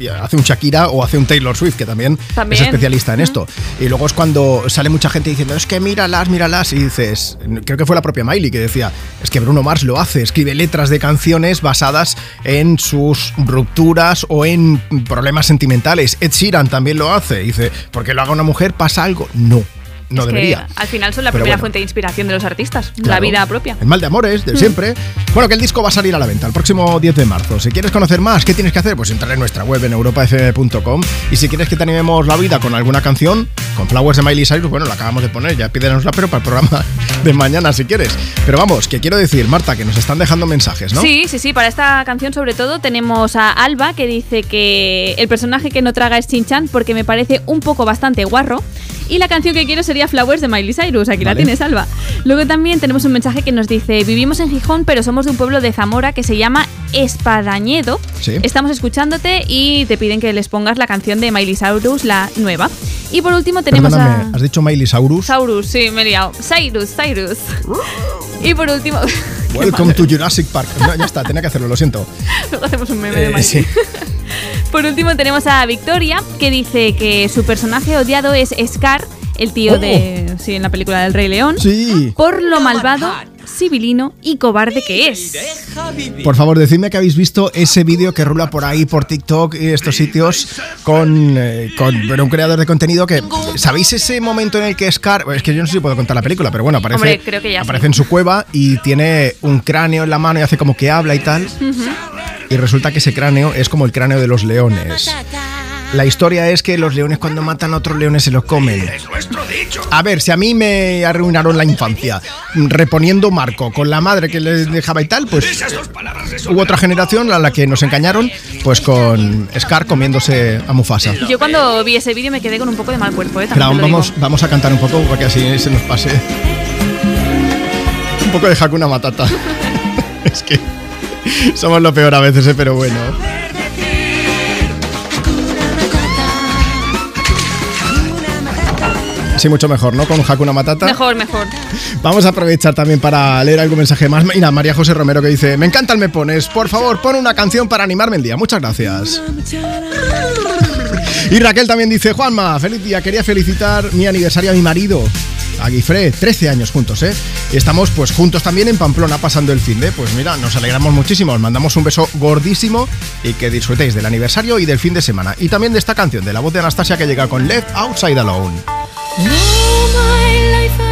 eh, hace un Shakira o hace un Taylor Swift, que también, También. es especialista en esto. Y luego es cuando sale mucha gente diciendo, es que míralas, míralas, y dices, creo que fue la propia Miley que decía, es que Bruno Mars lo hace, escribe letras de canciones basadas en sus rupturas o en problemas sentimentales. Ed Sheeran también lo hace, dice, porque lo haga una mujer pasa algo. No, no Es que debería. al final son la Pero primera bueno. fuente de inspiración de los artistas, la vida propia. El mal de amores, de Mm. siempre. Bueno, que el disco va a salir a la venta el próximo 10 de marzo. Si quieres conocer más, ¿qué tienes que hacer? Pues entrar en nuestra web en europafm.com. Y si quieres que te animemos la vida con alguna canción, con Flowers de Miley Cyrus, bueno, la acabamos de poner, ya pídenosla, pero para el programa de mañana si quieres. Pero vamos, que quiero decir, Marta, que nos están dejando mensajes, ¿no? Sí, sí, sí. Para esta canción, sobre todo, tenemos a Alba que dice que el personaje que no traga es Chinchan porque me parece un poco bastante guarro. Y la canción que quiero sería Flowers de Miley Cyrus. Aquí la tienes, Alba. Luego también tenemos un mensaje que nos dice: Vivimos en Gijón, pero somos de un pueblo de Zamora que se llama Espadañedo. Sí. Estamos escuchándote y te piden que les pongas la canción de Miley Cyrus, la nueva. Y por último tenemos Perdóname, a. has dicho Miley Cyrus. Cyrus, sí, me he liado. Cyrus, Cyrus. Y por último. Welcome to Jurassic Park. No, ya está, tenía que hacerlo, lo siento. Luego hacemos un meme de Eh, Miley. sí. Por último tenemos a Victoria, que dice que su personaje odiado es Scar, el tío Oh. de... Sí, en la película del Rey León. Sí. Por lo malvado, sibilino y cobarde que es. Por favor, decidme que habéis visto ese vídeo que rula por ahí, por TikTok y estos sitios, con, eh, con bueno, un creador de contenido que. ¿Sabéis ese momento en el que Scar.? Es que yo no sé si puedo contar la película, pero bueno, aparece, Hombre, creo que ya aparece sí. en su cueva y tiene un cráneo en la mano y hace como que habla y tal. Y resulta que ese cráneo es como el cráneo de los leones. La historia es que los leones cuando matan a otros leones se los comen. A ver, si a mí me arruinaron la infancia reponiendo Marco con la madre que les dejaba y tal, pues hubo otra generación a la que nos engañaron, pues con Scar comiéndose a Mufasa. Yo cuando vi ese vídeo me quedé con un poco de mal cuerpo, ¿eh? Pero lo vamos, vamos a cantar un poco para que así se nos pase. Un poco de Hakuna Matata. es que somos lo peor a veces, ¿eh? pero bueno. Sí, mucho mejor, ¿no? Con Hakuna Matata. Mejor, mejor. Vamos a aprovechar también para leer algún mensaje más. Mira, María José Romero que dice, me encanta el Me Pones, por favor, pon una canción para animarme el día. Muchas gracias. Y Raquel también dice, Juanma, feliz día, quería felicitar mi aniversario a mi marido. A Guifré, 13 años juntos, ¿eh? Y estamos pues juntos también en Pamplona pasando el fin de. Pues mira, nos alegramos muchísimo, os mandamos un beso gordísimo y que disfrutéis del aniversario y del fin de semana. Y también de esta canción de la voz de Anastasia que llega con Left Outside Alone. All my life I've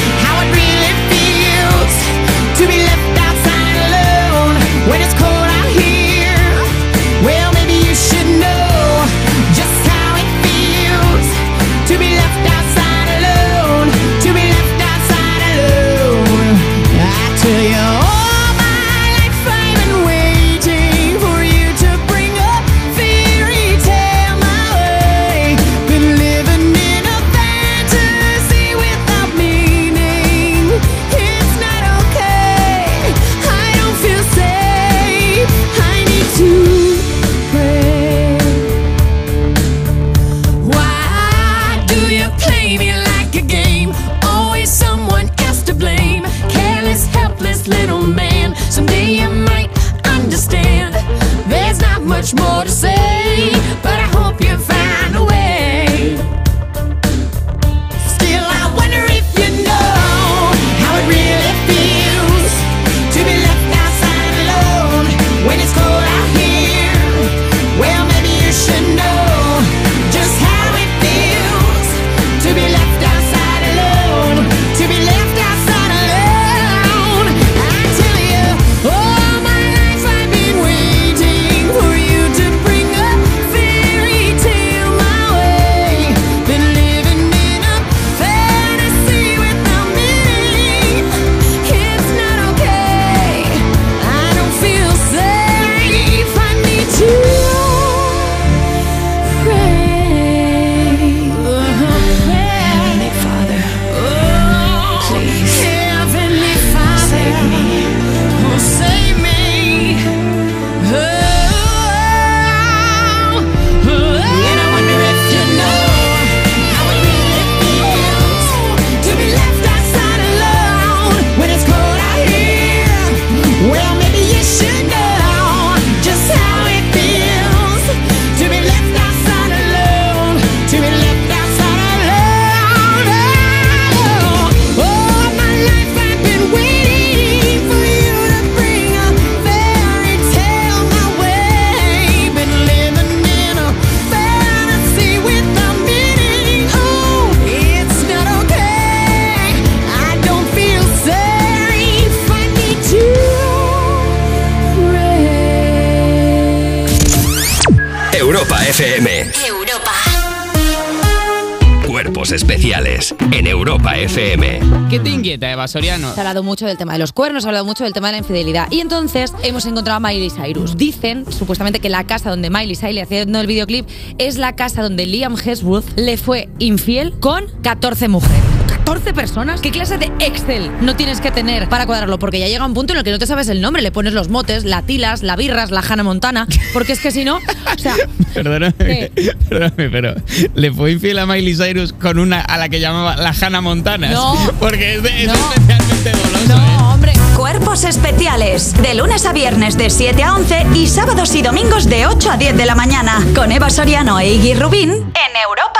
Cuerpos Especiales en Europa FM. ¿Qué te inquieta, Eva Soriano? Se ha hablado mucho del tema de los cuernos, se ha hablado mucho del tema de la infidelidad. Y entonces hemos encontrado a Miley Cyrus. Dicen, supuestamente, que la casa donde Miley sale haciendo el videoclip es la casa donde Liam Hemsworth le fue infiel con 14 mujeres. 14 personas. ¿Qué clase de Excel no tienes que tener para cuadrarlo? Porque ya llega un punto en el que no te sabes el nombre, le pones los motes, la tilas, la birras, la Hannah Montana, porque es que si no, o sea, Perdóname, perdóname, pero le fue infiel a Miley Cyrus con una a la que llamaba la Hannah Montana. No. Porque es, de- es especialmente doloso. ¿eh? hombre. Cuerpos especiales. De lunes a viernes de 7 a 11 y sábados y domingos de 8 a 10 de la mañana. Con Eva Soriano e Iggy Rubín en Europa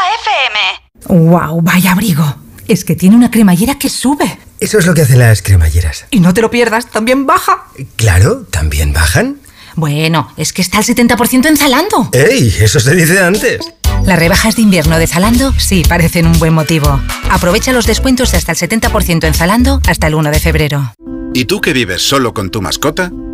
FM. ¡Wow! Vaya abrigo. Es que tiene una cremallera que sube. Eso es lo que hacen las cremalleras. Y no te lo pierdas, también baja. Claro, también bajan. Bueno, es que está al 70% en Zalando. ¡Ey! Eso se dice antes. Las rebajas de invierno de Zalando sí parecen un buen motivo. Aprovecha los descuentos de hasta el 70% en Zalando hasta el 1 de febrero. ¿Y tú que vives solo con tu mascota?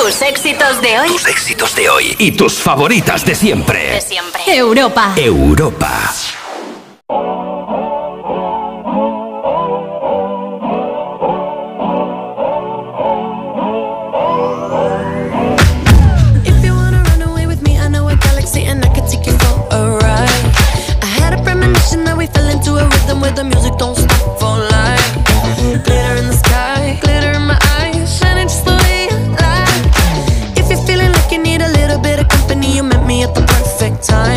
Tus éxitos de hoy. Tus éxitos de hoy y tus favoritas de siempre. De siempre. Europa. Europa. If you wanna run away with me, I know a perfect time.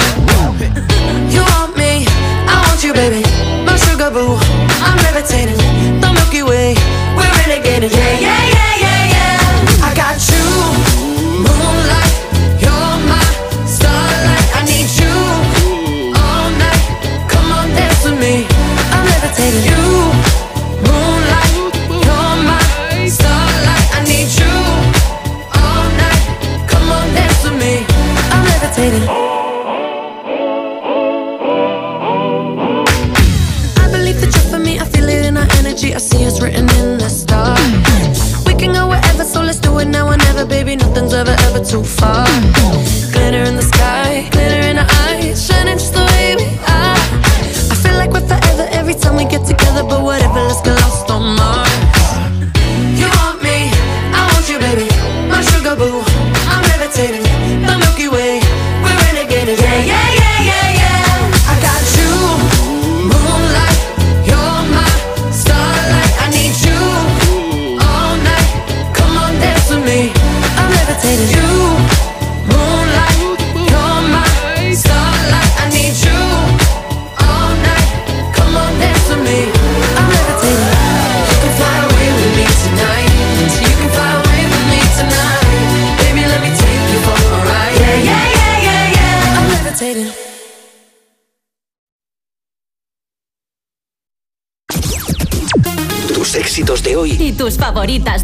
You want me, I want you, baby. My sugar boo, I'm levitating. The Milky Way, we're renegading. Yeah, yeah, yeah, far.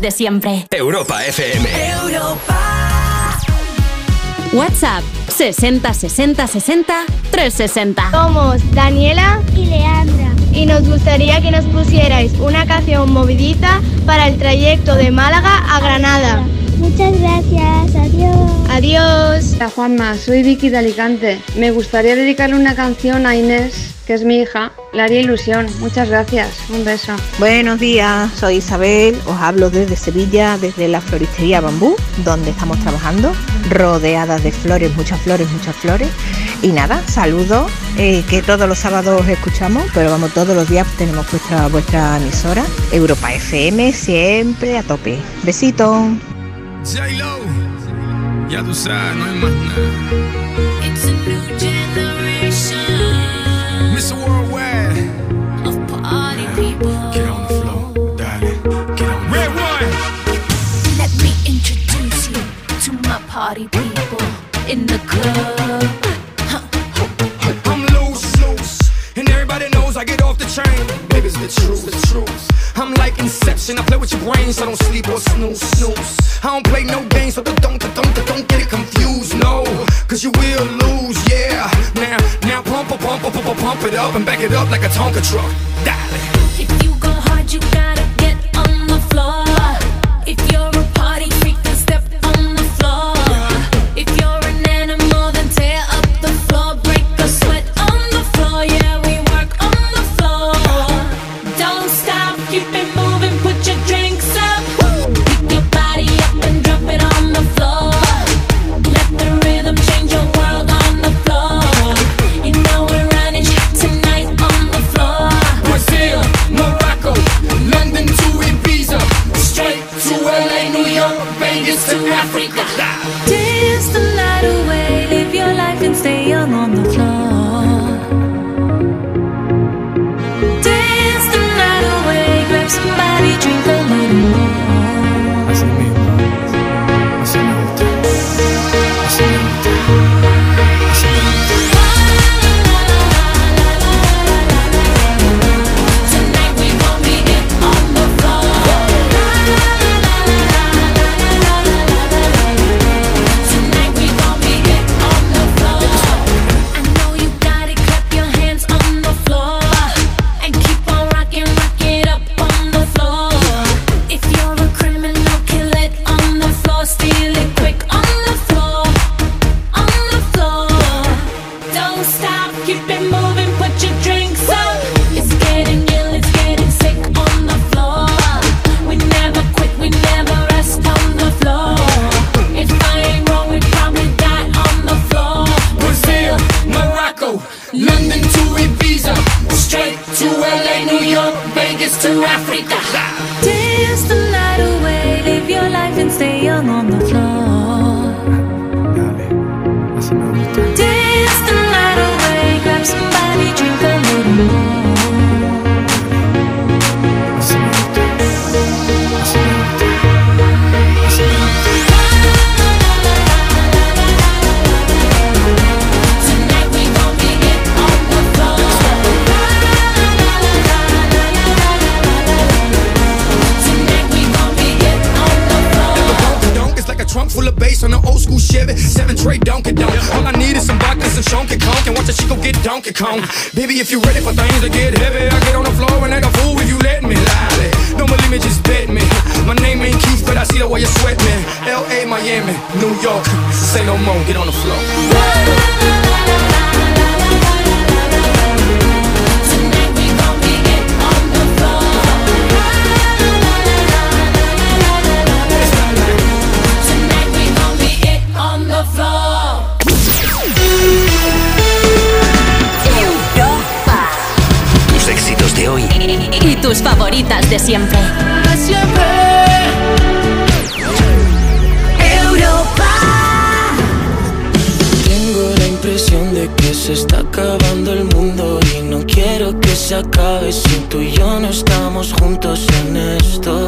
De siempre. Europa FM. WhatsApp 60 60 60 360. Somos Daniela y Leandra y nos gustaría que nos pusierais una canción movidita para el trayecto de Málaga a Granada. Muchas gracias, adiós. Adiós. Hola Juanma, soy Vicky de Alicante. Me gustaría dedicarle una canción a Inés, que es mi hija. Le haría ilusión. Muchas gracias. Un beso. Buenos días, soy Isabel, os hablo desde Sevilla, desde la floristería Bambú, donde estamos trabajando, rodeadas de flores, muchas flores, muchas flores. Y nada, saludos, eh, que todos los sábados os escuchamos, pero vamos, todos los días tenemos vuestra, vuestra emisora, Europa FM, siempre a tope. Besitos. J-Lo, ya tú sabes, no hay más nada. Generation. Mr. Worldwide. Of party people. Get on the floor, darling. Get on Red one. Let me introduce you to my party people in the club. I get off the train. Baby, it's the truth, the truth. I'm like Inception, I play with your brain, so don't sleep or snooze, snooze. I don't play no games, so don't, don't, don't, don't get it confused, no. Cause you will lose, yeah. Now, now pump, pump, pump, pump, pump, it up and back it up like a Tonka truck. If you go hard, you gotta get on the floor. If you're Donkey. Baby, if you're ready for things to get heavy, I get on the floor and act a fool if you let me. Lolly. Don't believe me, just bet me. My name ain't Keith, but I see the way you sweat me. L.A., Miami, New York. Say no more, get on the floor. Y tus favoritas de siempre. Europa. Tengo la impresión de que se está acabando el mundo y no quiero que se acabe si tú y yo no estamos juntos en esto.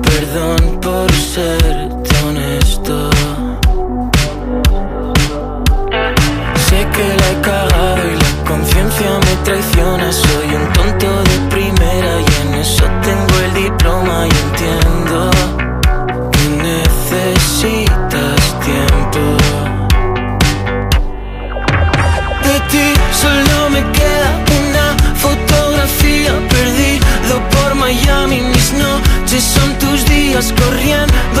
Perdón por ser Soy un tonto de primera y en eso tengo el diploma y entiendo que necesitas tiempo. De ti solo me queda una fotografía perdido por Miami. Mis noches son tus días corriendo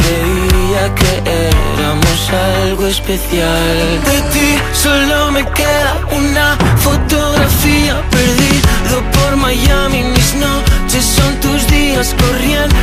creía que éramos algo especial. De ti solo me queda una fotografía perdido por Miami. Mis noches son tus días corriendo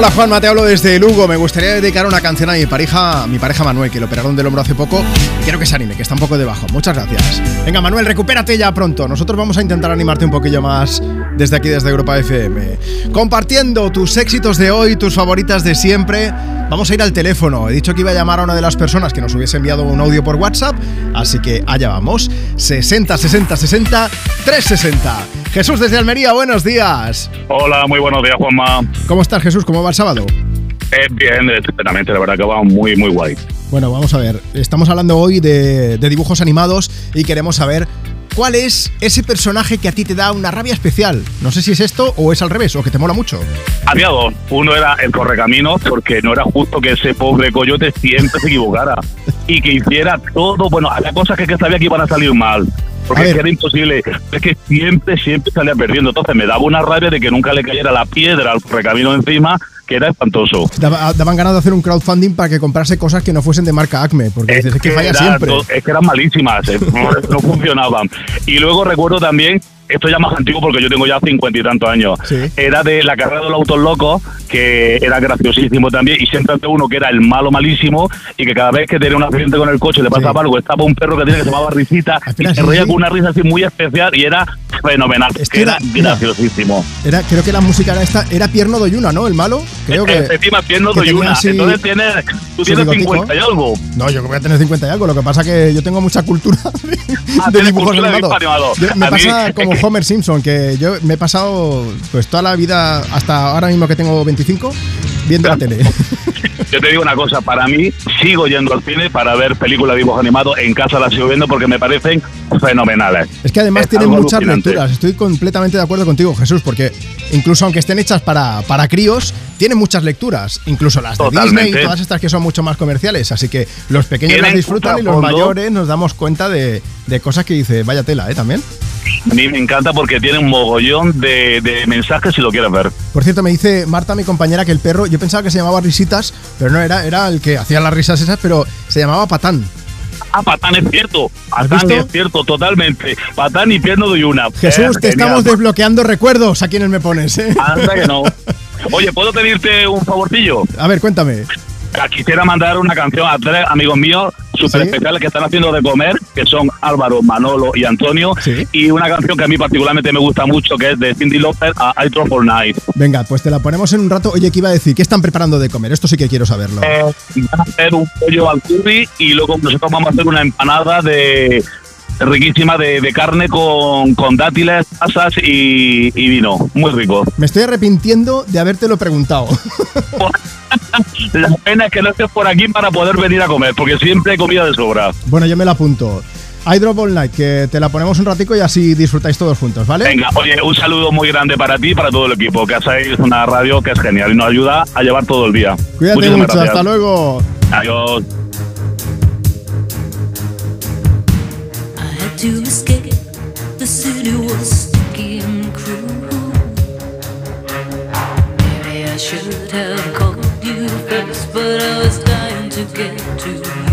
Hola Juanma, te hablo desde Lugo. Me gustaría dedicar una canción a mi pareja, mi pareja Manuel, que lo operaron del hombro hace poco. Quiero que se anime, que está un poco debajo. Muchas gracias. Venga, Manuel, recupérate ya pronto. Nosotros vamos a intentar animarte un poquillo más desde aquí, desde Europa FM. Compartiendo tus éxitos de hoy, tus favoritas de siempre. Vamos a ir al teléfono. He dicho que iba a llamar a una de las personas que nos hubiese enviado un audio por WhatsApp, así que allá vamos. 60 60 60 360. Jesús desde Almería, buenos días. Hola, muy buenos días, Juanma. ¿Cómo estás, Jesús? ¿Cómo va el sábado? Eh, bien, estupendamente, la verdad que va muy, muy guay. Bueno, vamos a ver. Estamos hablando hoy de, de dibujos animados y queremos saber cuál es ese personaje que a ti te da una rabia especial. No sé si es esto o es al revés, o que te mola mucho. Había dos. Uno era el correcaminos, porque no era justo que ese pobre coyote siempre se equivocara y que hiciera todo. Bueno, había cosas que, que sabía que iban a salir mal. Porque era imposible. Es que siempre, siempre salía perdiendo. Entonces me daba una rabia de que nunca le cayera la piedra al correcamino encima, que era espantoso. Daba- daban ganas de hacer un crowdfunding para que comprase cosas que no fuesen de marca Acme, porque dices, es que falla era siempre. es que eran malísimas, eh, no funcionaban. Y luego recuerdo también, esto ya más antiguo porque yo tengo ya cincuenta y tantos años, era de la carrera de los autos locos, que era graciosísimo también, y siempre ante uno que era el malo malísimo, y que cada vez que tenía un accidente con el coche le pasaba algo, estaba un perro que tenía que se llamaba Risita, y se sí, reía sí. con una risa así muy especial, y era fenomenal, que era graciosísimo. Era, creo que la música era esta, era Pierno Doyuna, ¿no? El malo. Creo que. Encima pierno que doy tenía una, así entonces tienes, tú tienes bigotico. 50 y algo. No, yo voy a tener 50 y algo. Lo que pasa que yo tengo mucha cultura de, Ah, de dibujos animados. me A mí- pasa como Homer Simpson, que yo me he pasado pues toda la vida, hasta ahora mismo que tengo 25, viendo la tele. Yo te digo una cosa, para mí sigo yendo al cine para ver películas de dibujos animados, en casa las sigo viendo porque me parecen fenomenales. Es que además Es tienen muchas alucinante. lecturas. Estoy completamente de acuerdo contigo, Jesús, porque incluso aunque estén hechas para, para críos, tienen muchas lecturas. Incluso las de Totalmente. Disney y todas estas que son mucho más comerciales. Así que los pequeños las disfrutan y los mayores nos damos cuenta de, de cosas que dice, vaya tela, ¿eh? También. A mí me encanta porque tiene un mogollón de, de mensajes si lo quieres ver. Por cierto, me dice Marta, mi compañera, que el perro, yo pensaba que se llamaba Risitas, pero no era, era el que hacía las risas esas, pero se llamaba Patán. Ah, Patán es cierto. ¿Has Patán es cierto, totalmente. Patán y pierno doy una. Jesús, Eh, te estamos desbloqueando recuerdos a quienes me pones, ¿eh? Anda que no. Oye, ¿puedo pedirte un favorcillo? A ver, cuéntame. Quisiera mandar una canción a tres amigos míos súper especiales que están haciendo de comer, que son Álvaro, Manolo y Antonio. Y una canción que a mí particularmente me gusta mucho, que es de Cindy Lauper, a I Drop All Night. Venga, pues te la ponemos en un rato. Oye, ¿qué iba a decir? ¿Qué están preparando de comer? Esto sí que quiero saberlo. Eh, van a hacer un pollo al curry y luego nosotros vamos a hacer una empanada de riquísima de, de carne con, con dátiles, pasas y, y vino. Muy rico. Me estoy arrepintiendo de habértelo preguntado. La pena es que no estés por aquí para poder venir a comer, porque siempre hay comida de sobra. bueno, yo me la apunto. I Drop All Night, que te la ponemos un ratico y así disfrutáis todos juntos, ¿vale? Venga, oye, un saludo muy grande para ti y para todo el equipo, que hacéis una radio que es genial y nos ayuda a llevar todo el día. Cuídate Muchísimas mucho, gracias. hasta luego. Adiós. To escape. The city was sticky and cruel. Maybe I should have called you first, but I was dying to get to you.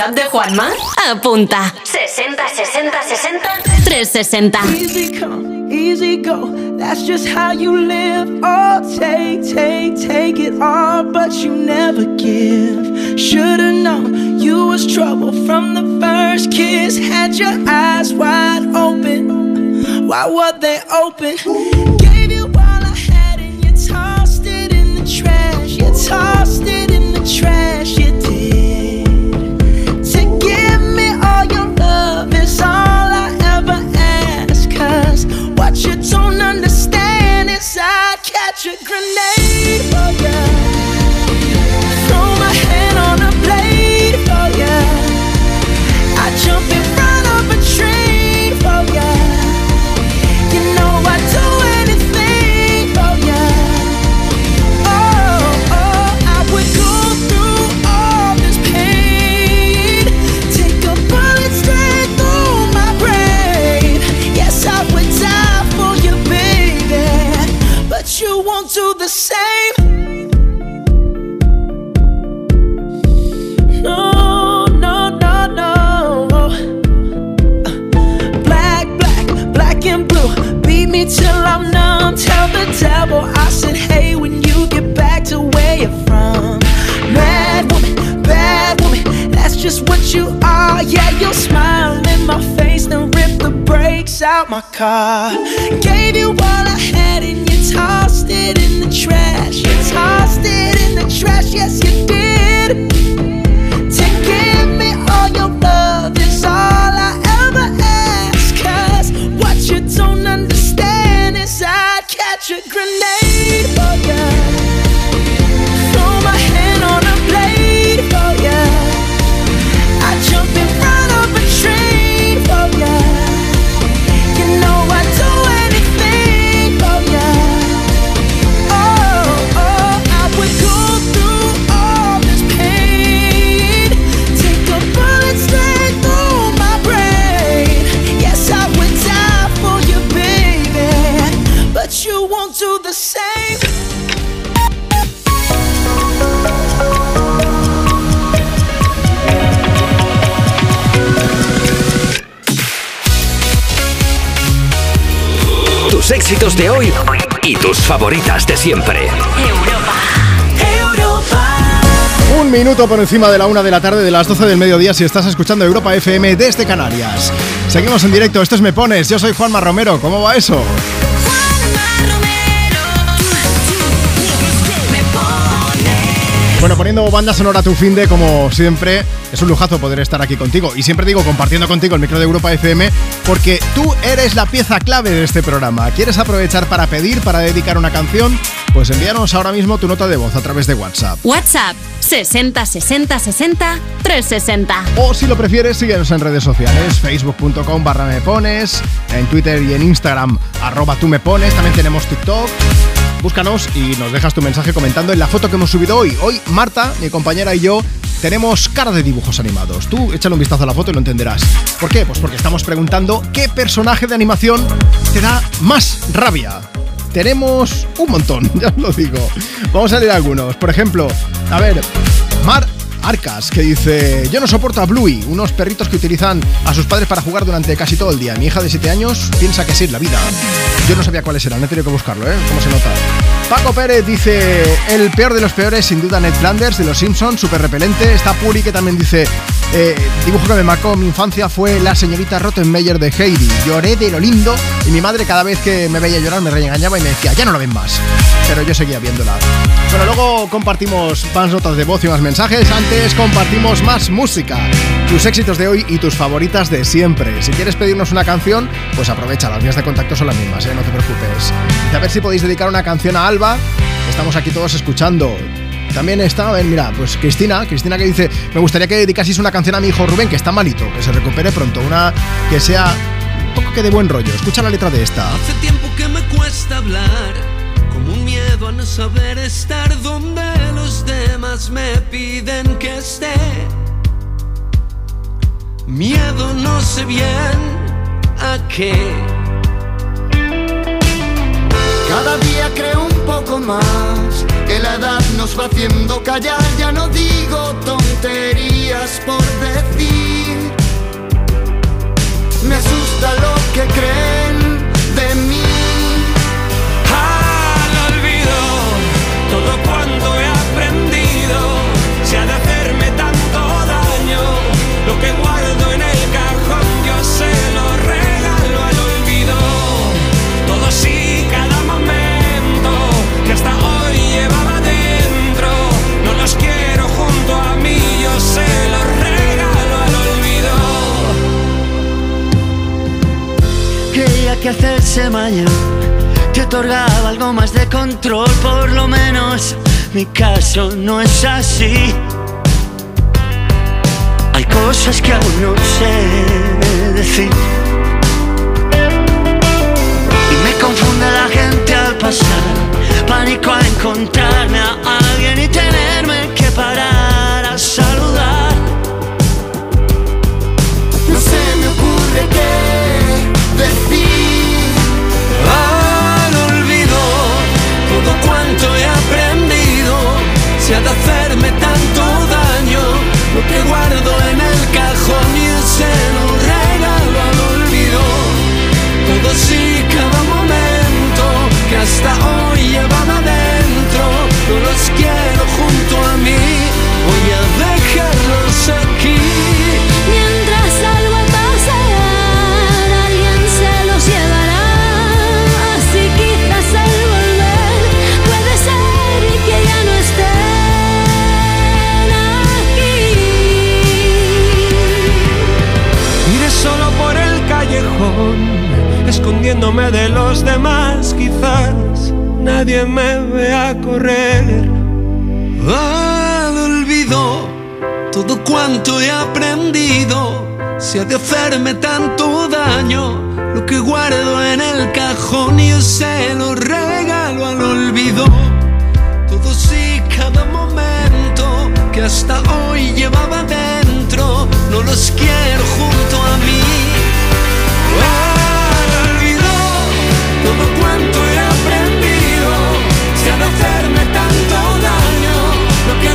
WhatsApp de Juanma? Apunta. 60 60 60 360. Easy come, easy go. That's just how you live. Oh, take, take, take it all, but you never give. Should've known you was trouble from the first kiss. Had your eyes wide open. Why were they open? What you don't understand is I'd catch a grenade oh, for ya. Out my car. Gave you all I had and you tossed it in the trash. You tossed it in the trash, yes, you did. To give me all your éxitos de hoy y tus favoritas de siempre. Un minuto por encima de la una de la tarde de las 12 del mediodía si estás escuchando Europa FM desde Canarias. Seguimos en directo, esto es Me Pones, yo soy Juanma Romero, ¿cómo va eso? Bueno, poniendo banda sonora a tu fin de, como siempre, es un lujazo poder estar aquí contigo. Y siempre digo, compartiendo contigo el micro de Europa FM, porque tú eres la pieza clave de este programa. ¿Quieres aprovechar para pedir, para dedicar una canción? Pues envíanos ahora mismo tu nota de voz a través de WhatsApp. WhatsApp 60 60 60 360. O si lo prefieres, síguenos en redes sociales, facebook.com barra me pones, en Twitter y en Instagram, arroba tú me pones, también tenemos TikTok. Búscanos y nos dejas tu mensaje comentando en la foto que hemos subido hoy. Hoy Marta, mi compañera y yo tenemos cara de dibujos animados. Tú échale un vistazo a la foto y lo entenderás. ¿Por qué? Pues porque estamos preguntando qué personaje de animación te da más rabia. Tenemos un montón, ya os lo digo. Vamos a leer algunos. Por ejemplo, a ver, Mar Arcas, que dice: Yo no soporto a Bluey, unos perritos que utilizan a sus padres para jugar durante casi todo el día. Mi hija de 7 años piensa que sí es la vida. Yo no sabía cuáles eran, he tenido que buscarlo, ¿eh? ¿Cómo se nota? Paco Pérez dice: El peor de los peores, sin duda, Ned Flanders de los Simpsons, súper repelente. Está Puri, que también dice: eh, Dibujo que me marcó mi infancia fue la señorita Rottenmeier de Heidi. Lloré de lo lindo y mi madre, cada vez que me veía llorar, me regañaba y me decía: Ya no lo ven más. Pero yo seguía viéndola. Bueno, luego compartimos más notas de voz y más mensajes. Antes compartimos más música. Tus éxitos de hoy y tus favoritas de siempre. Si quieres pedirnos una canción, pues aprovecha. Las vías de contacto son las mismas, ¿eh? no te preocupes. A ver si podéis dedicar una canción a Alba. Estamos aquí todos escuchando. También está, mira, pues Cristina, Cristina que dice, me gustaría que dedicaseis una canción a mi hijo Rubén, que está malito, que se recupere pronto, una que sea un poco que de buen rollo. Escucha la letra de esta. Hace tiempo que me cuesta hablar, miedo a saber estar donde los demás me piden que esté. Miedo no sé bien a qué. Cada día creo un poco más que la edad nos va haciendo callar. Ya no digo tonterías por decir. Me asusta lo que creen de mí. Que hacerse mayor te otorgaba algo más de control, por lo menos mi caso no es así. Hay cosas que aún no sé decir. Y me confunde la gente al pasar, pánico a encontrarme a alguien y tenerme que parar a saludar. Hacerme tanto daño. Lo que guardo en el cajón y se lo regalo al olvido. Todo sí, cada momento que hasta hoy llevaba dentro, no los quiero junto escondiéndome de los demás, quizás nadie me vea correr. Al olvido, todo cuanto he aprendido, se ha de hacerme tanto daño. Lo que guardo en el cajón yo se lo regalo al olvido. Todo sí, cada momento que hasta hoy llevaba dentro, no los quiero junto a mí. Todo cuanto he aprendido, ha de hacerme tanto daño. Lo que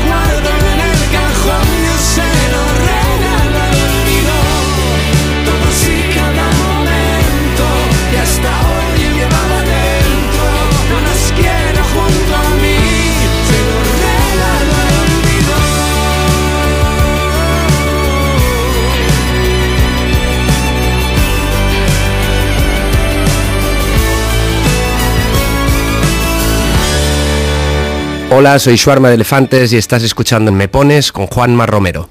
Hola, soy Shuarma de Elefantes y estás escuchando en Me Pones con Juanma Romero.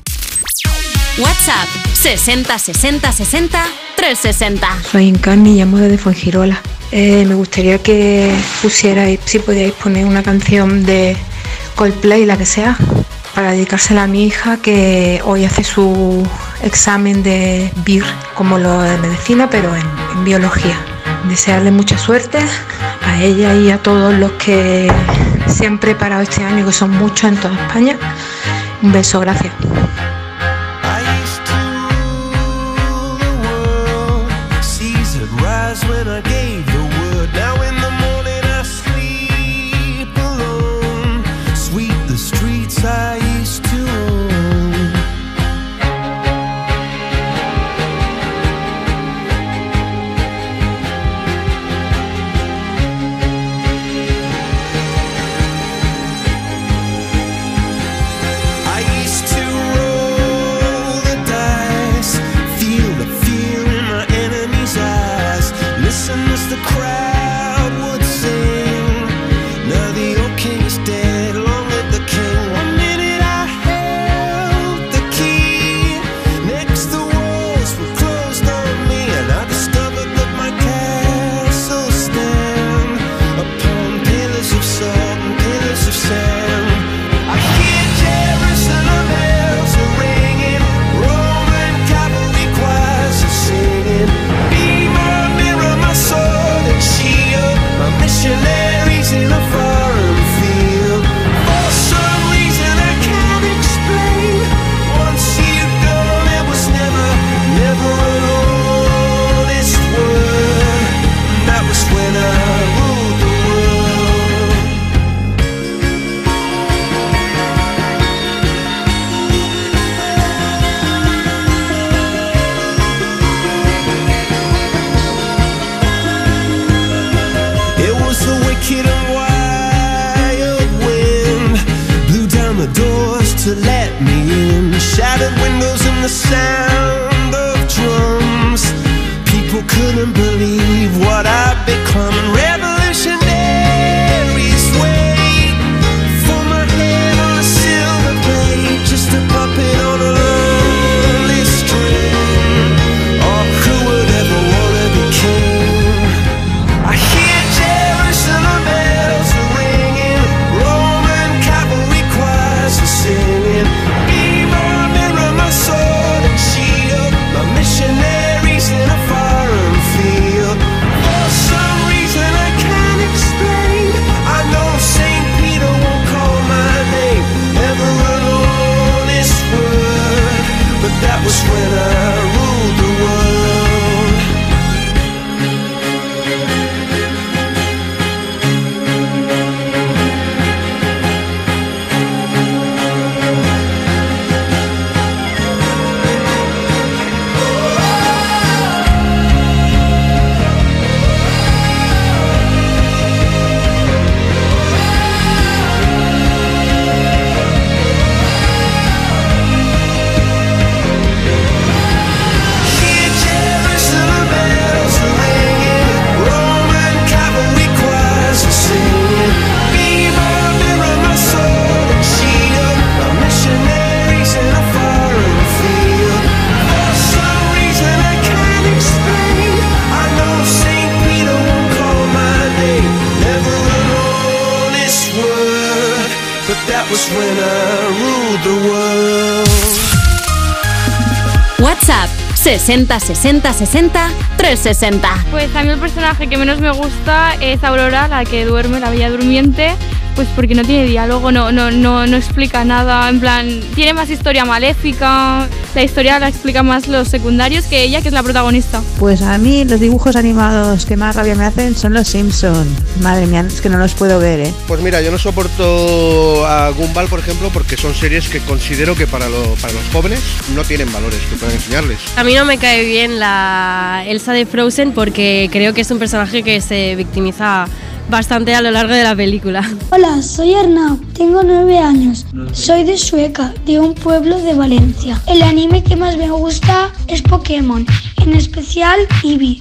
WhatsApp 60 60 60 360. Soy Encarni y llamo desde Fuengirola. Eh, me gustaría que pusierais, si podíais poner una canción de Coldplay, la que sea, para dedicársela a mi hija que hoy hace su examen de BIR, como lo de medicina, pero en, en biología. Desearle mucha suerte a ella y a todos los que se han preparado este año, que son muchos en toda España. Un beso, gracias. 60 60 60 360. Pues a mí el personaje que menos me gusta es Aurora, la que duerme, la bella durmiente, pues porque no tiene diálogo, no, no, no, no explica nada, en plan, tiene más historia maléfica, la historia la explica más los secundarios que ella, que es la protagonista. Pues a mí los dibujos animados que más rabia me hacen son los Simpson. Madre mía, es que no los puedo ver, ¿eh? Pues mira, yo no soporto a Gumball, por ejemplo, porque son series que considero que para, lo- para los jóvenes no tienen valores que puedan enseñarles. A mí no me cae bien la Elsa de Frozen porque creo que es un personaje que se victimiza bastante a lo largo de la película. Hola, soy Arnau, tengo nueve años. Soy de Sueca, de un pueblo de Valencia. El anime que más me gusta es Pokémon, en especial Eevee.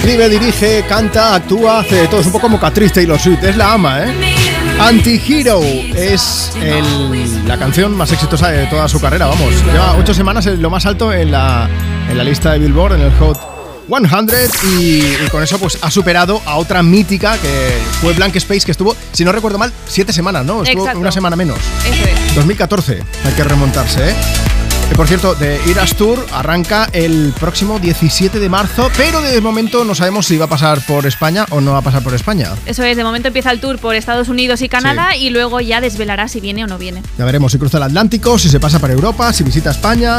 Escribe, dirige, canta, actúa, hace de todo. Es un poco como Catrice Taylor Swift. Es la ama, ¿eh? Anti-Hero es el- la canción más exitosa de toda su carrera, vamos. Lleva ocho semanas en lo más alto en la, en la lista de Billboard, en el Hot 100, y, y con eso pues ha superado a otra mítica que fue Blank Space, que estuvo, si no recuerdo mal, siete semanas, ¿no? Estuvo Exacto. una semana menos. Eso es. 2014, hay que remontarse, ¿eh? Por cierto, The Eras Tour arranca el próximo 17 de marzo, pero de momento no sabemos si va a pasar por España o no va a pasar por España. Eso es, de momento empieza el tour por Estados Unidos y Canadá y luego ya desvelará si viene o no viene. Ya veremos si cruza el Atlántico, si se pasa por Europa, si visita España.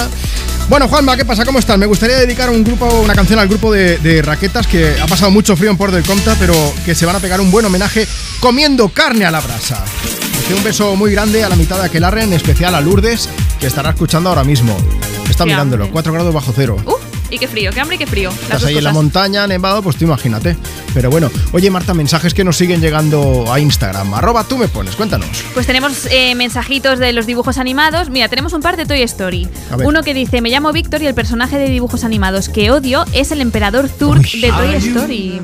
Bueno, Juanma, ¿qué pasa? ¿Cómo estás? Me gustaría dedicar un grupo, una canción al grupo de, de raquetas que ha pasado mucho frío en Port del Comta, pero que se van a pegar un buen homenaje comiendo carne a la brasa. Un beso muy grande a la mitad de Aquelarre, en especial a Lourdes, que estará escuchando ahora mismo. Está Qué mirándolo, hambre. 4 grados bajo cero. Uf, y qué frío, qué hambre y qué frío. Las Estás ahí en la montaña, nevado, pues tú imagínate. Pero bueno, oye Marta, mensajes que nos siguen llegando a Instagram. Arroba tú me pones, cuéntanos. Pues tenemos eh, mensajitos de los dibujos animados. Mira, tenemos un par de Toy Story. Uno que dice, me llamo Víctor y el personaje de dibujos animados que odio es el emperador Zurg de Toy Story.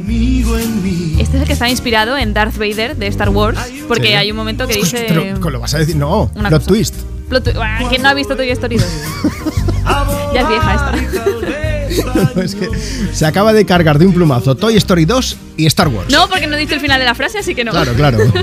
Este es el que está inspirado en Darth Vader de Star Wars, porque Sí. hay un momento que dice... Pero, ¿lo vas a decir? No, Una plot twist. Ah, ¿Quién no ha visto Toy Story 2? ya es vieja esta. No, no, es que se acaba de cargar de un plumazo Toy Story 2 y Star Wars. No, porque no dice el final de la frase, así que no. Claro, claro.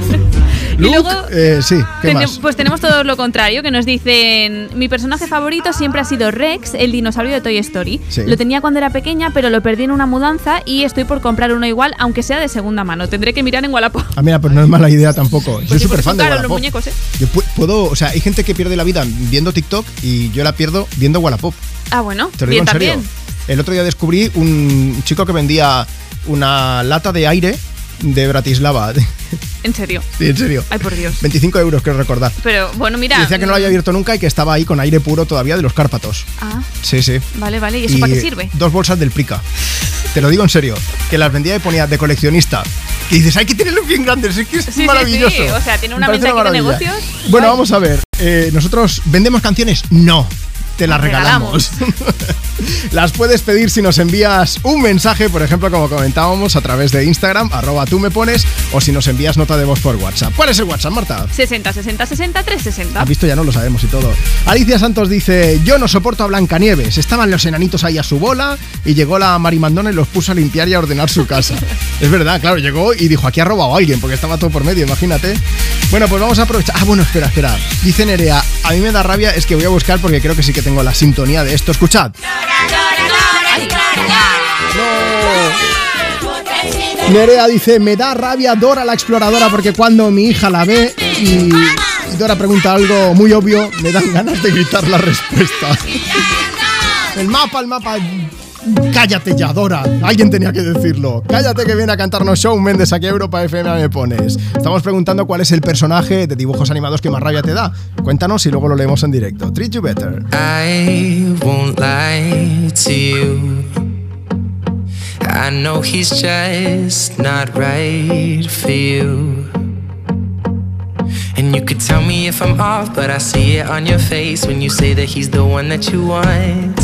y Luke, luego eh, sí, ¿qué más? Pues tenemos todo lo contrario, que nos dicen, mi personaje favorito siempre ha sido Rex, el dinosaurio de Toy Story. Sí. Lo tenía cuando era pequeña, pero lo perdí en una mudanza y estoy por comprar uno igual, aunque sea de segunda mano. Tendré que mirar en Wallapop. Ah, mira, pues no es mala idea tampoco. Soy súper fan de caros los Wallapop. muñecos, ¿eh? Yo pu- puedo, o sea, hay gente que pierde la vida viendo TikTok y yo la pierdo viendo Wallapop. Ah, bueno, Te lo digo bien en serio. también. El otro día descubrí un chico que vendía una lata de aire de Bratislava. En serio. Sí, en serio. Ay, por Dios. 25 euros, quiero recordar. Pero bueno, mira. Y decía que no lo había abierto nunca y que estaba ahí con aire puro todavía de los Cárpatos. Ah, Sí, sí. vale, vale. ¿Y eso para qué sirve? Dos bolsas del Prica. Te lo digo en serio. Que las vendía y ponía de coleccionista. Que dices, hay que tenerlo bien grandes, es que es Sí, sí, maravilloso. sí. O sea, tiene una mente aquí de negocios. Bueno, vamos a ver. Eh, ¿Nosotros vendemos canciones? No. Te las regalamos. las puedes pedir si nos envías un mensaje, por ejemplo, como comentábamos, a través de Instagram, arroba tú me pones, o si nos envías nota de voz por WhatsApp. ¿Cuál es el WhatsApp, Marta? 60, 60, 60, 360. Has visto, ya no lo sabemos y todo. Alicia Santos dice: Yo no soporto a Blancanieves. Estaban los enanitos ahí a su bola y llegó la Marimandona y los puso a limpiar y a ordenar su casa. es verdad, claro, llegó y dijo: Aquí ha robado a alguien porque estaba todo por medio, imagínate. Bueno, pues vamos a aprovechar. Ah, bueno, espera, espera. Dice Nerea: A mí me da rabia, es que voy a buscar porque creo que sí que tengo la sintonía de esto. Escuchad. Nerea dice, me da rabia Dora la exploradora porque cuando mi hija la ve y, y Dora pregunta algo muy obvio, me dan ganas de gritar la respuesta. El mapa, el mapa. Cállate ya, Dora. Alguien tenía que decirlo. Cállate que viene a cantarnos Shawn Mendes aquí a Europa FM me pones. Estamos preguntando cuál es el personaje de dibujos animados que más rabia te da. Cuéntanos y luego lo leemos en directo. Treat you better. I won't lie to you. I know he's just not right for you. And you could tell me if I'm off, but I see it on your face when you say that he's the one that you want.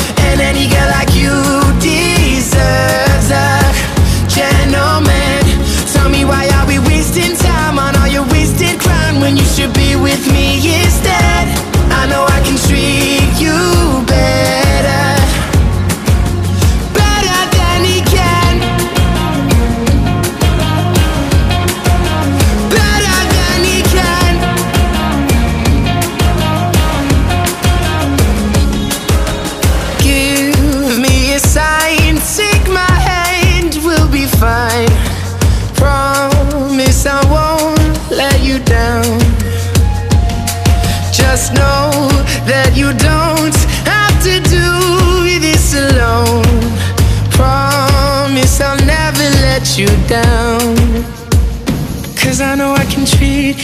when you should be with me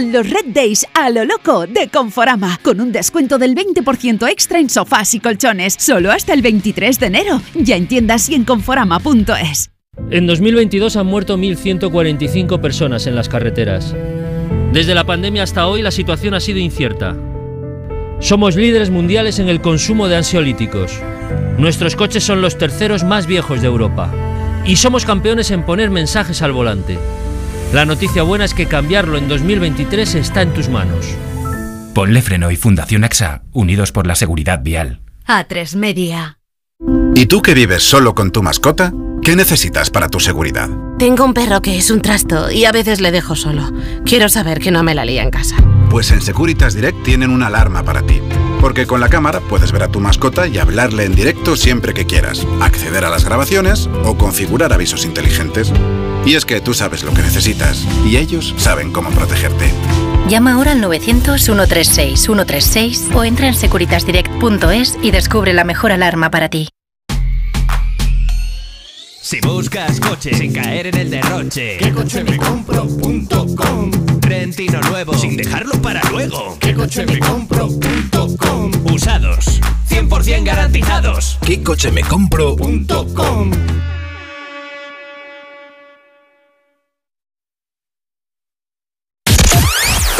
Los Red Days a lo loco de Conforama, con un descuento del 20% extra en sofás y colchones, solo hasta el 23 de enero. Ya en tiendas y en conforama.es. En 2022 han muerto 1.145 personas en las carreteras. Desde la pandemia hasta hoy la situación ha sido incierta. Somos líderes mundiales en el consumo de ansiolíticos. Nuestros coches son los terceros más viejos de Europa. Y somos campeones en poner mensajes al volante. La noticia buena es que cambiarlo en 2023 está en tus manos. Ponle Freno y Fundación AXA, unidos por la seguridad vial. A3 Media. ¿Y tú que vives solo con tu mascota? ¿Qué necesitas para tu seguridad? Tengo un perro que es un trasto y a veces le dejo solo. Quiero saber que no me la lía en casa. Pues en Securitas Direct tienen una alarma para ti. Porque con la cámara puedes ver a tu mascota y hablarle en directo siempre que quieras, acceder a las grabaciones o configurar avisos inteligentes. Y es que tú sabes lo que necesitas y ellos saben cómo protegerte. Llama ahora al 900-136-136 o entra en securitasdirect.es y descubre la mejor alarma para ti. Si buscas coche sin caer en el derroche, ¿qué coche me compro.com? Rentino nuevo sin dejarlo para luego, ¿qué coche me compro.com? Usados, 100% garantizados. ¿Qué coche me compro?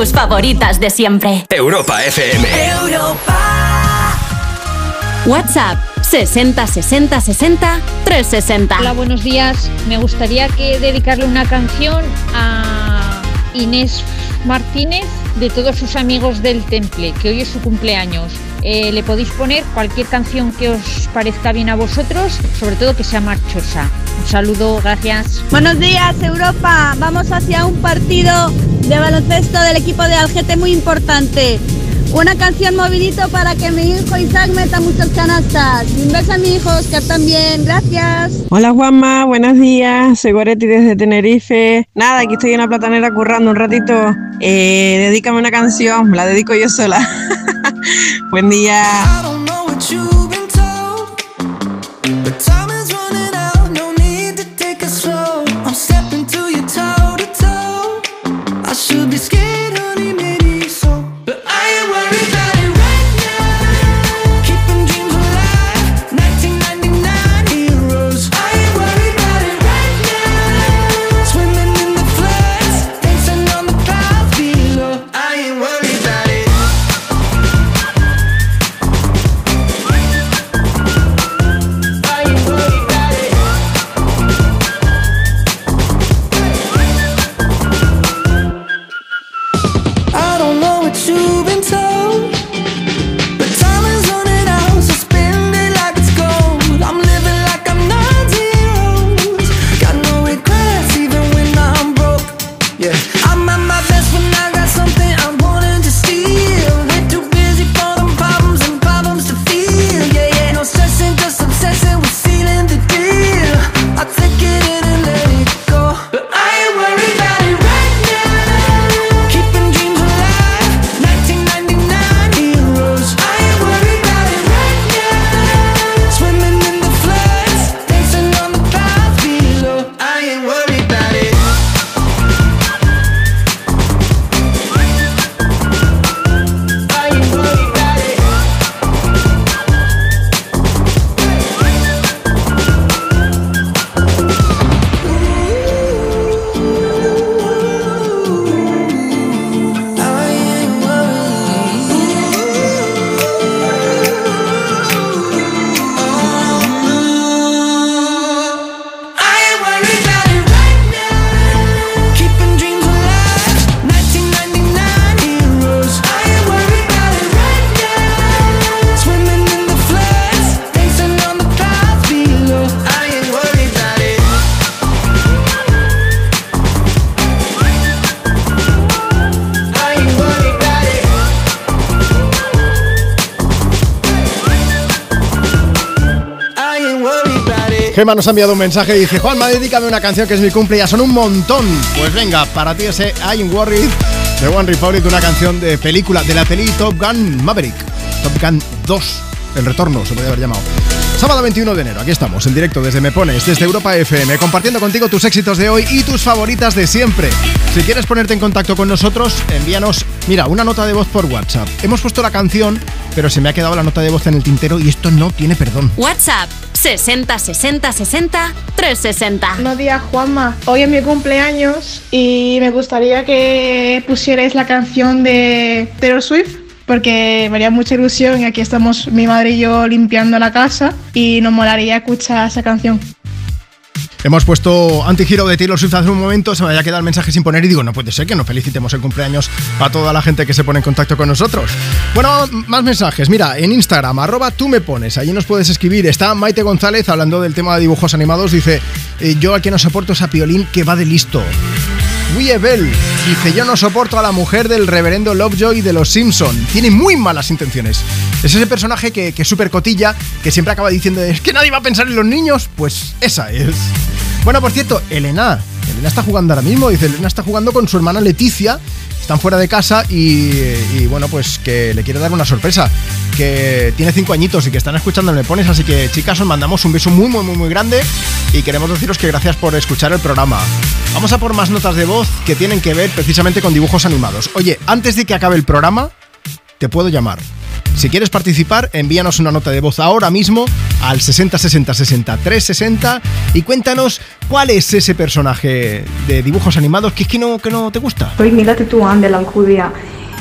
Tus favoritas de siempre. Europa FM. WhatsApp 60 60 60 360. Hola, buenos días. Me gustaría que dedicarle una canción a Inés Martínez de todos sus amigos del Temple, que hoy es su cumpleaños. Eh, le podéis poner cualquier canción que os parezca bien a vosotros, sobre todo que sea marchosa. Un saludo, gracias. Buenos días, Europa. Vamos hacia un partido de baloncesto del equipo de Algete muy importante. Una canción movidito para que mi hijo Isaac meta muchas canastas. Y un beso a mi hijo Oscar también. Gracias. Hola Juanma, buenos días, soy Goretti desde Tenerife. Nada, aquí estoy en la platanera currando un ratito. Eh, dedícame una canción, la dedico yo sola. Buen día. Gemma nos ha enviado un mensaje y dice, Juanma, dedícame una canción que es mi cumple, ya son un montón. Pues venga, para ti ese I Am Worried de One Republic, una canción de película, de la peli Top Gun Maverick. Top Gun 2, el retorno se podría haber llamado. Sábado 21 de enero, aquí estamos, en directo desde Me Pones, desde Europa FM, compartiendo contigo tus éxitos de hoy y tus favoritas de siempre. Si quieres ponerte en contacto con nosotros, envíanos, mira, una nota de voz por WhatsApp. Hemos puesto la canción, pero se me ha quedado la nota de voz en el tintero y esto no tiene perdón. WhatsApp 60 60 60 360. Buenos días, Juanma. Hoy es mi cumpleaños y me gustaría que pusierais la canción de Taylor Swift porque me haría mucha ilusión y aquí estamos mi madre y yo limpiando la casa y nos molaría escuchar esa canción. Hemos puesto anti-hero de Taylor Swift hace un momento, se me había quedado el mensaje sin poner y digo, no puede ser que no felicitemos el cumpleaños a toda la gente que se pone en contacto con nosotros. Bueno, más mensajes. Mira, en Instagram, arroba tú me pones, allí nos puedes escribir. Está Maite González hablando del tema de dibujos animados, dice, eh, yo aquí no soporto esa piolín que va de listo. Wiebel dice: Yo no soporto a la mujer del reverendo Lovejoy de los Simpson. Tiene muy malas intenciones. Es ese personaje que, que es súper cotilla, que siempre acaba diciendo: Es que nadie va a pensar en los niños. Pues esa es. Bueno, por cierto, Elena. Elena está jugando ahora mismo. Dice: Elena está jugando con su hermana Leticia. Están fuera de casa y, bueno, pues que le quiere dar una sorpresa. Que tiene cinco añitos y que están escuchando Me Pones. Así que, chicas, os mandamos un beso muy, muy, muy, muy grande. Y queremos deciros que gracias por escuchar el programa. Vamos a por más notas de voz que tienen que ver precisamente con dibujos animados. Oye, antes de que acabe el programa, te puedo llamar. Si quieres participar, envíanos una nota de voz ahora mismo al 60 60 60 360 y cuéntanos cuál es ese personaje de dibujos animados que es que no, que no te gusta. Soy Mila Tetuán de la Alcudia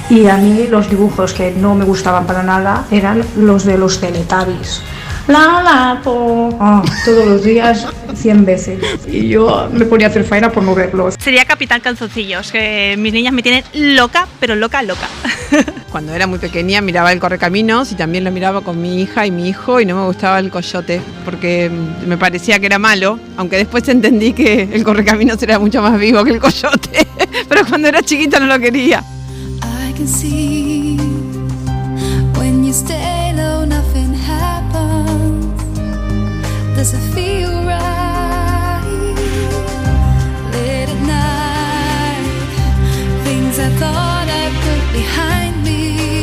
y a mí los dibujos que no me gustaban para nada eran los de los Teletubbies la la po. Oh, todos los días 100 veces. Y yo me ponía a hacer faena por no verlos. Sería Capitán Calzoncillos, que mis niñas me tienen loca, pero loca, loca. Cuando era muy pequeña miraba el Correcaminos y también lo miraba con mi hija y mi hijo y no me gustaba el Coyote porque me parecía que era malo, aunque después entendí que el Correcaminos era mucho más vivo que el Coyote, pero cuando era chiquita no lo quería. I can see when you stay. Does it feel right. Late at night, things I thought I put behind me.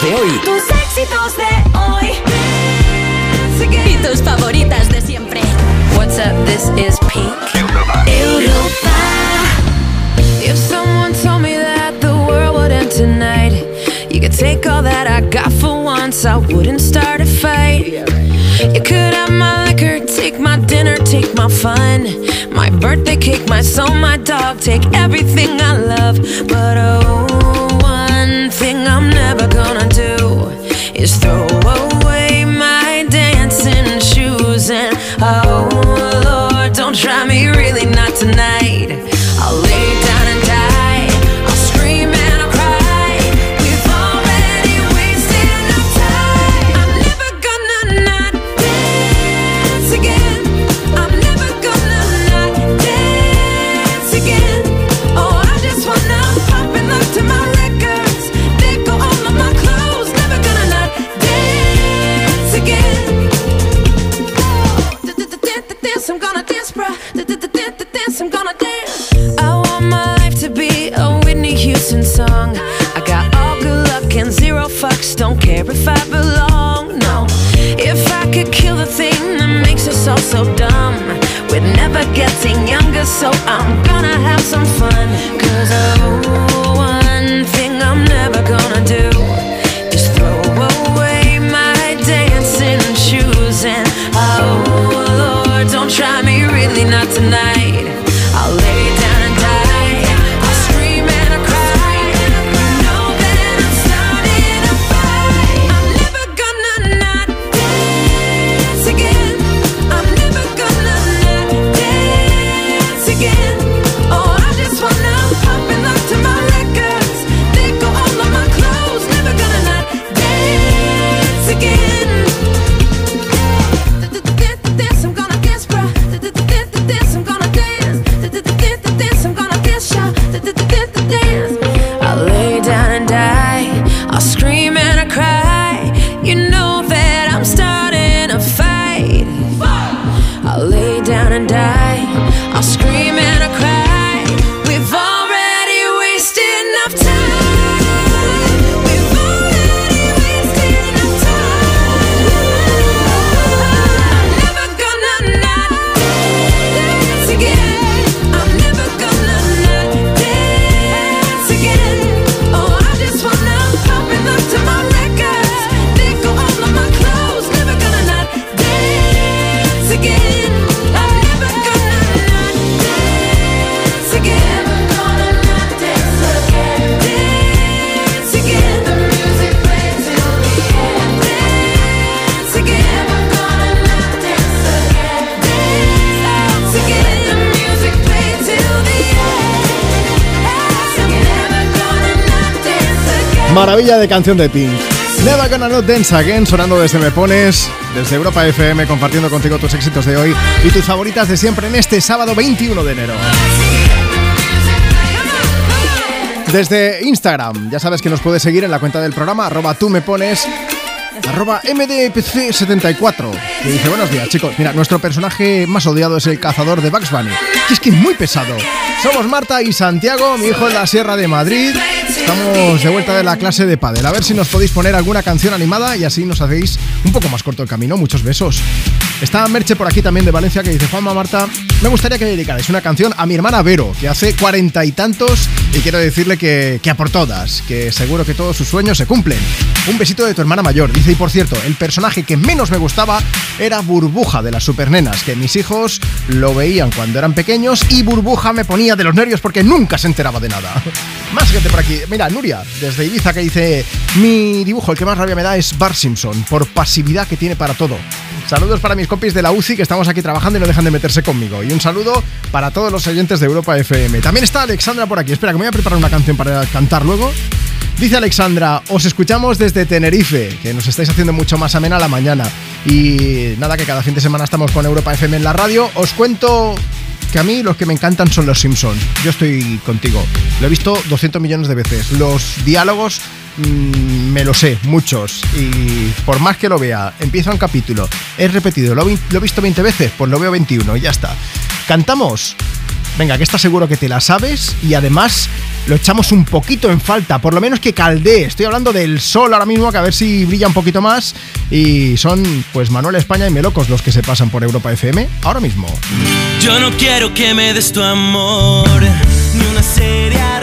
de hoy. Canción de Pink. Never Gonna Not Dance Again, sonando desde Me Pones, desde Europa FM, compartiendo contigo tus éxitos de hoy y tus favoritas de siempre en este sábado 21 de enero. Desde Instagram, ya sabes que nos puedes seguir en la cuenta del programa, arroba tú me pones, arroba mdpc74, que dice, buenos días chicos, mira, nuestro personaje más odiado es el cazador de Bugs Bunny, que es que es muy pesado. Somos Marta y Santiago, mi hijo en la Sierra de Madrid, estamos de vuelta de la clase de pádel, a ver si nos podéis poner alguna canción animada y así nos hacéis un poco más corto el camino, muchos besos. Está Merche por aquí también de Valencia que dice, Juanma Marta, me gustaría que dedicarais una canción a mi hermana Vero, que hace cuarenta y tantos y quiero decirle que, que a por todas, que seguro que todos sus sueños se cumplen. Un besito de tu hermana mayor. Dice, y por cierto, el personaje que menos me gustaba era Burbuja de las Supernenas, que mis hijos lo veían cuando eran pequeños y Burbuja me ponía de los nervios porque nunca se enteraba de nada. Más gente por aquí. Mira, Nuria, desde Ibiza, que dice, mi dibujo, el que más rabia me da es Bar Simpson, por pasividad que tiene para todo. Saludos para mis compis de la UCI que estamos aquí trabajando y no dejan de meterse conmigo. Y un saludo para todos los oyentes de Europa FM. También está Alexandra por aquí. Espera, que me voy a preparar una canción para cantar luego. Dice Alexandra, os escuchamos desde Tenerife, que nos estáis haciendo mucho más amena la mañana. Y nada, que cada fin de semana estamos con Europa FM en la radio. Os cuento a mí los que me encantan son los Simpsons. Yo estoy contigo. Lo he visto 200 millones de veces. Los diálogos mm, me lo sé, muchos. Y por más que lo vea, empieza un capítulo, es repetido, lo, lo he visto 20 veces, pues lo veo 21 y ya está. ¿Cantamos? Venga, que estás seguro que te la sabes y además lo echamos un poquito en falta, por lo menos que caldee. Estoy hablando del sol ahora mismo, que a ver si brilla un poquito más. Y son pues Manuel España y Melocos los que se pasan por Europa FM ahora mismo. Yo no quiero que me des tu amor, ni una seria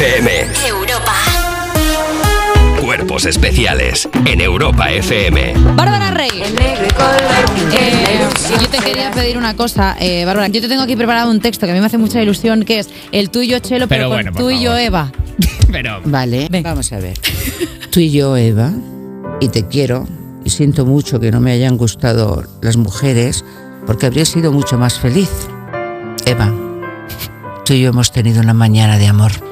FM. Europa. Cuerpos especiales en Europa FM. Bárbara Rey. Eh, yo te quería pedir una cosa, eh, Bárbara. Yo te tengo aquí preparado un texto que a mí me hace mucha ilusión, que es el tuyo, Chelo, pero, Pero con bueno, por tú y yo, Eva. Pero. Vale, vamos a ver. Tú y yo, Eva, y te quiero, y siento mucho que no me hayan gustado las mujeres, porque habría sido mucho más feliz. Eva, tú y yo hemos tenido una mañana de amor.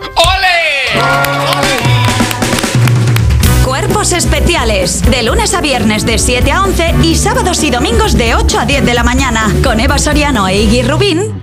Cuerpos especiales. De lunes a viernes de 7 a 11 y sábados y domingos de 8 a 10 de la mañana. Con Eva Soriano e Iggy Rubín.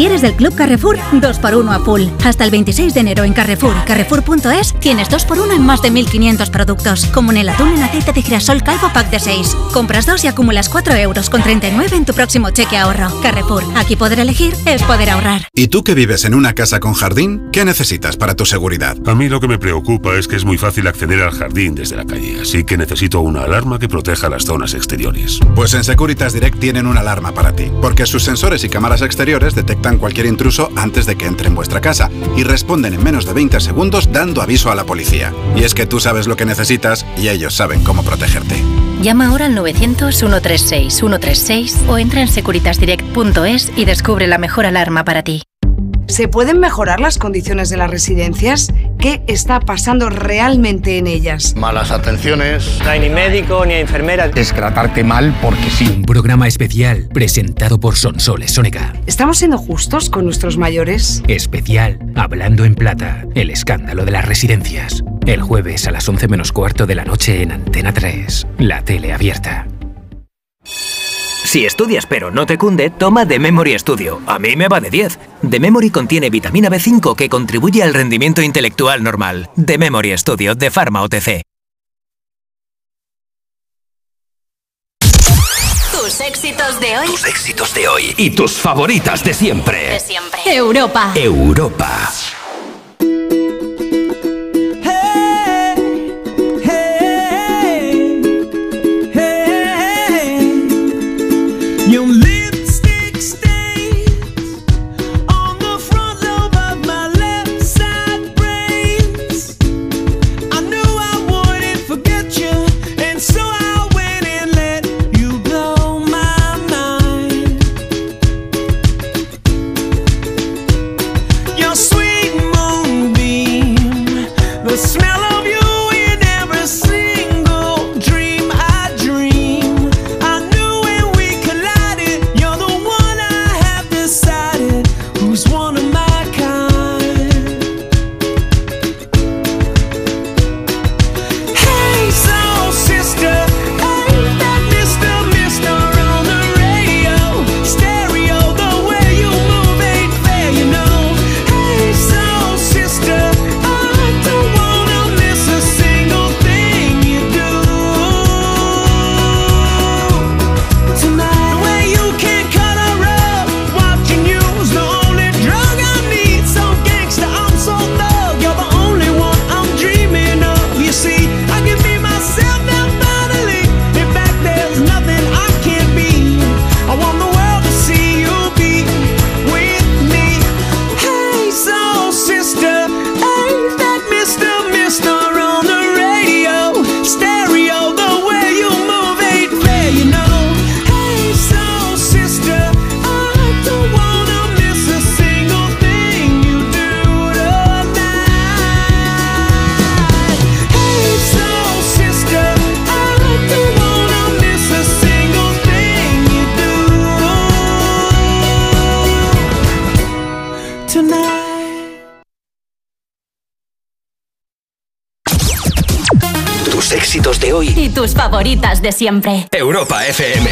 Si eres del Club Carrefour, 2x1 a full. Hasta el 26 de enero en Carrefour y Carrefour.es tienes 2x1 en más de 1.500 productos, como en el atún en aceite de girasol calvo pack de 6. Compras dos y acumulas 4 euros con 39 en tu próximo cheque ahorro. Carrefour, aquí poder elegir es poder ahorrar. ¿Y tú que vives en una casa con jardín? ¿Qué necesitas para tu seguridad? A mí lo que me preocupa es que es muy fácil acceder al jardín desde la calle, así que necesito una alarma que proteja las zonas exteriores. Pues en Securitas Direct tienen una alarma para ti, porque sus sensores y cámaras exteriores detectan cualquier intruso antes de que entre en vuestra casa y responden en menos de 20 segundos dando aviso a la policía. Y es que tú sabes lo que necesitas y ellos saben cómo protegerte. Llama ahora al 900-136-136 o entra en securitasdirect.es y descubre la mejor alarma para ti. ¿Se pueden mejorar las condiciones de las residencias? ¿Qué está pasando realmente en ellas? Malas atenciones. No hay ni médico ni enfermera. Es tratarte mal porque sí. Un programa especial presentado por Sonsoles Sonega. ¿Estamos siendo justos con nuestros mayores? Especial Hablando en Plata, el escándalo de las residencias. El jueves a las 11 menos cuarto de la noche en Antena 3, la tele abierta. Si estudias pero no te cunde, toma The Memory Studio. A mí me va de 10. The Memory contiene vitamina B5 que contribuye al rendimiento intelectual normal. The Memory Studio de Pharma OTC. Tus éxitos de hoy. Tus éxitos de hoy y tus favoritas de siempre. De siempre. Europa. Europa. Y tus favoritas de siempre. Europa FM.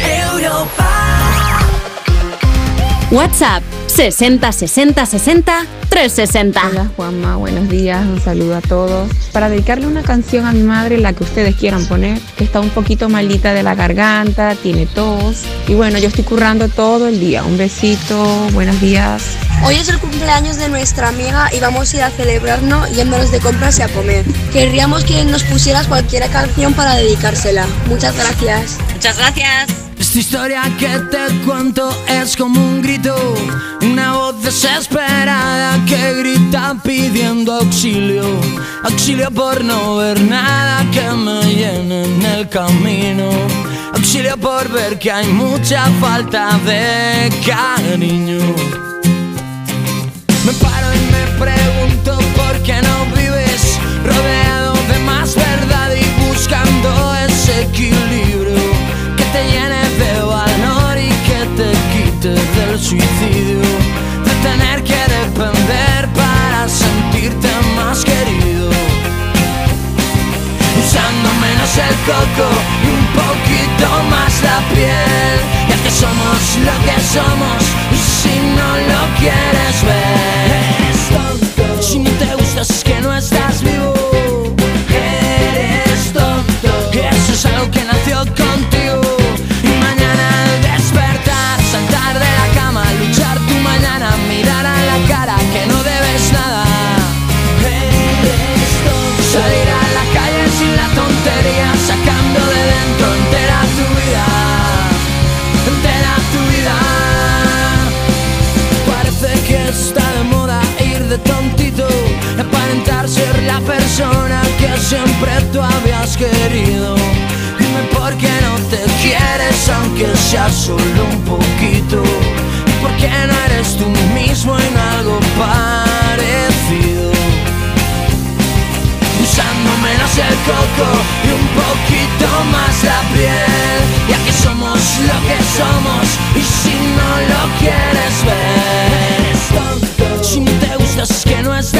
WhatsApp 60 60 60 360. Hola Juanma, buenos días, un saludo a todos. Para dedicarle una canción a mi madre, la que ustedes quieran poner, que está un poquito malita de la garganta, tiene tos. Y bueno, yo estoy currando todo el día. Un besito, buenos días. Hoy es el cumpleaños de nuestra amiga y vamos a ir a celebrarnos yéndonos de compras y a comer. Querríamos que nos pusieras cualquier canción para dedicársela. Muchas gracias. Muchas gracias. Esta historia que te cuento es como un grito, una voz desesperada que grita pidiendo auxilio, auxilio por no ver nada que me llene en el camino, auxilio por ver que hay mucha falta de cariño. Me paro y me pregunto por qué no vives rodeado de más verdad y buscando ese equilibrio suicidio, de tener que depender para sentirte más querido. Usando menos el coco y un poquito más la piel, ya que somos lo que somos si no lo quieres ver, siempre tú habías querido. Dime por qué no te quieres, aunque sea solo un poquito. Por qué no eres tú mismo en algo parecido. Usando menos el coco y un poquito más la piel Ya que somos lo que somos y si no lo quieres ver Si no te gustas es que no estás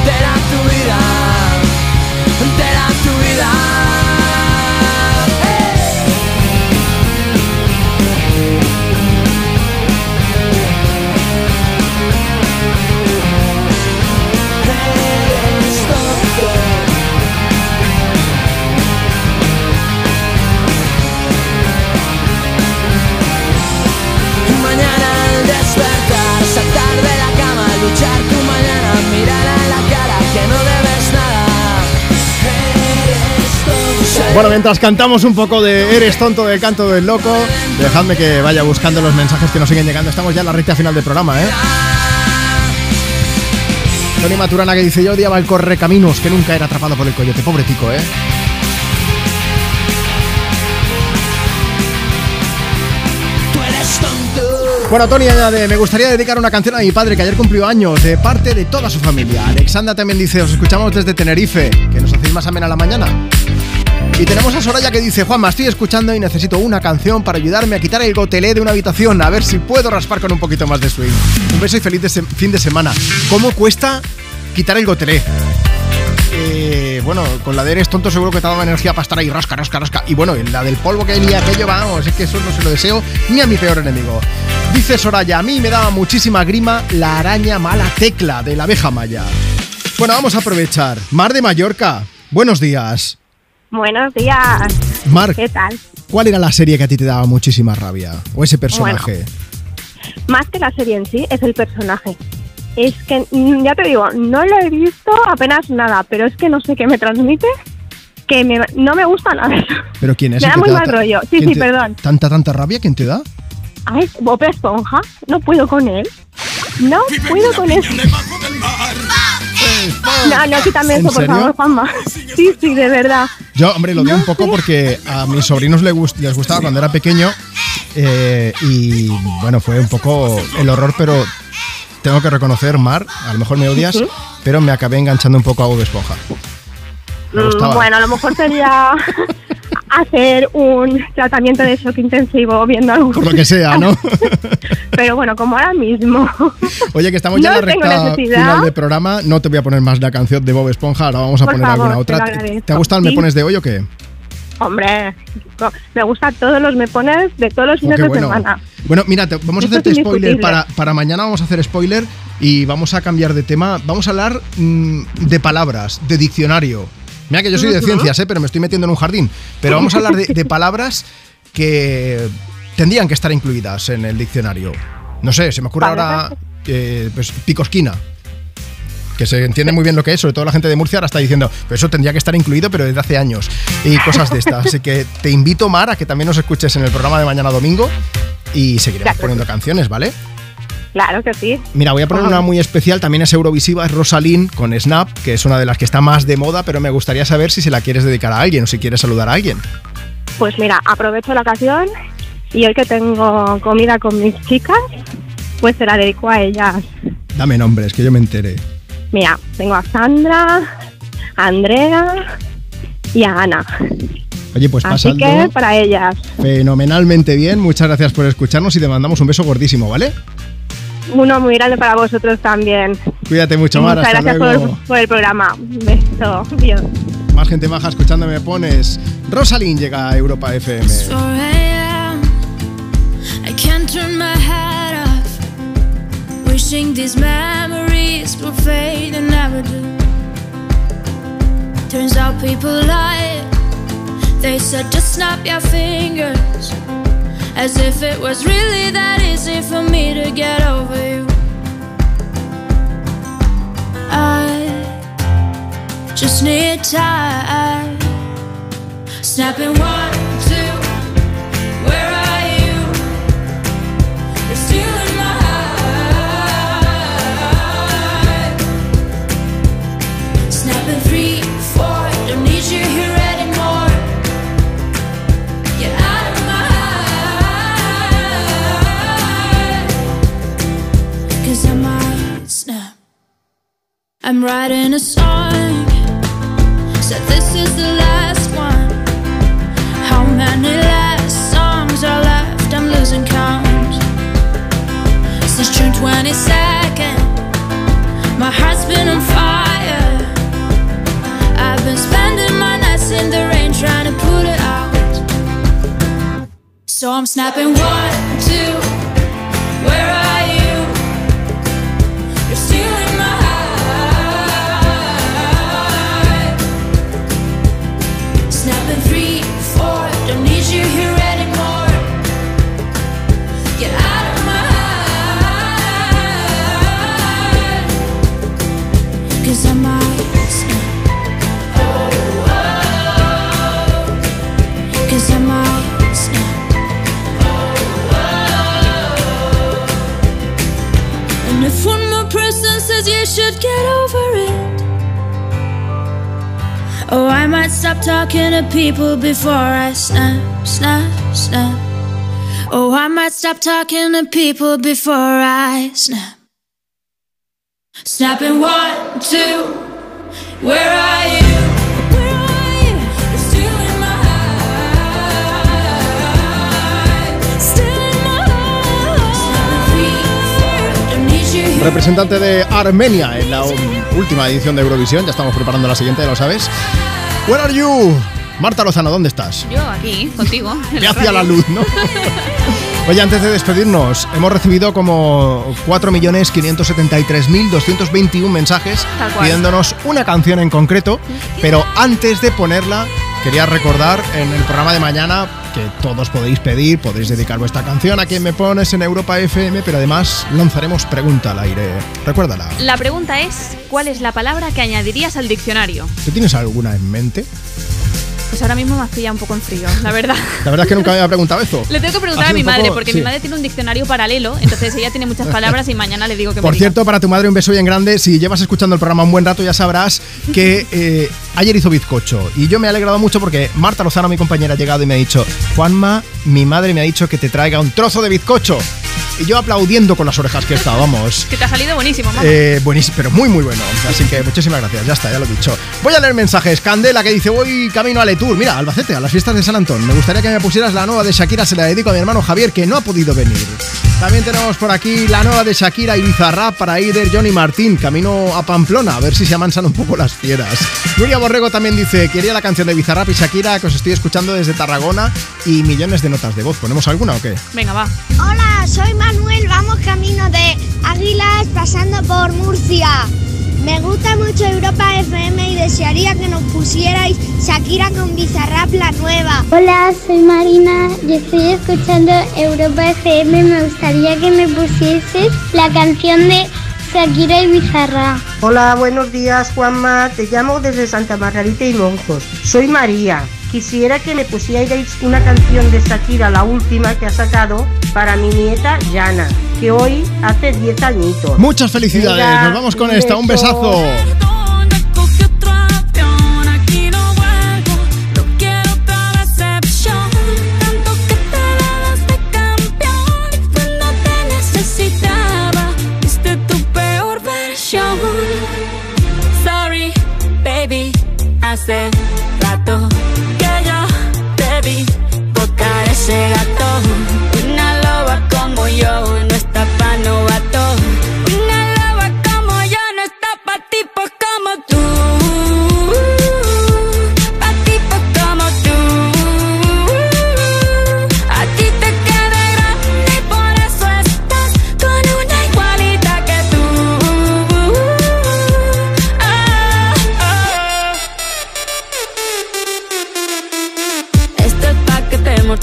entera tu vida tu vida. Mañana despertar, saltar de la cama, luchar Bueno, mientras cantamos un poco de Eres tonto del canto del loco, dejadme que vaya buscando los mensajes que nos siguen llegando. Estamos ya en la recta final del programa, ¿eh? Tony Maturana que dice, yo odiaba el correcaminos, que nunca era atrapado por el coyote. Pobre tico, ¿eh? Bueno, Tony añade, me gustaría dedicar una canción a mi padre que ayer cumplió años, de parte de toda su familia. Alexandra también dice, os escuchamos desde Tenerife, que nos hacéis más amena la mañana. Y tenemos a Soraya que dice, Juanma, estoy escuchando y necesito una canción para ayudarme a quitar el gotelé de una habitación, a ver si puedo raspar con un poquito más de swing. Un beso y feliz fin de semana. ¿Cómo cuesta quitar el gotelé? Bueno, con la de eres tonto seguro que te dado energía para estar ahí rasca, rasca, rasca. Y bueno, la del polvo que ni aquello, vamos, es que eso no se lo deseo ni a mi peor enemigo. Dice Soraya, a mí me daba muchísima grima la araña mala tecla de la abeja maya. Bueno, vamos a aprovechar. Mar de Mallorca, buenos días. Buenos días. Mar, ¿Qué tal? ¿cuál era la serie que a ti te daba muchísima rabia? ¿O ese personaje? Más que la serie en sí, es el personaje. Es que, mm, ya te digo, no lo he visto apenas nada, pero es que no sé qué me transmite, que me- no me gusta nada. ¿Pero quién es? Me el da muy mal rollo. Sí, sí, te- perdón. ¿Tanta, tanta rabia? ¿Quién te da? Ay, Bob Esponja, no puedo con él. No puedo con él. No, no, quítame ¿En eso, por favor, Juanma. Sí, sí, de verdad. Yo, hombre, lo digo un poco porque a mis sobrinos les, gust- les gustaba cuando era pequeño eh, y bueno, fue un poco el horror, pero tengo que reconocer, Mar, a lo mejor me odias, pero me acabé enganchando un poco a Bob Esponja. Me Mm. Bueno, a lo mejor sería hacer un tratamiento de shock intensivo viendo algo. Por lo que sea, ¿no? Pero bueno, como ahora mismo. Oye, que estamos ya en la recta necesidad. final del programa. No te voy a poner más la canción de Bob Esponja, ahora vamos a Por poner favor, alguna otra. ¿Te, agradezco. te gusta el Me Sí. Pones de hoy o qué? Hombre, me gustan todos los me pones de todos los Oh, fines de bueno. semana. Bueno, mira, vamos a Esto hacerte spoiler para, para mañana. Vamos a hacer spoiler y vamos a cambiar de tema. Vamos a hablar mm, de palabras, de diccionario. Mira que yo soy de ciencias, ¿eh? pero me estoy metiendo en un jardín. Pero vamos a hablar de, de palabras que tendrían que estar incluidas en el diccionario. No sé, se me ocurre ahora eh, pues, picosquina. Que se entiende muy bien lo que es, sobre todo la gente de Murcia ahora está diciendo, pero eso tendría que estar incluido, pero desde hace años. Y cosas de estas. Así que te invito, Mar, a que también nos escuches en el programa de mañana domingo y seguiremos poniendo canciones, ¿vale? Claro que sí. Mira, voy a poner una muy especial, también es Eurovisiva, es Rosalind con Snap, que es una de las que está más de moda, pero me gustaría saber si se la quieres dedicar a alguien o si quieres saludar a alguien. Pues mira, aprovecho la ocasión y hoy que tengo comida con mis chicas, pues se la dedico a ellas. Dame nombres, que yo me entere. Mira, tengo a Sandra, a Andrea y a Ana. Oye, pues Así que pasando para ellas. fenomenalmente bien, muchas gracias por escucharnos y te mandamos un beso gordísimo, ¿vale? Uno muy grande para vosotros también. Cuídate mucho, Mar, Muchas hasta gracias luego. por, por el programa. Un beso. Adiós. Más gente maja escuchándome pones. Rosalind llega a Europa FM. 4 a.m. I can't turn my head off. Wishing these memories will fade and never do. Turns out people lie. They said just snap your fingers. As if it was really that easy for me to get over you. I just need time. Snapping one, I'm writing people before I snap, snap, snap. Oh, I might stop talking to people before I snap. Snapping one, two. Where are you? Representante de Armenia en la última edición de Eurovisión. Ya estamos preparando la siguiente, lo sabes. Where are you? Marta Lozano, ¿dónde estás? Yo aquí, contigo. en Me la hacia la radio. luz, ¿no? Oye, antes de despedirnos, hemos recibido como 4.573.221 mensajes pidiéndonos una canción en concreto, pero antes de ponerla, quería recordar en el programa de mañana que todos podéis pedir, podéis dedicar vuestra canción a quien me pones en Europa FM, pero además lanzaremos pregunta al aire. Recuérdala. La pregunta es, ¿cuál es la palabra que añadirías al diccionario? ¿Tú tienes alguna en mente? Pues ahora mismo me has pillado un poco en frío, la verdad. La verdad es que nunca me había preguntado eso. Le tengo que preguntar a mi madre, poco- porque sí. mi madre tiene un diccionario paralelo, entonces ella tiene muchas palabras y mañana le digo que Por me diga. cierto, para tu madre un beso bien grande. Si llevas escuchando el programa un buen rato, ya sabrás que eh, ayer hizo bizcocho. Y yo me he alegrado mucho porque Marta Lozano, mi compañera, ha llegado y me ha dicho: Juanma, mi madre me ha dicho que te traiga un trozo de bizcocho. Y yo aplaudiendo con las orejas que he estado, vamos. Que te ha salido buenísimo, mamá. Eh, buenísimo, pero muy muy bueno. Así que muchísimas gracias, ya está, ya lo he dicho. Voy a leer mensajes. Candela que dice, voy camino a Letour. Mira, Albacete, a las fiestas de San Antón. Me gustaría que me pusieras la nueva de Shakira, se la dedico a mi hermano Javier, que no ha podido venir. También tenemos por aquí la nueva de Shakira y Bizarrap para Ider, Johnny Martín, camino a Pamplona, a ver si se amansan un poco las fieras. Nuria Borrego también dice, quería la canción de Bizarrap y Shakira, que os estoy escuchando desde Tarragona, y millones de notas de voz. ¿Ponemos alguna o qué? Venga, va. Hola, soy Manuel, vamos camino de Águilas pasando por Murcia. Me gusta mucho Europa FM y desearía que nos pusierais Shakira con Bizarrap la nueva. Hola, soy Marina y estoy escuchando Europa FM. Me gustaría que me pusieses la canción de Shakira y Bizarra. Hola, buenos días Juanma, te llamo desde Santa Margarita y Monjos. Soy María. Quisiera que me pusierais una canción de Shakira, la última que ha sacado, para mi nieta Yana, que hoy hace 10 añitos. Muchas felicidades, nos vamos con esta, un besazo. Aquí no vuelvo, no tocar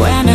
buena.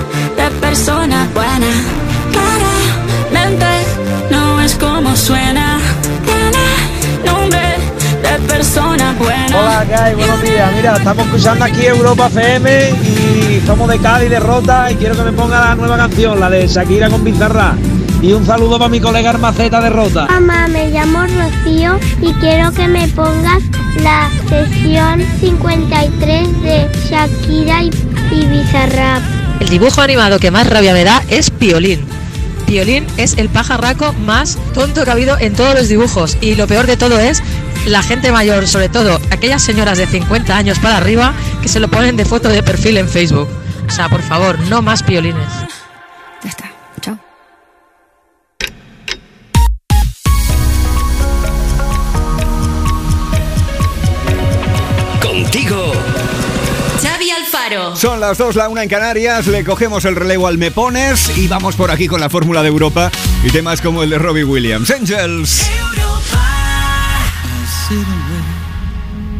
persona buena. Claramente no es como suena. Tiene nombre de persona buena. Hola, ¿qué hay? Buenos días. Mira, estamos escuchando aquí Europa FM y somos de Cádiz, de Rota, y quiero que me ponga la nueva canción, la de Shakira con Bizarra. Y un saludo para mi colega Armaceta de Rota. Mamá, me llamo Rocío y quiero que me pongas la sesión 53 de Shakira y, y Bizarrap. El dibujo animado que más rabia me da es Piolín. Piolín es el pajarraco más tonto que ha habido en todos los dibujos y lo peor de todo es la gente mayor, sobre todo aquellas señoras de 50 años para arriba que se lo ponen de foto de perfil en Facebook. O sea, por favor, no más piolines. Contigo. Son las dos, la una en Canarias, le cogemos el relevo al Me Pones y vamos por aquí con la fórmula de Europa y temas como el de Robbie Williams. Angels. Away